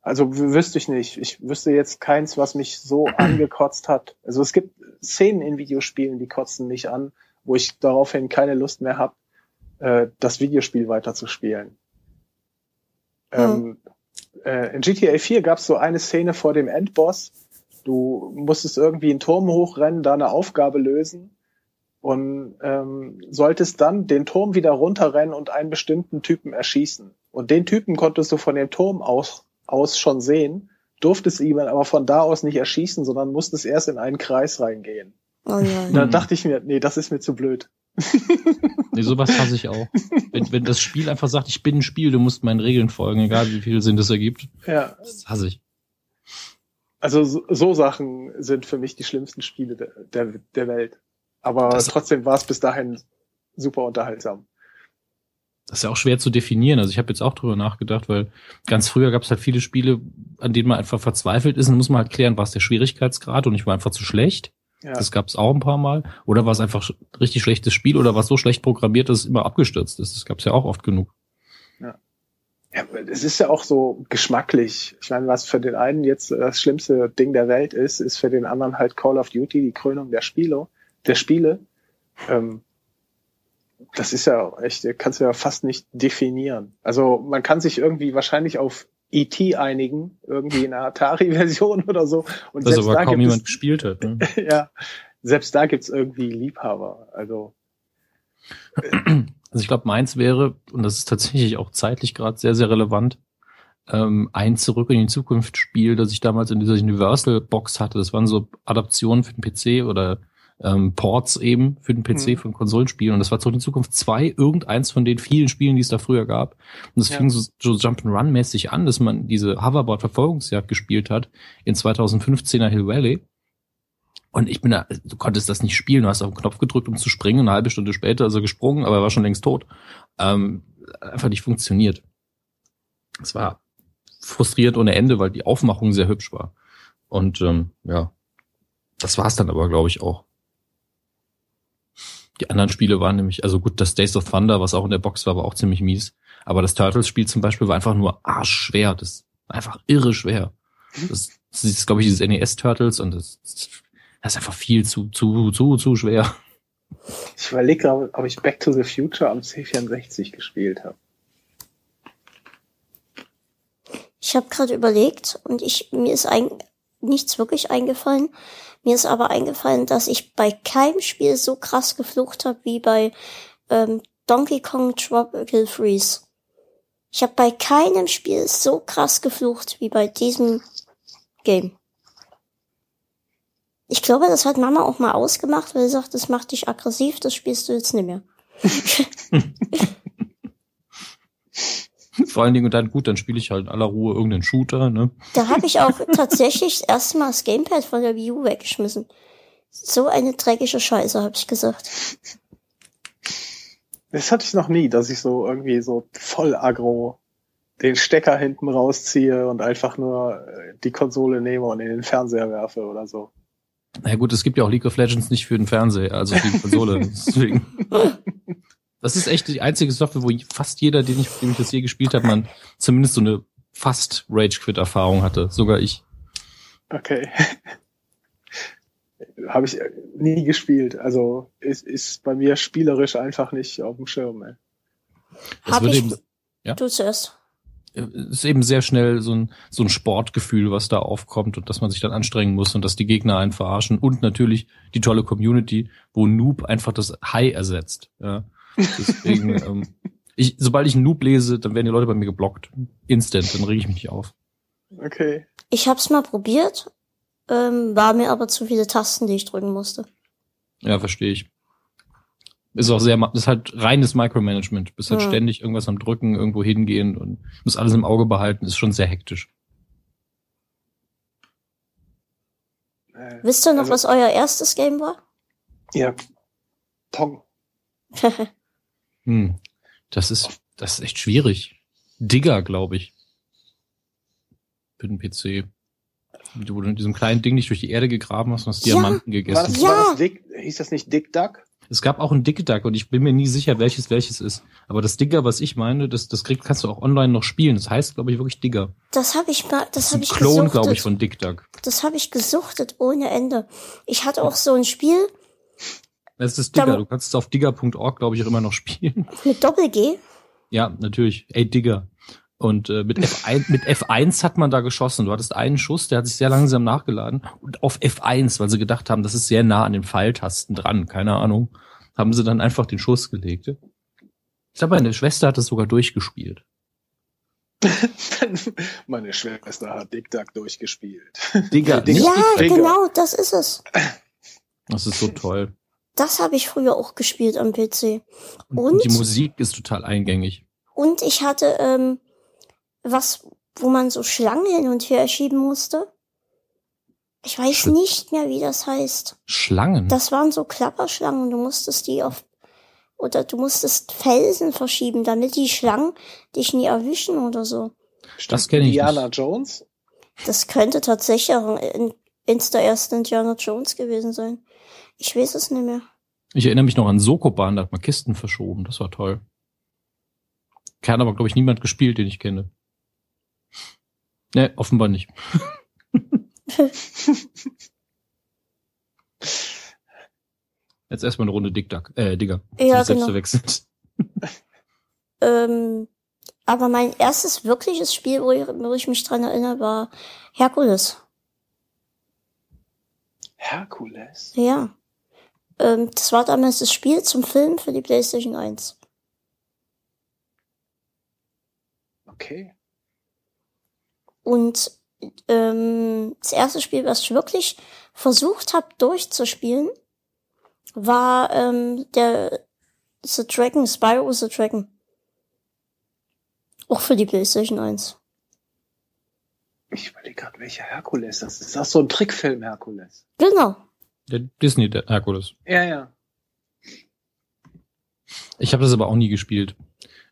Also wüsste ich nicht. Ich wüsste jetzt keins, was mich so angekotzt hat. Also es gibt Szenen in Videospielen, die kotzen mich an, wo ich daraufhin keine Lust mehr habe, äh, das Videospiel weiterzuspielen. Ähm, äh, in GTA 4 gab es so eine Szene vor dem Endboss. Du musstest irgendwie einen Turm hochrennen, da eine Aufgabe lösen und ähm, solltest dann den Turm wieder runterrennen und einen bestimmten Typen erschießen. Und den Typen konntest du von dem Turm aus, aus schon sehen, durftest ihn aber von da aus nicht erschießen, sondern musstest erst in einen Kreis reingehen. Oh nein. Da Mhm. dachte ich mir, nee, das ist mir zu blöd. Nee, sowas hasse ich auch. Wenn, wenn das Spiel einfach sagt, ich bin ein Spiel, du musst meinen Regeln folgen, egal wie viel Sinn das ergibt. Ja, Das hasse ich. also so, so Sachen sind für mich die schlimmsten Spiele der, der, der Welt. Aber Das- trotzdem war es bis dahin super unterhaltsam. Das ist ja auch schwer zu definieren. Also ich habe jetzt auch drüber nachgedacht, weil ganz früher gab es halt viele Spiele, an denen man einfach verzweifelt ist. Und dann muss man halt klären, war es der Schwierigkeitsgrad und ich war einfach zu schlecht. Ja. Das gab es auch ein paar Mal. Oder war es einfach richtig schlechtes Spiel oder war es so schlecht programmiert, dass es immer abgestürzt ist. Das gab es ja auch oft genug. Ja, es ist ja auch so geschmacklich. Ich meine, was für den einen jetzt das schlimmste Ding der Welt ist, ist für den anderen halt Call of Duty, die Krönung der Spiele, der Spiele. Ähm, das ist ja echt, kannst du ja fast nicht definieren. Also man kann sich irgendwie wahrscheinlich auf E.T. einigen, irgendwie in einer Atari-Version oder so. Und Das selbst aber da kaum gibt jemand es, gespielt hat. Ne? ja, selbst da gibt's irgendwie Liebhaber. Also Also ich glaube, meins wäre, und das ist tatsächlich auch zeitlich gerade sehr, sehr relevant, ähm, ein Zurück in die Zukunft Spiel, das ich damals in dieser Universal Box hatte. Das waren so Adaptionen für den PC oder ähm, Ports eben für den PC Mhm. von Konsolenspielen. Und das war Zurück in Zukunft 2, irgendeins von den vielen Spielen, die es da früher gab. Und es Ja. fing so, so Jump'n'Run-mäßig an, dass man diese Hoverboard-Verfolgungsjagd gespielt hat in 2015er Hill Valley. Und ich bin da, du konntest das nicht spielen, du hast auf den Knopf gedrückt, um zu springen, eine halbe Stunde später er gesprungen, aber er war schon längst tot. Ähm, einfach nicht funktioniert. Es war frustrierend ohne Ende, weil die Aufmachung sehr hübsch war. Und ähm, ja, das war's dann aber, glaube ich, auch. Die anderen Spiele waren nämlich, also gut, das Days of Thunder, was auch in der Box war, war auch ziemlich mies. Aber das Turtles-Spiel zum Beispiel war einfach nur arschschwer. Das war einfach irre schwer. Das, das ist, glaube ich, dieses NES-Turtles und das, das ist einfach viel zu, zu, zu, zu schwer. ich überlege gerade, ob ich Back to the Future am C64 gespielt habe. Ich habe gerade überlegt und ich mir ist ein, nichts wirklich eingefallen. Mir ist aber eingefallen, dass ich bei keinem Spiel so krass geflucht habe wie bei ähm, Donkey Kong Tropical Freeze. Ich habe bei keinem Spiel so krass geflucht wie bei diesem Game. Ich glaube, das hat Mama auch mal ausgemacht, weil sie sagt, das macht dich aggressiv, das spielst du jetzt nicht mehr. Vor allen Dingen, und dann gut, dann spiele ich halt in aller Ruhe irgendeinen Shooter, ne? Da habe ich auch tatsächlich das erste Mal das Gamepad von der Wii U weggeschmissen. So eine dreckige Scheiße, habe ich gesagt. Das hatte ich noch nie, dass ich so irgendwie so voll aggro den Stecker hinten rausziehe und einfach nur äh, die Konsole nehme und in den Fernseher werfe oder so. Na ja, gut, es gibt ja auch League of Legends nicht für den Fernseher, also für die Konsole. Deswegen. Das ist echt die einzige Software, wo fast jeder, den ich, den ich das je gespielt habe, man zumindest so eine fast Rage-Quit-Erfahrung hatte. Sogar ich. Okay. Habe ich nie gespielt. Also ist, ist bei mir spielerisch einfach nicht auf dem Schirm. Ey. Das Hab wird ich. eben, ja? Du zuerst. ist eben sehr schnell so ein, so ein Sportgefühl, was da aufkommt und dass man sich dann anstrengen muss und dass die Gegner einen verarschen und natürlich die tolle Community, wo Noob einfach das High ersetzt. Ja. Deswegen, ähm, ich, sobald ich einen Noob lese, dann werden die Leute bei mir geblockt. Instant, dann rege ich mich nicht auf. Okay. Ich hab's mal probiert, ähm, war mir aber zu viele Tasten, die ich drücken musste. Ja, verstehe ich. Ist auch sehr, ist halt reines Micromanagement. Du bist halt Ja. ständig irgendwas am Drücken, irgendwo hingehen und muss alles im Auge behalten. Ist schon sehr hektisch. Äh, Wisst ihr noch, Also- was euer erstes Game war? ja. Pong. Hm. Das ist, das ist echt schwierig. Digger, glaube ich. Für den PC. Wo du in diesem kleinen Ding nicht durch die Erde gegraben hast und hast Ja. Diamanten War gegessen. das, Ja. war das Dick, hieß das nicht Dick Duck? Es gab auch ein Dicke Duck und ich bin mir nie sicher, welches welches ist. Aber das Digger, was ich meine, das, das kriegt, kannst du auch online noch spielen. Das heißt, glaube ich, wirklich Digger. Das habe ich mal, das Das ist habe ein ich Klon, glaube ich, von Dick Duck. Das habe ich gesuchtet ohne Ende. Ich hatte auch so ein Spiel Das ist Digger. Du kannst es auf digger.org, glaube ich, auch immer noch spielen. mit Doppel-G. Ja, natürlich. Ey, Digger. Und äh, mit, F1, mit F1 hat man da geschossen. Du hattest einen Schuss, der hat sich sehr langsam nachgeladen. Und auf F1, weil sie gedacht haben, das ist sehr nah an den Pfeiltasten dran, keine Ahnung, haben sie dann einfach den Schuss gelegt. Ich glaube, meine Schwester hat das sogar durchgespielt. Meine Schwester hat Dick Duck durchgespielt. Digger, Digger. nicht Ja, genau, das ist es. Das ist so toll. Das habe ich früher auch gespielt am PC. Und, Und? die Musik ist total eingängig. Und ich hatte ähm, was, wo man so Schlangen hin und her schieben musste. Ich weiß Sch- nicht mehr, wie das heißt. Schlangen. Das waren so Klapperschlangen. Du musstest die auf oder du musstest Felsen verschieben, damit die Schlangen dich nie erwischen oder so. Das kenn ich Indiana nicht. Jones? Das könnte tatsächlich auch in, ins der ersten Indiana Jones gewesen sein. Ich weiß es nicht mehr. Ich erinnere mich noch an Sokoban, da hat man Kisten verschoben. Das war toll. Kann aber, glaube ich, niemand gespielt, den ich kenne. Ne, offenbar nicht. Jetzt erstmal eine Runde Dick Duck, äh, Digger. Ja, genau. Ähm, aber mein erstes wirkliches Spiel, wo ich, wo ich mich dran erinnere, war Herkules. Herkules? Ja. Ähm, das war damals das Spiel zum Film für die PlayStation 1. Okay. Und ähm, das erste Spiel, was ich wirklich versucht habe durchzuspielen, war ähm, der The Dragon, Spyro the Dragon. Auch für die PlayStation 1. Ich überlege gerade, welcher Herkules das ist. Ist das so ein Trickfilm, Herkules? Genau. Der Disney, der Herkules. Ja, ja. Ich habe das aber auch nie gespielt.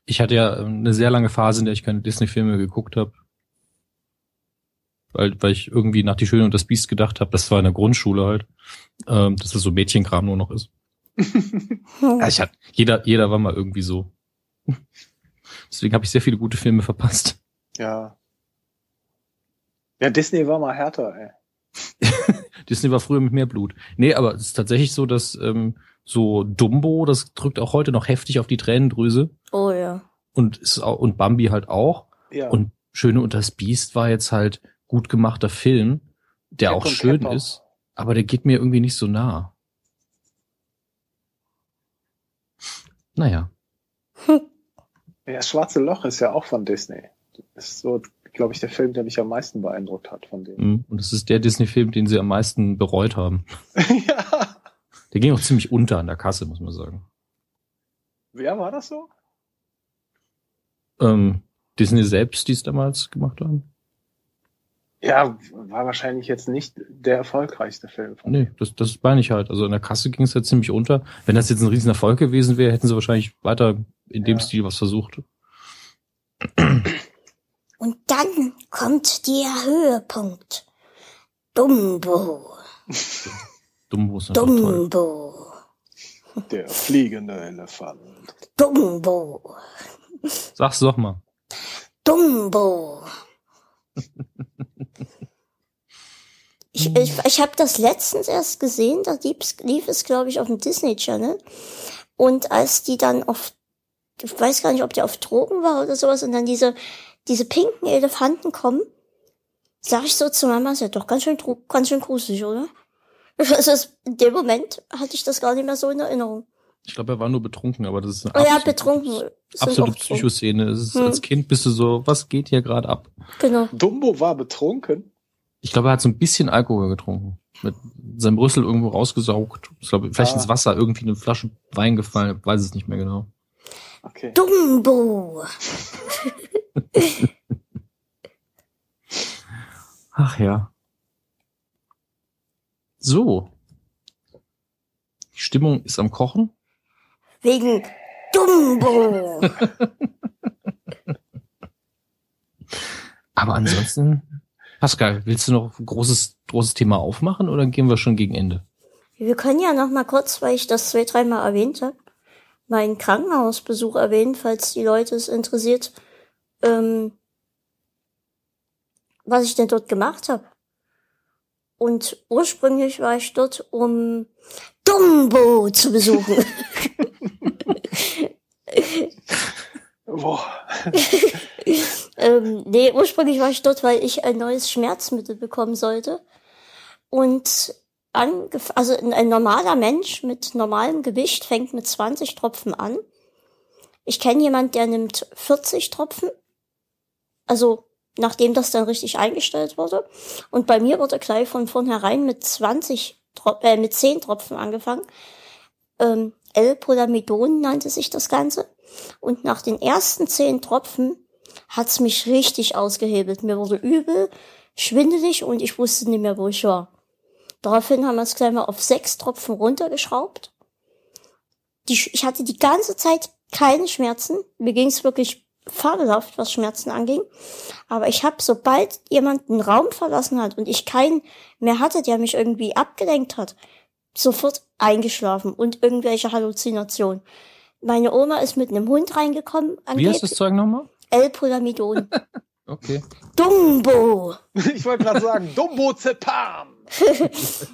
Ich hatte ja ähm, eine sehr lange Phase, in der ich keine Disney-Filme geguckt habe. Weil, weil ich irgendwie nach Die Schöne und das Biest gedacht habe, das war in der Grundschule halt, ähm, dass das so Mädchenkram nur noch ist. Ja, ich hatte, jeder, jeder war mal irgendwie so. Deswegen habe ich sehr viele gute Filme verpasst. Ja. Ja, Disney war mal härter, ey. Disney war früher mit mehr Blut. Nee, aber es ist tatsächlich so, dass ähm, so Dumbo, das drückt auch heute noch heftig auf die Tränendrüse. Oh ja. Und, ist auch, und Bambi halt auch. Ja. Und Schöne und das Biest war jetzt halt gut gemachter Film, der Pep auch schön Pepper. ist, aber der geht mir irgendwie nicht so nah. Naja. ja, das Schwarze Loch ist ja auch von Disney. Das ist so, glaube ich, der Film, der mich am meisten beeindruckt hat von denen. mm, Und es ist der Disney-Film, den sie am meisten bereut haben. ja. Der ging auch ziemlich unter an der Kasse, muss man sagen. Wer war das so? Ähm, Disney selbst, die es damals gemacht haben? Ja, war wahrscheinlich jetzt nicht der erfolgreichste Film von Nee, das, das meine ich halt. Also in der Kasse ging es halt ziemlich unter. Wenn das jetzt ein Riesenerfolg gewesen wäre, hätten sie wahrscheinlich weiter in dem Ja. Stil was versucht. Und dann kommt der Höhepunkt. Dumbo. Dumbo ist. Dumbo. Der fliegende Elefant. Dumbo. Sag's doch mal. Dumbo. Ich, ich, ich habe das letztens erst gesehen, da lief, lief es, glaube ich, auf dem Disney Channel. Und als die dann auf, ich weiß gar nicht, ob der auf Drogen war oder sowas, und dann diese, diese pinken Elefanten kommen, sag ich so zu Mama, ist ja doch ganz schön, ganz schön gruselig, oder? Das ist, in dem Moment hatte ich das gar nicht mehr so in Erinnerung. Ich glaube, er war nur betrunken, aber das ist eine Oh ja, absolute- betrunken. Absolute. Psychoszene. Ist, Hm. Als Kind bist du so, was geht hier gerade ab? Genau. Dumbo war betrunken. Ich glaube, er hat so ein bisschen Alkohol getrunken. Mit seinem Rüssel irgendwo rausgesaugt. Ich glaube, vielleicht Ah. ins Wasser irgendwie eine Flasche Wein gefallen. Weiß es nicht mehr genau. Okay. Dumbo. Ach ja. So. Die Stimmung ist am Kochen. Wegen Dumbo. Aber ansonsten, Pascal, willst du noch ein großes, großes Thema aufmachen oder gehen wir schon gegen Ende? Wir können ja noch mal kurz, weil ich das zwei, dreimal erwähnt habe, meinen Krankenhausbesuch erwähnen, falls die Leute es interessiert, ähm, was ich denn dort gemacht habe. Und ursprünglich war ich dort, um Dumbo zu besuchen. Boah. ähm, nee, ursprünglich war ich dort, weil ich ein neues Schmerzmittel bekommen sollte. Und also ein, normaler Mensch mit normalem Gewicht fängt mit 20 Tropfen an. Ich kenne jemand, der nimmt 40 Tropfen. Also nachdem das dann richtig eingestellt wurde. Und bei mir wurde gleich von vornherein mit 20, Tro äh, mit 10 Tropfen angefangen. Ähm, L-Polamidon nannte sich das Ganze. Und nach den ersten 10 Tropfen hat's mich richtig ausgehebelt. Mir wurde übel, schwindelig und ich wusste nicht mehr, wo ich war. Daraufhin haben wir es gleich mal auf sechs Tropfen runtergeschraubt. Die, ich hatte die ganze Zeit keine Schmerzen. Mir ging es wirklich fabelhaft, was Schmerzen anging. Aber ich habe, sobald jemand einen Raum verlassen hat und ich keinen mehr hatte, der mich irgendwie abgelenkt hat, sofort eingeschlafen und irgendwelche Halluzinationen. Meine Oma ist mit einem Hund reingekommen, Wie heißt das Zeug nochmal? L-Polamidon. Okay. Dumbo! Ich wollte gerade sagen, Dumbo Zepam. Das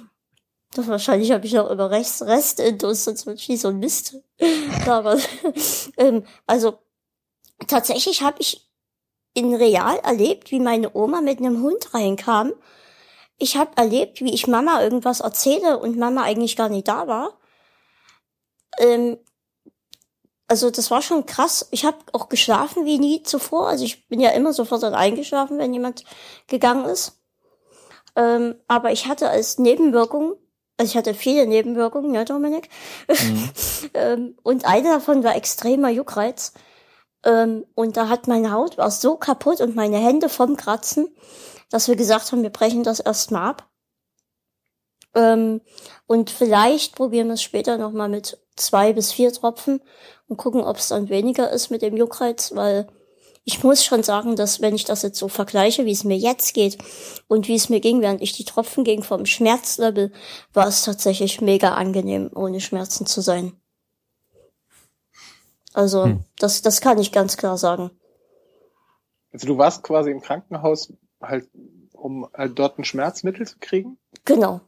wahrscheinlich habe ich noch über rechts Reste in Durst, sonst wird nie so ein Mist. Aber, ähm, also tatsächlich habe ich in real erlebt, wie meine Oma mit einem Hund reinkam. Ich habe erlebt, wie ich Mama irgendwas erzähle und Mama eigentlich gar nicht da war. Ähm, also das war schon krass. Ich habe auch geschlafen wie nie zuvor. Also ich bin ja immer sofort dann eingeschlafen, wenn jemand gegangen ist. Ähm, aber ich hatte als Nebenwirkung, also ich hatte viele Nebenwirkungen, ja, Dominik. Mhm. ähm, und eine davon war extremer Juckreiz. Ähm, und da hat meine Haut war so kaputt und meine Hände vom Kratzen, dass wir gesagt haben, wir brechen das erstmal ab. Ähm, und vielleicht probieren wir es später nochmal mit zwei bis vier Tropfen und gucken, ob es dann weniger ist mit dem Juckreiz, weil ich muss schon sagen, dass wenn ich das jetzt so vergleiche, wie es mir jetzt geht und wie es mir ging, während ich die Tropfen ging vom Schmerzlevel, war es tatsächlich mega angenehm, ohne Schmerzen zu sein. Also, Hm. das, das kann ich ganz klar sagen. Also du warst quasi im Krankenhaus halt, um halt dort ein Schmerzmittel zu kriegen? Genau.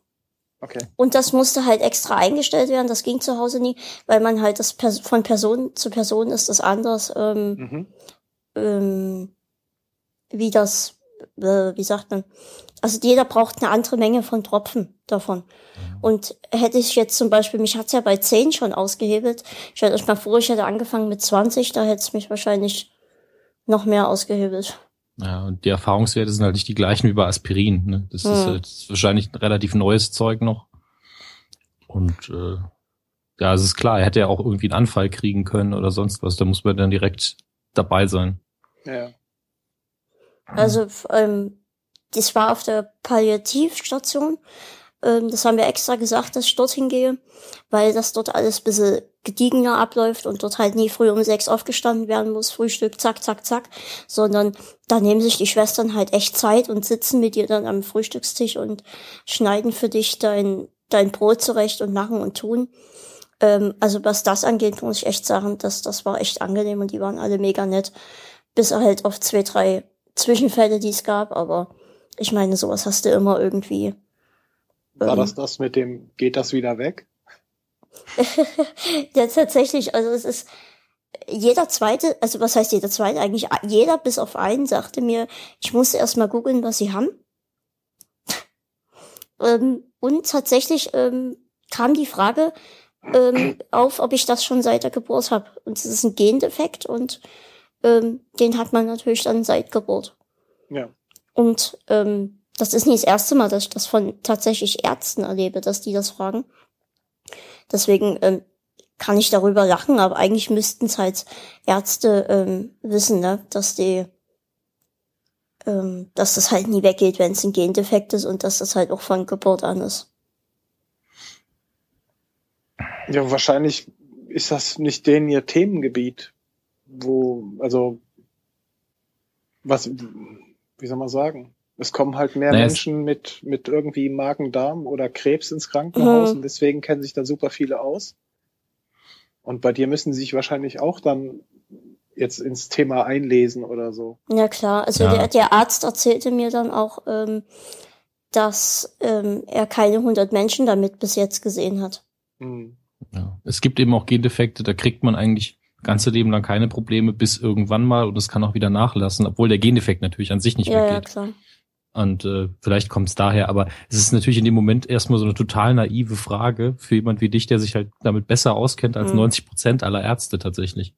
Okay. Und das musste halt extra eingestellt werden. Das ging zu Hause nie, weil man halt das Pers von Person zu Person ist das anders, ähm, Mhm. ähm, wie das, äh, wie sagt man? Also jeder braucht eine andere Menge von Tropfen davon. Und hätte ich jetzt zum Beispiel, mich hat's ja bei 10 schon ausgehebelt. Stellt euch mal vor, ich hätte angefangen mit 20, da hätte es mich wahrscheinlich noch mehr ausgehebelt. Ja, und die Erfahrungswerte sind halt nicht die gleichen wie bei Aspirin. Ne? Das ist Hm. halt das ist wahrscheinlich ein relativ neues Zeug noch. Und äh, ja, es ist klar, er hätte ja auch irgendwie einen Anfall kriegen können oder sonst was. Da muss man dann direkt dabei sein. Ja. Also ähm, das war auf der Palliativstation. Ähm, das haben wir extra gesagt, dass ich dorthin gehe, weil das dort alles ein bisschen gediegener abläuft und dort halt nie früh um sechs aufgestanden werden muss, Frühstück, zack, zack, zack, sondern da nehmen sich die Schwestern halt echt Zeit und sitzen mit dir dann am Frühstückstisch und schneiden für dich dein, dein Brot zurecht und machen und tun. Ähm, also was das angeht, muss ich echt sagen, dass das war echt angenehm und die waren alle mega nett. Bis halt auf zwei, drei Zwischenfälle, die es gab, aber ich meine, sowas hast du immer irgendwie. War das das mit dem, geht das wieder weg? ja, tatsächlich, also es ist jeder zweite, also was heißt jeder zweite? Eigentlich jeder bis auf einen sagte mir, ich musste erst mal googeln, was sie haben. ähm, und tatsächlich ähm, kam die Frage ähm, auf, ob ich das schon seit der Geburt habe. Und es ist ein Gendefekt und ähm, den hat man natürlich dann seit Geburt. Ja. Und ähm, das ist nicht das erste Mal, dass ich das von tatsächlich Ärzten erlebe, dass die das fragen. Deswegen ähm, kann ich darüber lachen, aber eigentlich müssten es halt Ärzte ähm, wissen, ne, dass die, ähm, dass das halt nie weggeht, wenn es ein Gendefekt ist und dass das halt auch von Geburt an ist. Ja, wahrscheinlich ist das nicht denen ihr Themengebiet, wo, also, was, wie soll man sagen? Es kommen halt mehr naja, Menschen mit, mit irgendwie Magen-Darm oder Krebs ins Krankenhaus mhm. und deswegen kennen sich da super viele aus. Und bei dir müssen sie sich wahrscheinlich auch dann jetzt ins Thema einlesen oder so. Ja klar, also ja. Der, der Arzt erzählte mir dann auch, ähm, dass ähm, er keine 100 Menschen damit bis jetzt gesehen hat. Mhm. Ja. Es gibt eben auch Gendefekte, da kriegt man eigentlich ganze Leben lang keine Probleme bis irgendwann mal und es kann auch wieder nachlassen, obwohl der Gendefekt natürlich an sich nicht ja, weggeht. Ja, klar. Und äh, vielleicht kommt es daher, aber es ist natürlich in dem Moment erstmal so eine total naive Frage für jemand wie dich, der sich halt damit besser auskennt als mhm. 90 Prozent aller Ärzte tatsächlich.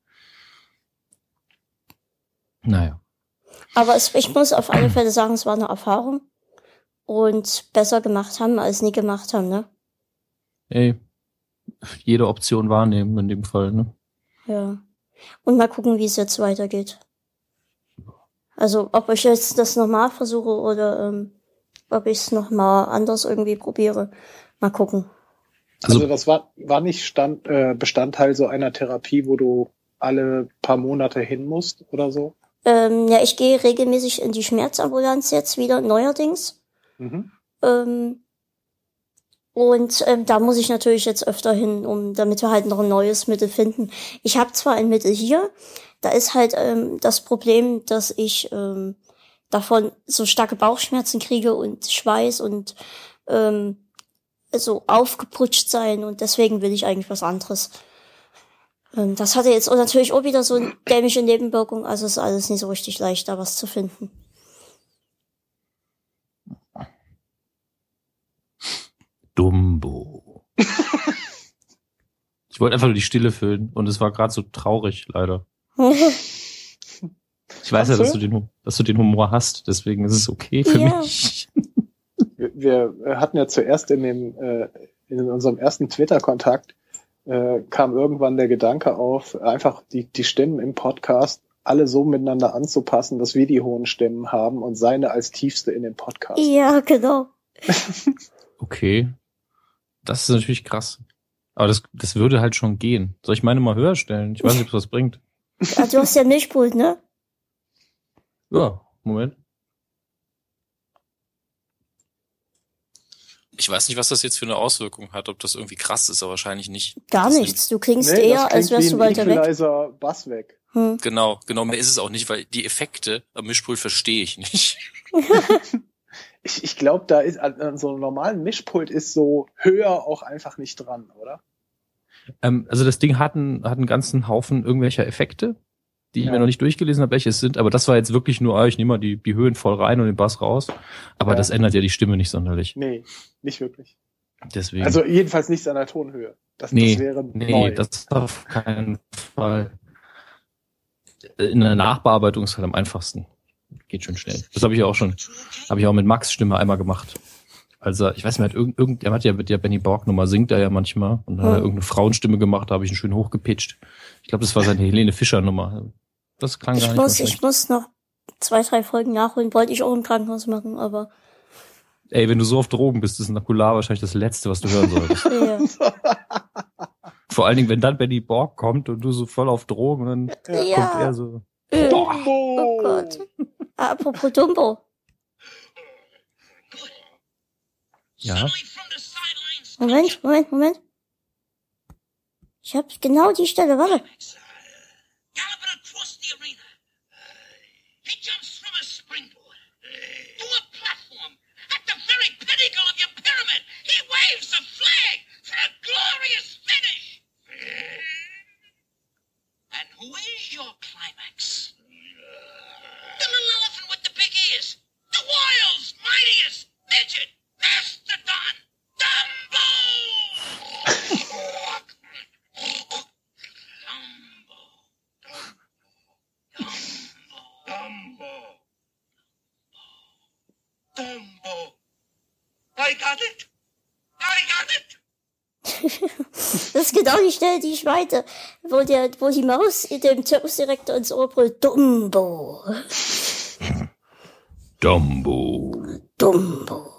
Naja. Aber es, ich muss auf alle Fälle sagen, es war eine Erfahrung und besser gemacht haben, als nie gemacht haben, ne? Ey, jede Option wahrnehmen in dem Fall, ne? Ja. Und mal gucken, wie es jetzt weitergeht. Also ob ich jetzt das nochmal versuche oder ähm, ob ich es nochmal anders irgendwie probiere. Mal gucken. Also, also das war, war nicht Stand, äh, Bestandteil so einer Therapie, wo du alle paar Monate hin musst oder so? Ähm, ja, ich gehe regelmäßig in die Schmerzambulanz jetzt wieder, neuerdings. Mhm. Ähm, und ähm, da muss ich natürlich jetzt öfter hin, um damit wir halt noch ein neues Mittel finden. Ich habe zwar ein Mittel hier, da ist halt ähm, das Problem, dass ich ähm, davon so starke Bauchschmerzen kriege und Schweiß und ähm, so aufgeputscht sein und deswegen will ich eigentlich was anderes. Ähm, das hatte jetzt natürlich auch wieder so eine dämische Nebenwirkung, also ist alles nicht so richtig leicht, da was zu finden. Dumbo. ich wollte einfach nur die Stille füllen und es war gerade so traurig, leider. Ich weiß ja, dass du, den, dass du den Humor hast, deswegen ist es okay für ja. mich. wir, wir hatten ja zuerst in dem äh, in unserem ersten Twitter-Kontakt äh, kam irgendwann der Gedanke auf, einfach die, die Stimmen im Podcast alle so miteinander anzupassen, dass wir die hohen Stimmen haben und seine als tiefste in den Podcast. Ja, genau. okay. Das ist natürlich krass. Aber das, das würde halt schon gehen. Soll ich meine mal höher stellen? Ich weiß nicht, ob es was bringt. Ja, du hast ja Mischpult, ne? Ja, Moment. Ich weiß nicht, was das jetzt für eine Auswirkung hat, ob das irgendwie krass ist, aber wahrscheinlich nicht. Gar das nichts. Du klingst nee, eher, als wärst du weiter weg. Bass weg. Hm. Genau, genau, mehr ist es auch nicht, weil die Effekte am Mischpult verstehe ich nicht. ich, ich glaube, da ist an so einem normalen Mischpult ist so höher auch einfach nicht dran, oder? Ähm, also das Ding hat einen, hat einen ganzen Haufen irgendwelcher Effekte, die ich ja. mir noch nicht durchgelesen habe, welche es sind, aber das war jetzt wirklich nur, ah, ich nehme mal die, die Höhen voll rein und den Bass raus. Aber ja. das ändert ja die Stimme nicht sonderlich. Nee, nicht wirklich. Deswegen. Also jedenfalls nicht an der Tonhöhe. Das, nee, das wäre nee, neu. das auf keinen Fall. In der Nachbearbeitung ist halt am einfachsten geht schon schnell. Das habe ich auch schon, habe ich auch mit Max Stimme einmal gemacht. Also ich weiß nicht, hat irgend, irgend, er hat ja mit der Benny Borg Nummer singt er ja manchmal und dann hat er irgendeine Frauenstimme gemacht, da habe ich ihn schön hochgepitcht. Ich glaube, das war seine Helene Fischer Nummer. Das klang ich gar muss, nicht. Ich muss noch zwei, drei Folgen nachholen, wollte ich auch im Krankenhaus machen, aber Ey, wenn du so auf Drogen bist, ist Nakular wahrscheinlich das Letzte, was du hören solltest. Ja. Vor allen Dingen, wenn dann Benny Borg kommt und du so voll auf Drogen, dann Ja. kommt er so. Dumbo! Oh Gott. Apropos Dumbo. Ja. Moment, Moment, Moment. Ich hab genau die Stelle, warte. Das ist genau die meinte, wo der, wo die Maus dem Zirkusdirektor ins Ohr brüllt, Dumbo, Dumbo. Dumbo.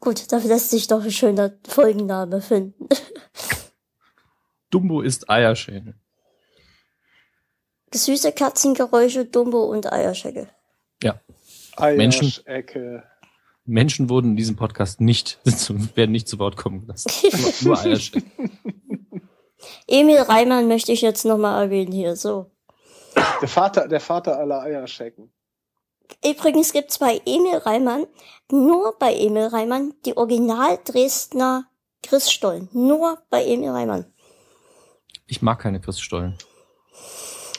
Gut, dafür lässt sich doch ein schöner Folgenname finden. Dumbo ist Eierschädel. Süße Katzengeräusche, Dumbo und Eierschecke. Ja. Menschen- Eierschecke. Menschen wurden in diesem Podcast nicht, zu- werden nicht zu Wort kommen gelassen. Nur, nur Eierschädel. Emil Reimann möchte ich jetzt nochmal erwähnen hier, so. Der Vater, der Vater aller Eierschecken. Übrigens gibt's bei Emil Reimann, nur bei Emil Reimann, die Original Dresdner Christstollen. Nur bei Emil Reimann. Ich mag keine Christstollen.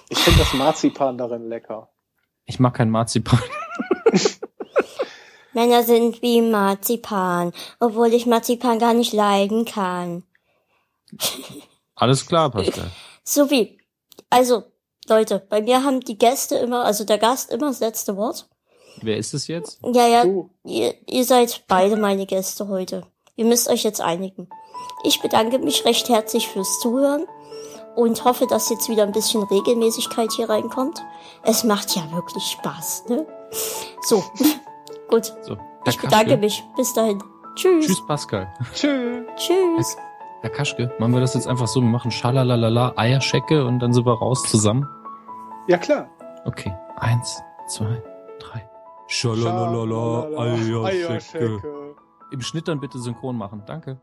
Ich finde das Marzipan darin lecker. Ich mag kein Marzipan. Männer sind wie Marzipan, obwohl ich Marzipan gar nicht leiden kann. Alles klar, Pascal. So wie, also, Leute, bei mir haben die Gäste immer, also der Gast immer das letzte Wort. Wer ist es jetzt? Ja, ja, Du. ihr, ihr seid beide meine Gäste heute. Ihr müsst euch jetzt einigen. Ich bedanke mich recht herzlich fürs Zuhören und hoffe, dass jetzt wieder ein bisschen Regelmäßigkeit hier reinkommt. Es macht ja wirklich Spaß, ne? So, gut. So, Ich bedanke mich. Bis dahin. Tschüss. Tschüss, Pascal. Tschüss. Tschüss. Herr Kaschke, machen wir das jetzt einfach so, wir machen Schalalalala, Eierschecke und dann sind wir raus zusammen? Ja klar. Okay, eins, zwei, drei. Schalalalala, Schalalala, Eierschecke. Eierschecke. Im Schnitt dann bitte synchron machen, danke.